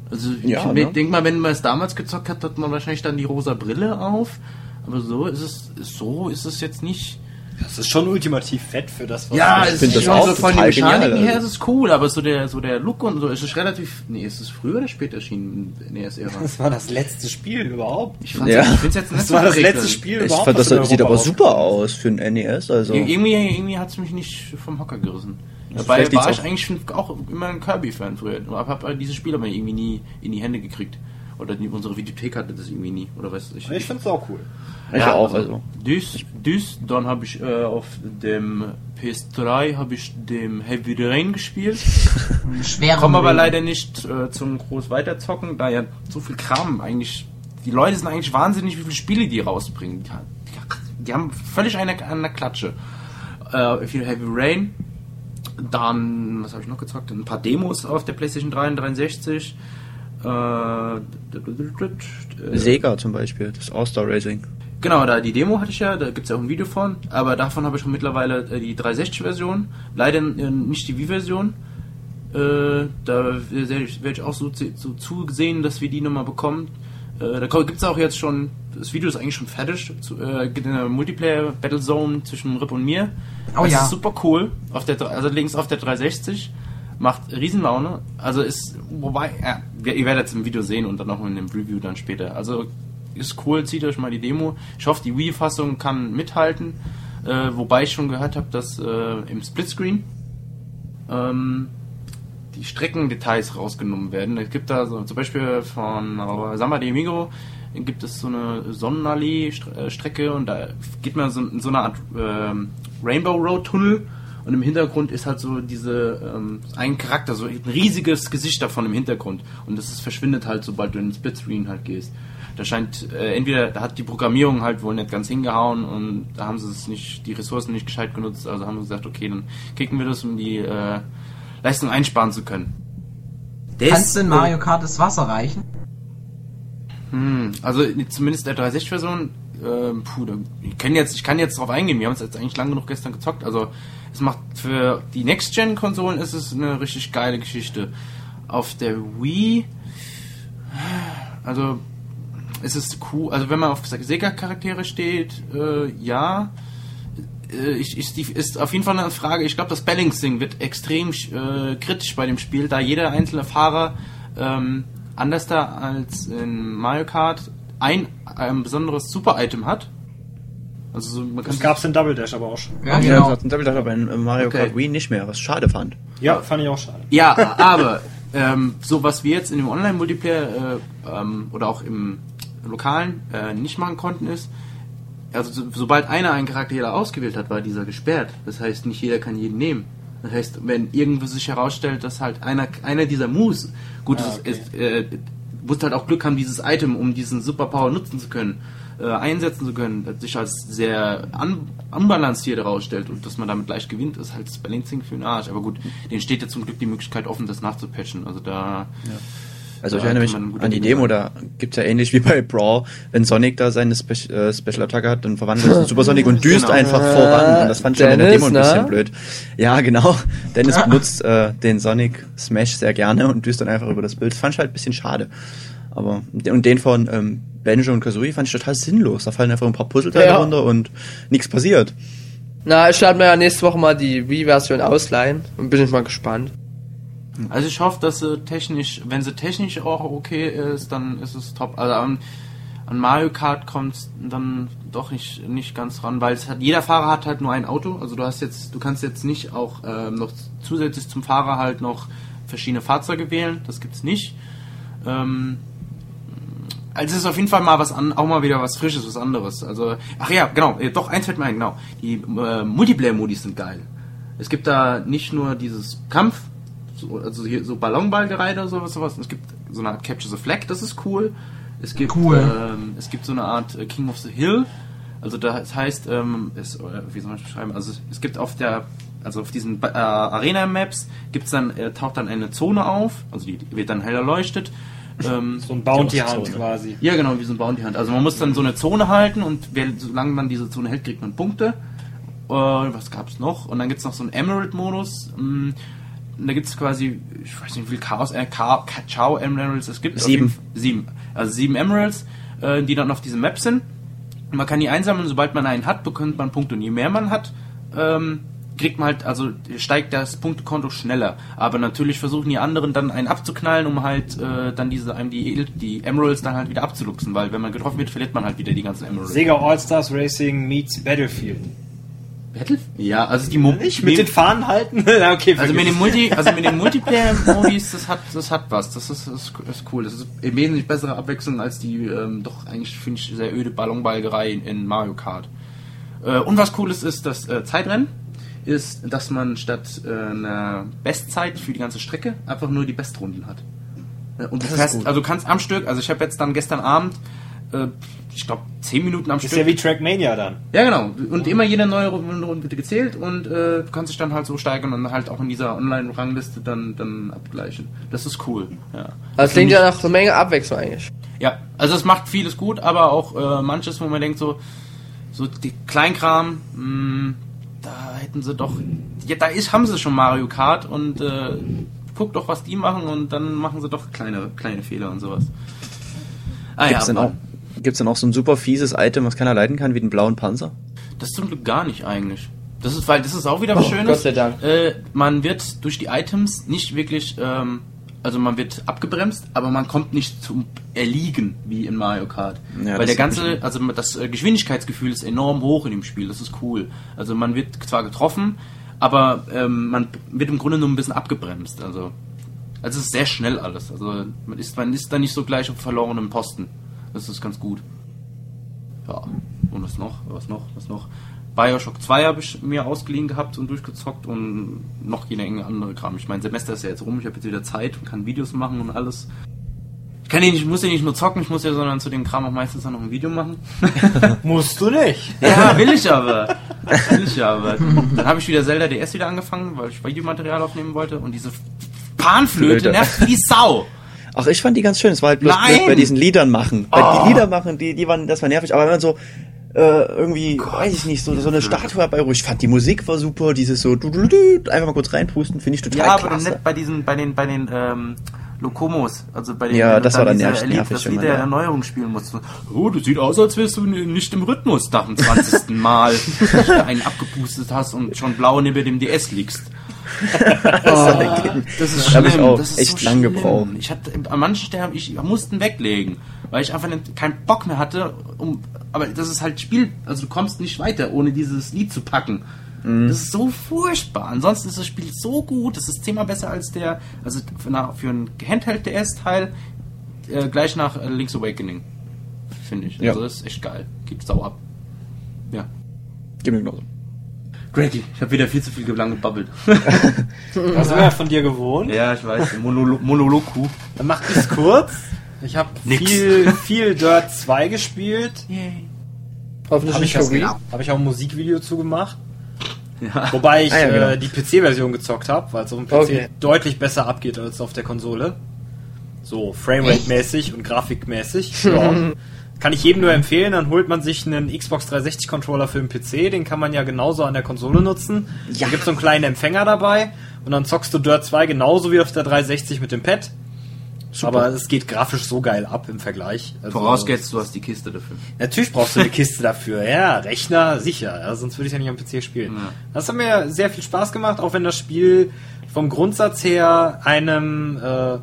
Also Ja, ich ne? denke mal, wenn man es damals gezockt hat, hat man wahrscheinlich dann die rosa Brille auf. Aber so ist es, so ist es jetzt nicht. Das ist schon ultimativ fett für das, was Ja, du- es find ist das schon auch so von den Mechaniken her ist es cool, aber so der, so der Look und so ist es relativ. Nee, ist es früher oder später erschienen in NES-Ära? Das war das letzte Spiel überhaupt. Ich fand's Ja. jetzt, ich nicht Das war das letzte Spiel Ich überhaupt. fand, das sieht aber super aus für ein NES. Also Irgendwie, irgendwie hat es mich nicht vom Hocker gerissen. Dabei war ich auch- eigentlich schon auch immer ein Kirby-Fan früher. Aber hab halt dieses Spiel aber irgendwie nie in die Hände gekriegt. Oder die, unsere Videothek hatte das irgendwie nie. Oder weiß ich. Ich find's auch cool. ich auch. Also Dies, dies, dann habe ich äh, auf dem PS3 habe ich dem Heavy Rain gespielt. Schwere Komme aber leider nicht äh, zum groß weiterzocken, da ja so viel Kram eigentlich. Die Leute sind eigentlich wahnsinnig, wie viele Spiele die rausbringen. Die, die, die haben völlig eine an der Klatsche. Äh, viel Heavy Rain. Dann, was habe ich noch gezockt? Ein paar Demos auf der PlayStation 3 und 63. Äh, Sega zum Beispiel, das All-Star Racing. Genau, da die Demo hatte ich ja, da gibt es ja auch ein Video von, aber davon habe ich schon mittlerweile äh, die 360-Version, leider äh, nicht die Wii-Version. Äh, da werde ich, auch so, zu- so zusehen, dass wir die nochmal bekommen. Äh, da gibt es auch jetzt schon, das Video ist eigentlich schon fertig, zu, äh, geht in der Multiplayer Battle Zone zwischen Rip und mir. Oh das ja. ist super cool, auf der, also links auf der 360. Macht Riesenlaune. Also ist, wobei, ja, ihr werdet es im Video sehen und dann auch in dem Review dann später. Also ist cool, zieht euch mal die Demo. Ich hoffe, die Wii-Fassung kann mithalten. Äh, wobei ich schon gehört habe, dass äh, im Splitscreen ähm, die Streckendetails rausgenommen werden. Es gibt da so, zum Beispiel von äh, Samba de Amigo gibt es so eine Sonnenallee-Strecke und da geht man so in so eine Art ähm, Rainbow Road Tunnel und im Hintergrund ist halt so diese ähm, ein Charakter, so ein riesiges Gesicht davon im Hintergrund und das ist, verschwindet halt, sobald du in den Splitscreen halt gehst. Da scheint äh, entweder da hat die Programmierung halt wohl nicht ganz hingehauen und da haben sie es nicht, die Ressourcen nicht gescheit genutzt, also haben sie gesagt, okay, dann kicken wir das, um die äh, Leistung einsparen zu können. Der Kannst du in äh, Mario Kart das Wasser reichen? hm, also zumindest der 360-Version, ähm, puh, da, ich, kann jetzt, ich kann jetzt drauf eingehen, wir haben es jetzt eigentlich lang genug gestern gezockt, also es macht für die Next-Gen-Konsolen ist es eine richtig geile Geschichte. Auf der Wii, also es ist cool, also wenn man auf Sega-Charaktere steht, äh, ja, äh, ich, ich, die, ist auf jeden Fall eine Frage. Ich glaube, das Balancing wird extrem äh, kritisch bei dem Spiel, da jeder einzelne Fahrer ähm, anders da als in Mario Kart ein, ein besonderes Super-Item hat. Also so, man kann Das gab's in Double Dash aber auch schon. Ja, Ja, genau. hat Double Dash aber in Mario Okay. Kart Wii nicht mehr, was ich schade fand. Ja, fand ich auch schade. Ja, aber ähm, so was wir jetzt in dem Online-Multiplayer äh, ähm, oder auch im lokalen äh, nicht machen konnten, ist, also so, sobald einer einen Charakter ausgewählt hat, war dieser gesperrt. Das heißt, nicht jeder kann jeden nehmen. Das heißt, wenn irgendwo sich herausstellt, dass halt einer, einer dieser Moves, gut, Ah, es okay. ist, äh, musst halt auch Glück haben, dieses Item, um diesen Superpower nutzen zu können, äh, einsetzen zu können, das sich als sehr un unbalanciert herausstellt und dass man damit leicht gewinnt, ist halt das Balancing für den Arsch. Aber gut, denen steht ja zum Glück die Möglichkeit offen, das nachzupatchen. Also da Also ich erinnere mich an die Demo, da gibt's ja ähnlich wie bei Brawl, wenn Sonic da seine Spe äh, Special Attacke hat, dann verwandelt er sich in Super Sonic und düst Genau. einfach voran. Und das fand ich schon in der Dennis, Demo ein bisschen ne? blöd. Ja, genau. Dennis benutzt äh, den Sonic Smash sehr gerne und düst dann einfach über das Bild. Das fand ich halt ein bisschen schade. Aber und den von ähm, Benjo und Kazooie fand ich total sinnlos. Da fallen einfach ein paar Puzzleteile Ja. runter und nichts passiert. Na, ich werde mir ja nächste Woche mal die Wii-Version ausleihen und bin ich mal gespannt. Also ich hoffe, dass sie technisch, wenn sie technisch auch okay ist, dann ist es top. Also an, an Mario Kart kommt dann doch nicht, nicht ganz ran, weil es hat, jeder Fahrer hat halt nur ein Auto. Also du hast jetzt, du kannst jetzt nicht auch ähm, noch zusätzlich zum Fahrer halt noch verschiedene Fahrzeuge wählen. Das gibt's nicht. Ähm, also es ist auf jeden Fall mal was an, auch mal wieder was Frisches, was anderes. Also, ach ja, genau, äh, doch, eins fällt mir ein, genau. Die äh, Multiplayer-Modis sind geil. Es gibt da nicht nur dieses Kampf, so, also hier so Ballonballgereide oder sowas, sowas. Es gibt so eine Art Capture the Flag, das ist cool. Es gibt, Cool. ähm, es gibt so eine Art äh, King of the Hill. Also das heißt, ähm, es, oder wie soll man das beschreiben? Also es gibt auf der, also auf diesen äh, Arena-Maps gibt's dann, äh, taucht dann eine Zone auf, also die wird dann hell erleuchtet. Ähm, So ein Bounty Hunt quasi. ja, genau, wie so ein Bounty Hunt. Also man muss dann so eine Zone halten und wer, solange man diese Zone hält, kriegt man Punkte. Äh, was gab's noch? Und dann gibt's noch so einen Emerald-Modus. Mm, Da gibt's quasi, ich weiß nicht, wie viel Chaos, äh, Ka Ciao Emeralds es gibt. Sieben. Sieben. Also sieben Emeralds, äh, die dann auf diesem Map sind. Und man kann die einsammeln, sobald man einen hat, bekommt man Punkte. Und je mehr man hat, ähm, kriegt man halt, also steigt das Punktekonto schneller. Aber natürlich versuchen die anderen dann einen abzuknallen, um halt äh, dann diese einem die, die Emeralds dann halt wieder abzuluxen, weil wenn man getroffen wird, verliert man halt wieder die ganzen Emeralds. Sega All-Stars Racing meets Battlefield. Battle? Ja, also die Mo Nicht mit den Fahnen halten? Na, okay, also mit Multi, also mit den Multiplayer-Modis, das hat, das hat was. Das ist, das ist cool. Das ist eine wesentlich bessere Abwechslung als die ähm, doch eigentlich finde ich sehr öde Ballonbalgerei in, in Mario Kart. Äh, und was cool ist, ist das äh, Zeitrennen. Ist, dass man statt äh, einer Bestzeit für die ganze Strecke einfach nur die Bestrunden hat. Äh, Und du ist fährst, also du kannst am Stück, also ich habe jetzt dann gestern Abend, äh, ich glaube, 10 Minuten am Ist Stück. ja wie Trackmania dann. Ja, genau. Und immer jede neue Runde Runde wird gezählt und äh, du kannst dich dann halt so steigern und halt auch in dieser Online-Rangliste dann, dann abgleichen. Das ist cool. Ja. Also das klingt ja nach einer Menge Abwechslung eigentlich. ja, also es macht vieles gut, aber auch äh, manches, wo man denkt so, so die Kleinkram, mh, da hätten sie doch, ja, da ist, haben sie schon Mario Kart und äh, guck doch, was die machen und dann machen sie doch kleine, kleine Fehler und sowas. Ah, Gibt's denn aber- auch, gibt's denn auch so ein super fieses Item, was keiner leiden kann, wie den blauen Panzer? Das zum Glück gar nicht eigentlich. Das ist, weil das ist auch wieder was Oh, Schönes. Gott sei Dank. Äh, man wird durch die Items nicht wirklich, ähm, also man wird abgebremst, aber man kommt nicht zum Erliegen wie in Mario Kart. Ja, weil das der ganze, also das äh, Geschwindigkeitsgefühl ist enorm hoch in dem Spiel. Das ist cool. Also man wird zwar getroffen, aber ähm, man wird im Grunde nur ein bisschen abgebremst. Also, also es ist sehr schnell alles. Also man ist, man ist da nicht so gleich auf verlorenem Posten. Das ist ganz gut. Ja, und was noch? Was noch? Was noch? Bioshock 2 habe ich mir ausgeliehen gehabt und durchgezockt und noch jede Menge andere Kram. Ich mein Semester ist ja jetzt rum, ich habe jetzt wieder Zeit und kann Videos machen und alles. Ich kann ja nicht, ich muss ja nicht nur zocken, ich muss ja sondern zu dem Kram auch meistens dann noch ein Video machen. Musst du nicht. Ja, will ich aber. Will ich aber. Dann habe ich wieder Zelda DS wieder angefangen, weil ich Videomaterial aufnehmen wollte und diese Panflöte Flöte. nervt wie Sau. Ach, ich fand die ganz schön. Es war halt bloß Nein! blöd bei diesen Liedern machen. Weil Oh. die Lieder machen, die, die waren, das war nervig. Aber wenn man so, äh, irgendwie, weiß ich nicht, so, so eine Statue wo ich fand, die Musik war super, dieses so, du, du, du, einfach mal kurz reinpusten, finde ich total Ja, aber klasse. nicht bei diesen, bei den, bei den, ähm, Lokomos, also bei den, Ja, das war dann nervig- Erleb- nervig, das Lied der da- Erneuerung spielen musst. Oh, das sieht aus, als wärst du nicht im Rhythmus nach dem 20. Mal, dass du einen abgepustet hast und schon blau neben dem DS liegst. Das ist Da hab ich schlimm. auch das ist echt so lang schlimm. gebraucht. Ich hatte an manchen Stellen ich mussten weglegen, weil ich einfach nicht, keinen Bock mehr hatte. Um, aber das ist halt Spiel, also du kommst nicht weiter, ohne dieses Lied zu packen. Mhm. Das ist so furchtbar. Ansonsten ist das Spiel so gut, das ist zehnmal besser als der, also für, na- für ein Handheld DS-Teil äh, gleich nach äh, Link's Awakening, finde ich. Ja. Also das ist echt geil. Geht sau ab. Ja. Gib mir genauso. Greggy, ich habe wieder viel zu viel lang gebabbelt. Das sind wir ja von dir gewohnt. ja, ich weiß. Monolo Monolog-Kuh. Dann mach ich's kurz. Ich habe viel, viel Dirt 2 gespielt. Hoffentlich Habe ich, auch- hab ich auch ein Musikvideo zugemacht. Ja. Wobei ich Ah, ja, genau. äh, die PC-Version gezockt habe, weil es auf dem PC Okay. deutlich besser abgeht als auf der Konsole. So Framerate-mäßig und Grafikmäßig. Ja. Kann ich jedem nur empfehlen, dann holt man sich einen Xbox 360 Controller für den PC, den kann man ja genauso an der Konsole nutzen. Ja. Da gibt so einen kleinen Empfänger dabei und dann zockst du Dirt 2 genauso wie auf der 360 mit dem Pad. Aber es geht grafisch so geil ab im Vergleich. Also- Vorausgesetzt, du hast die Kiste dafür. Natürlich brauchst du eine Kiste dafür. Ja, Rechner, sicher. Ja, sonst würde ich ja nicht am PC spielen. Ja. Das hat mir sehr viel Spaß gemacht, auch wenn das Spiel vom Grundsatz her einem... Äh,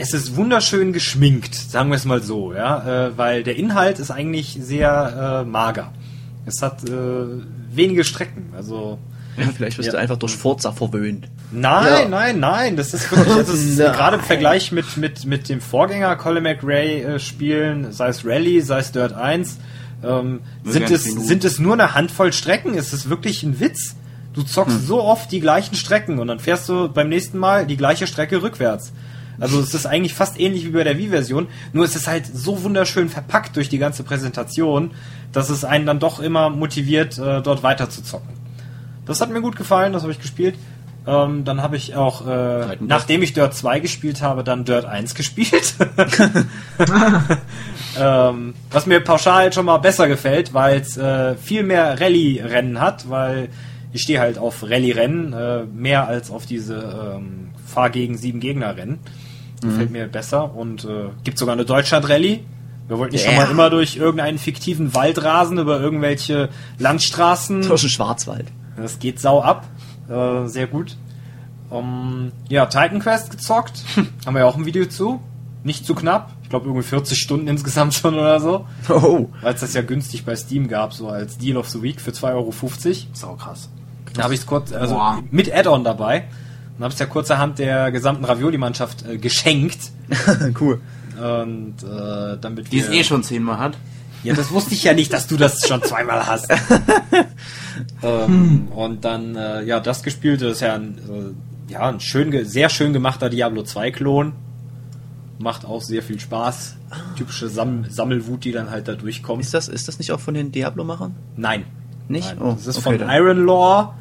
es ist wunderschön geschminkt, sagen wir es mal so, ja, äh, weil der Inhalt ist eigentlich sehr äh, mager. Es hat äh, wenige Strecken, also Ja, vielleicht wirst Ja. du einfach durch Forza verwöhnt. Nein, Ja. nein, nein, das ist wirklich, das ist gerade im Vergleich mit, mit, mit dem Vorgänger Colin McRae äh, Spielen, sei es Rally, sei es Dirt 1, ähm, sind es, Minuten. sind es nur eine Handvoll Strecken, es ist wirklich ein Witz. Du zockst so oft die gleichen Strecken und dann fährst du beim nächsten Mal die gleiche Strecke rückwärts. Also es ist eigentlich fast ähnlich wie bei der Wii-Version, nur es ist halt so wunderschön verpackt durch die ganze Präsentation, dass es einen dann doch immer motiviert, äh, dort weiter zu zocken. Das hat mir gut gefallen, das habe ich gespielt. Ähm, dann habe ich auch, äh, nachdem ich Dirt 2 gespielt habe, dann Dirt 1 gespielt. ähm, was mir pauschal schon mal besser gefällt, weil es äh, viel mehr Rallye-Rennen hat, weil ich stehe halt auf Rallye-Rennen, äh, mehr als auf diese ähm, Fahr gegen sieben Gegner-Rennen. Gefällt mir besser und äh, gibt sogar eine Deutschland-Rallye. Wir wollten nicht Yeah. schon mal immer durch irgendeinen fiktiven Wald rasen, über irgendwelche Landstraßen. Durch den Schwarzwald. Das geht sau ab. Äh, sehr gut. Um, ja, Titan Quest gezockt. Haben wir ja auch ein Video zu. Nicht zu knapp. Ich glaube irgendwie 40 Stunden insgesamt schon oder so. Oh. Weil es das ja günstig bei Steam gab, so als Deal of the Week für 2,50 Euro. Sau krass. Da habe ich es kurz, also Boah. mit Add-on dabei. Und habe es ja kurzerhand der gesamten Ravioli-Mannschaft äh, geschenkt. cool. Und äh, damit Die es eh schon zehnmal hat. Ja, das wusste ich ja nicht, dass du das schon zweimal hast. ähm, und dann, äh, ja, das gespielte ist ja ein, äh, ja, ein schön, sehr schön gemachter Diablo 2 Klon. Macht auch sehr viel Spaß. Typische Sam Sammelwut, die dann halt da durchkommt. Ist das, ist das nicht auch von den Diablo-Machern? Nein. Nicht? Nein. Oh, das ist okay, von dann. Iron Law.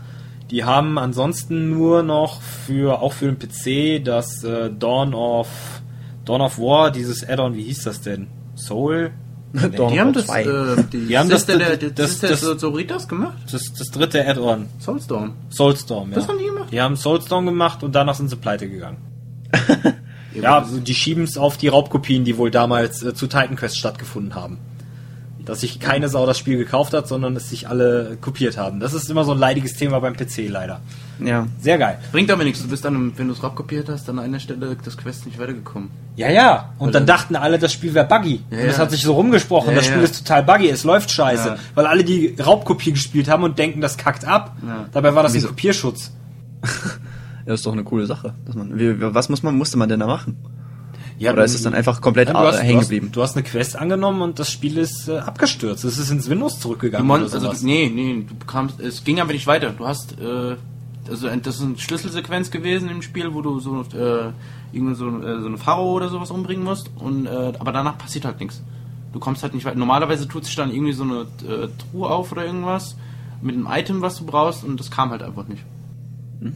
Die haben ansonsten nur noch für, auch für den PC, das äh, Dawn of, Dawn of War, dieses Add-on, wie hieß das denn? Soul? Nee. Dawn Die haben of das, zwei. äh, die, Die haben das- der, das- der, das- Sister das- der Soritas gemacht? Das, das dritte Add-on. Soulstorm. Soulstorm, ja. Das haben die gemacht? Die haben Soulstorm gemacht und danach sind sie pleite gegangen. ja, also die schieben es auf die Raubkopien, die wohl damals äh, zu Titan Quest stattgefunden haben. Dass sich keine Sau das Spiel gekauft hat, sondern es sich alle kopiert haben. Das ist immer so ein leidiges Thema beim PC leider. Ja. Sehr geil. Bringt aber nichts. Du bist dann, wenn du es raubkopiert hast, an einer Stelle das Quest nicht weitergekommen. Ja, ja. Und Weil dann dachten alle, das Spiel wäre buggy. Ja, und das ja. hat sich so rumgesprochen. Ja, das Spiel ja. ist total buggy, es läuft scheiße. Ja. Weil alle die Raubkopie gespielt haben und denken, das kackt ab. Ja. Dabei war das Wieso? ein Kopierschutz. Das ist doch eine coole Sache. Dass man, wie, was muss man, musste man denn da machen? Ja, Oder ist es dann einfach komplett Ja, du, hast, hängen du, hast, geblieben? du hast eine Quest angenommen und das Spiel ist äh, abgestürzt. Es ist ins Windows zurückgegangen. mon, oder also, sowas. nee, nee, du bekamst, es ging aber nicht weiter. Du hast, äh, also das ist eine Schlüsselsequenz gewesen im Spiel, wo du so, äh, irgendwie so, äh, so eine Pharao oder sowas umbringen musst und, äh, aber danach passiert halt nichts. Du kommst halt nicht weiter. Normalerweise tut sich dann irgendwie so eine äh, Truhe auf oder irgendwas mit einem Item, was du brauchst und das kam halt einfach nicht. Mhm.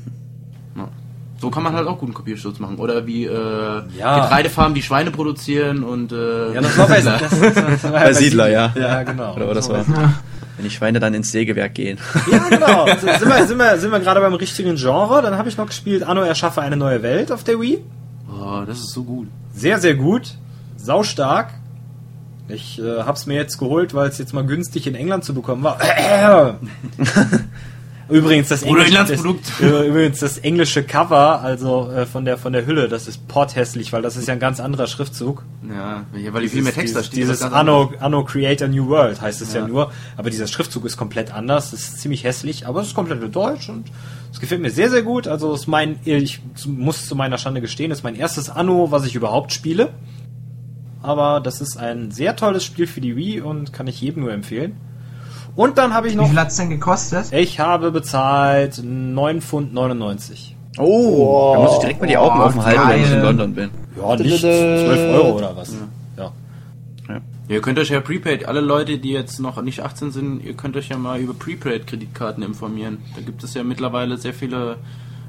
Ja. So kann man halt auch guten Kopierschutz machen. Oder wie äh, Ja. Getreidefarmen, die Schweine produzieren und äh, Ja, das war bei, das, das war Bei Siedler, ja. Ja, genau. Oder was das war? Wenn die Schweine dann ins Sägewerk gehen. Ja, genau. Sind wir, sind wir, sind wir gerade beim richtigen Genre. Dann habe ich noch gespielt Anno erschaffe eine neue Welt auf der Wii. oh, das ist so gut. Sehr, sehr gut. Saustark. Ich äh, hab's mir jetzt geholt, weil es jetzt mal günstig in England zu bekommen war. Übrigens das, Oder Englisch, das, übrigens das englische Cover, also äh, von der von der Hülle, das ist porthässlich, weil das ist ja ein ganz anderer Schriftzug. Ja, weil die viel mehr Text da dieses, steht. Dieses Anno, Anno Create a New World heißt es ja. Ja. nur, aber dieser Schriftzug ist komplett anders, das ist ziemlich hässlich, aber es ist komplett in Deutsch und es gefällt mir sehr, sehr gut. Also es ist mein, ich muss zu meiner Schande gestehen, es ist mein erstes Anno, was ich überhaupt spiele. Aber das ist ein sehr tolles Spiel für die Wii und kann ich jedem nur empfehlen. Und dann habe ich Wie noch, viel hat's denn gekostet? ich habe bezahlt 9 Pfund 99. Oh, da muss ich direkt mal die Augen Oh, offen halten, wenn ich in. London bin. Ja, nicht 12 Euro oder was. Ja. Ja, ihr könnt euch ja Prepaid, alle Leute, die jetzt noch nicht 18 sind, ihr könnt euch ja mal über Prepaid-Kreditkarten informieren. Da gibt es ja mittlerweile sehr viele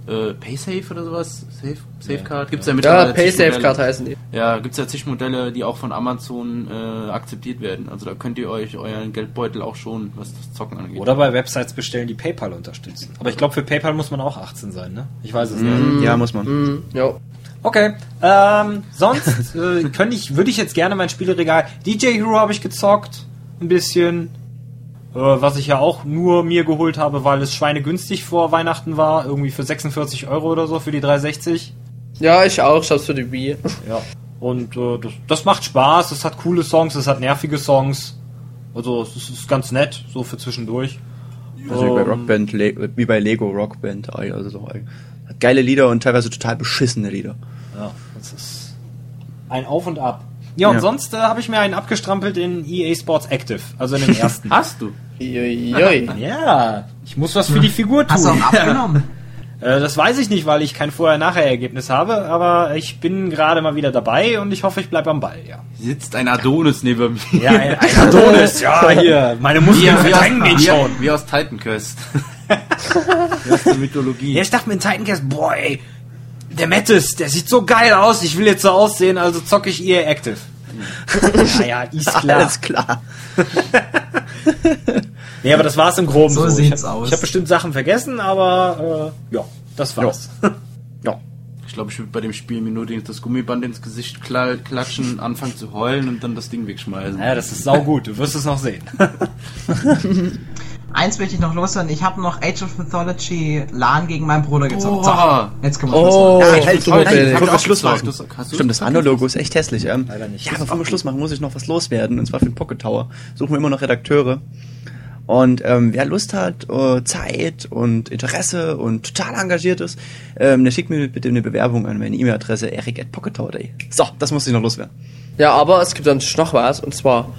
äh, PaySafe oder sowas. Safe, Safecard gibt's ja Ja, mittlerweile. zig PaySafe-Card heißen die. Ja, gibt's ja zig Modelle, die auch von Amazon äh, akzeptiert werden. Also da könnt ihr euch euren Geldbeutel auch schon, was das Zocken angeht. Oder bei Websites bestellen, die PayPal unterstützen. Aber ich glaube, für PayPal muss man auch 18 sein, ne? Ich weiß es nicht. Ja, muss man. Mhm, jo. Okay. Ähm, sonst äh, könnte ich, würde ich jetzt gerne mein Spieleregal. DJ Hero habe ich gezockt. Ein bisschen. Äh, was ich ja auch nur mir geholt habe, weil es schweinegünstig vor Weihnachten war. Irgendwie für 46 Euro oder so für die 360. Ja, ich auch, ich hab's für die Wii. Ja. Und äh, das, das macht Spaß. Es hat coole Songs, es hat nervige Songs. Also es ist, ganz nett, so für zwischendurch. Also wie bei Ähm, Rockband, Le wie bei Lego Rockband. Also so, hat geile Lieder und teilweise total beschissene Lieder. Ja, das ist ein Auf und Ab. Ja, und Ja. sonst äh, habe ich mir einen abgestrampelt in EA Sports Active, also in den ersten. Hast du? Uiuiui. Ja, ich muss was für die Figur Hast du tun. auch abgenommen? Äh, das weiß ich nicht, weil ich kein Vorher-Nachher-Ergebnis habe, aber ich bin gerade mal wieder dabei und ich hoffe, ich bleibe am Ball, ja. Sitzt ein Adonis neben mir. Ja, ein, ein Adonis, ja, hier. Meine Muskeln verdrängen ihn schon. wie aus Titan Quest. aus der Mythologie. Ja, ich dachte mir in Titan Quest, boah, ey, der Mettes, der sieht so geil aus, ich will jetzt so aussehen, also zocke ich eher Active. ja, ja, ist klar. Alles klar. Nee, aber das war's im Groben So so. sieht's ich hab, aus. Ich habe bestimmt Sachen vergessen, aber äh, ja, das war's. Ja. Ich glaube, ich würde bei dem Spiel mir nur das Gummiband ins Gesicht kla- klatschen, anfangen zu heulen und dann das Ding wegschmeißen. Ja, das ist saugut, du wirst es noch sehen. Eins möchte ich noch loswerden. Ich habe noch Age of Mythology LAN gegen meinen Bruder gezockt. So, jetzt können wir Oh, Schluss machen. Ja, halt, bevor wir auch Schluss machen. Das- Stimmt, das das Anno-Logo ist echt hässlich. Ähm, Leider nicht. Ja, Das bevor wir Schluss machen, muss ich noch was loswerden. Und zwar für den Pocket Tower. Suchen wir immer noch Redakteure. Und ähm, wer Lust hat, äh, Zeit und Interesse und total engagiert ist, ähm, der schickt mir bitte eine Bewerbung an meine E-Mail-Adresse eric.pockettower.de. So, das muss ich noch loswerden. Ja, aber es gibt natürlich noch was, und zwar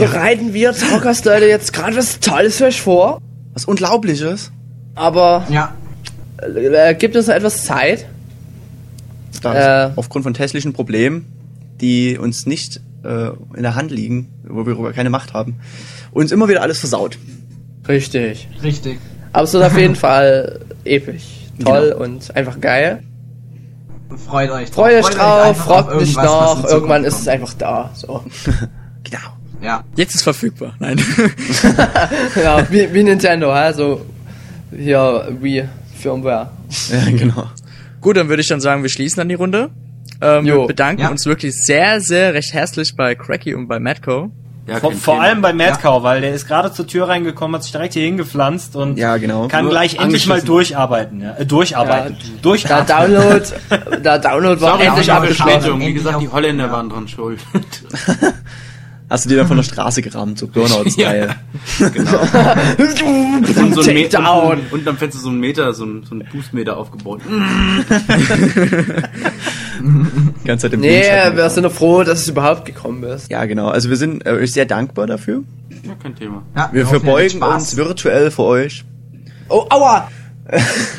bereiten wir Talkers-Leute jetzt gerade was Tolles für euch vor, Was Unglaubliches. aber Ja, äh, gibt uns noch etwas Zeit. Da Äh. aufgrund von technischen Problemen, die uns nicht äh, in der Hand liegen, wo wir darüber keine Macht haben, uns immer wieder alles versaut. Richtig. richtig. Aber es wird auf jeden Fall episch, toll Genau. und einfach geil. Freut euch. Freut euch drauf, einfach auf fragt nicht nach, irgendwann ist es einfach da. So. Ja. Jetzt ist verfügbar. Nein. ja, wie, wie Nintendo, also hier wie Firmware. Ja, genau. Gut, dann würde ich dann sagen, wir schließen dann die Runde. Ähm, Jo. wir bedanken Ja. uns wirklich sehr, sehr recht herzlich bei Cracky und bei Matco. Ja, Vor, vor allem bei Madcow, weil der ist gerade zur Tür reingekommen, hat sich direkt hier hingepflanzt und Ja, genau. kann Nur gleich endlich mal durcharbeiten. Ja, äh, durcharbeiten. Ja, Durcharbeiten. Download, der Download war Sorry, endlich abgeschlossen. Wie gesagt, die Holländer ja. waren dran schuld. Hast du dir dann von der Straße gerammt, so Burnout-Style. genau. Und, so ein Takedown. und, und am Fenster so ein Meter, so ein, so ein Boostmeter aufgebaut. Die ganze Zeit im Nee, wir sind nur froh, dass du überhaupt gekommen bist. Ja, genau. Also wir sind äh, euch sehr dankbar dafür. Ja, kein Thema. ja Wir verbeugen uns virtuell für euch. Oh, aua!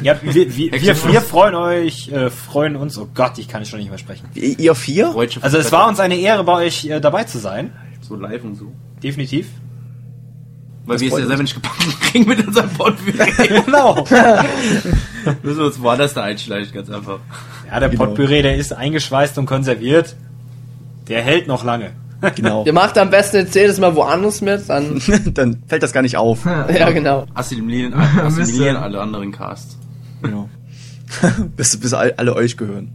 Ja, wir, wir, wir, wir freuen euch, äh, freuen uns, oh Gott, ich kann schon nicht mehr sprechen. Ihr vier? Also es war uns eine Ehre, bei euch äh, dabei zu sein. So live und so. Definitiv. Weil wir es ja selber nicht gepackt kriegen mit unserem Potpourri. Genau. Müssen wir uns woanders da einschleichen, ganz einfach. Ja, der Genau. Potpüree, der ist eingeschweißt und konserviert. Der hält noch lange. Genau. Ihr macht am besten jetzt jedes Mal woanders mit, dann. Dann fällt das gar nicht auf. ja, genau. Assimilieren, assimilieren alle anderen Casts. Genau. bis, bis all- alle euch gehören.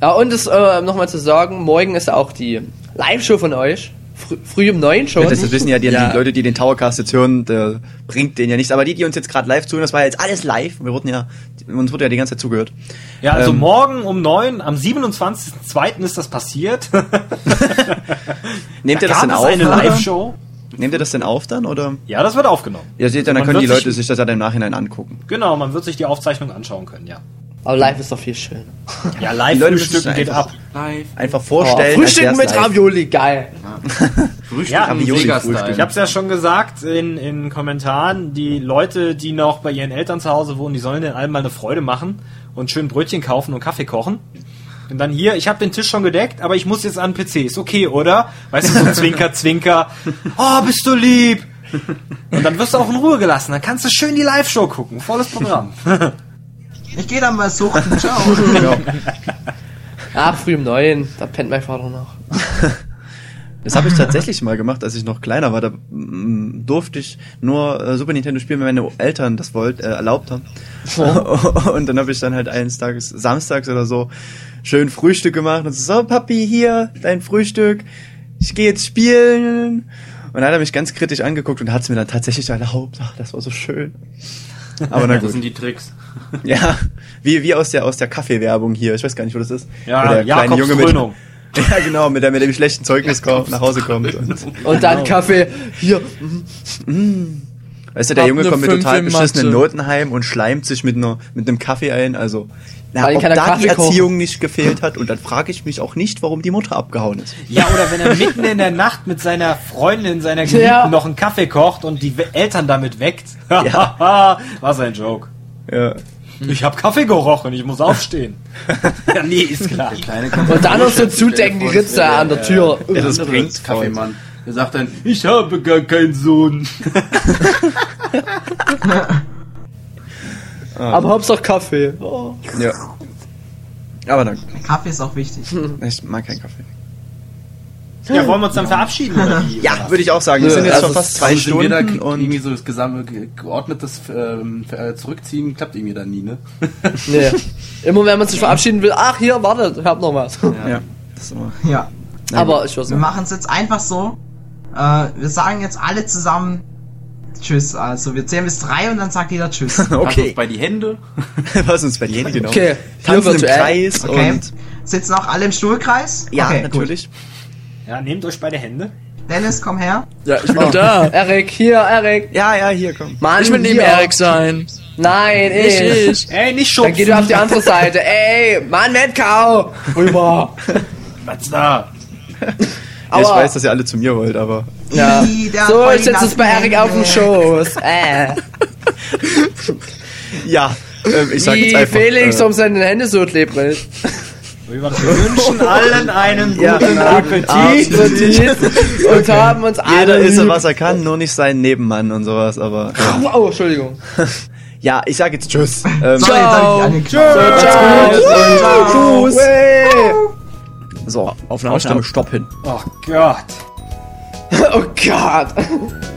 Ja, und es äh, nochmal zu sagen, morgen ist auch die Live-Show von euch. Frü früh um neun schon. Das wissen ja die, Ja. die Leute, die den Towercast jetzt hören, der bringt den ja nichts. Aber die, die uns jetzt gerade live zuhören, das war ja jetzt alles live. Wir wurden ja, uns wurde ja die ganze Zeit zugehört. Ja, also Ähm. morgen um neun, am 27.02. ist das passiert. Nehmt ihr das denn auf? eine? Live-Show? Nehmt ihr das denn auf dann? Oder? Ja, das wird aufgenommen. Ja, seht ihr, dann Man können die wird sich- Leute sich das ja dann im Nachhinein angucken. Genau, man wird sich die Aufzeichnung anschauen können, ja. Aber live ist doch viel schöner. Ja, Live-Frühstücken müssen geht einfach- ab. Live. Einfach Oh, vorstellen. als Frühstücken mit live. Ravioli, geil. Frühstück Ja, am Ravioli-Frühstück. Sega-Style. Ich habe es ja schon gesagt in, in Kommentaren, die Leute, die noch bei ihren Eltern zu Hause wohnen, die sollen den allen mal eine Freude machen und schön Brötchen kaufen und Kaffee kochen. Und dann hier, ich habe den Tisch schon gedeckt, aber ich muss jetzt an den PC. Ist okay, oder? Weißt du, so Zwinker, Zwinker. Oh, bist du lieb. Und dann wirst du auch in Ruhe gelassen. Dann kannst du schön die Live-Show gucken. Volles Programm. Ich gehe dann mal suchen. Ciao. Ah, früh um neun, da pennt mein Vater noch. Das habe ich tatsächlich mal gemacht, als ich noch kleiner war. Da mm, durfte ich nur äh, Super Nintendo spielen, wenn meine Eltern das wollt, äh, erlaubt haben. und dann habe ich dann halt eines Tages, samstags oder so, schön Frühstück gemacht und so, so Papi, hier, dein Frühstück, ich gehe jetzt spielen. Und dann hat er mich ganz kritisch angeguckt und hat es mir dann tatsächlich erlaubt. Ach, das war so schön. Aber na Das gut. sind die Tricks. Ja, wie, wie aus der, aus der Kaffeewerbung hier. Ich weiß gar nicht, wo das ist. Wo Ja, der kleine Jakobs Junge mit, Krönung. Ja, genau, mit der mit dem schlechten Zeugnis kommt, nach Hause kommt. Und, Und dann Kaffee. Hier. weißt du, der Junge kommt mit total beschissenen. Noten heim und schleimt sich mit, einer, mit einem Kaffee ein. Also, Na, Weil ob keiner da die Kaffee kocht. Erziehung nicht gefehlt hat und dann frage ich mich auch nicht, warum die Mutter abgehauen ist. Ja, oder wenn er mitten in der Nacht mit seiner Freundin, seiner Geliebten Ja. noch einen Kaffee kocht und die Eltern damit weckt. Ja. Was ein Joke. Ja. Ich hab Kaffee gerochen, ich muss aufstehen. ja, nee, ist klar. Und dann noch so zudecken die Ritze an der Tür. Ja, das bringt. Kaffeemann. Der sagt dann, ich habe gar keinen Sohn. Aber Hauptsache Kaffee. Oh. ja. Aber dann, Kaffee ist auch wichtig. ich mag keinen Kaffee. Ja, wollen wir uns dann verabschieden oder wie? Ja, würde ich auch sagen. Wir Ja, sind jetzt also schon fast zwei Also wir da Stunden irgendwie und so das gesamte ge- geordnetes ähm, äh, Zurückziehen klappt irgendwie dann nie, ne? Nee. Immer wenn man sich verabschieden will, ach hier, wartet, ich hab noch was. ja, das ist immer. Ja. Aber ich weiß Wir machen es jetzt einfach so. Äh, wir sagen jetzt alle zusammen Tschüss. Also wir zählen bis drei und dann sagt jeder Tschüss. Pass uns Okay, bei die Hände. was uns bei dir genau. Okay, Tanzen hier im. Kreis Okay. und Sitzen auch alle im Stuhlkreis? ja, okay, natürlich. Ja, nehmt euch beide Hände. Gut. Dennis, komm her. Ja, ich bin da. Erik, hier, Erik. Ja, ja, hier komm. Mann, Ich will neben. Erik sein. Nein, Ich, ich. Ey, nicht Dann schubsen. geh du auf die andere Seite. Ey, Mann, Metcau. Rüber. Was da? Ja, ich weiß, dass ihr alle zu mir wollt, aber Ja. So, ich die setze es bei Erik auf den Hände. Schoß. Äh. ja, ähm, ich sag Wie jetzt einfach. Felix äh, um seine Hände so klebrig. Wir wünschen allen einen Ja, guten guten Appetit. Appetit. Und haben uns jeder alle ist, lieb. was er kann, nur nicht sein Nebenmann und sowas, aber ja. Wow, Entschuldigung. ja, ich sag jetzt Tschüss. Ähm, jetzt Ciao. angeknallt. Ciao. Ciao. Tschüss. So, Aufnahme Aufnahme Stopp hin. Oh Gott. Oh Gott.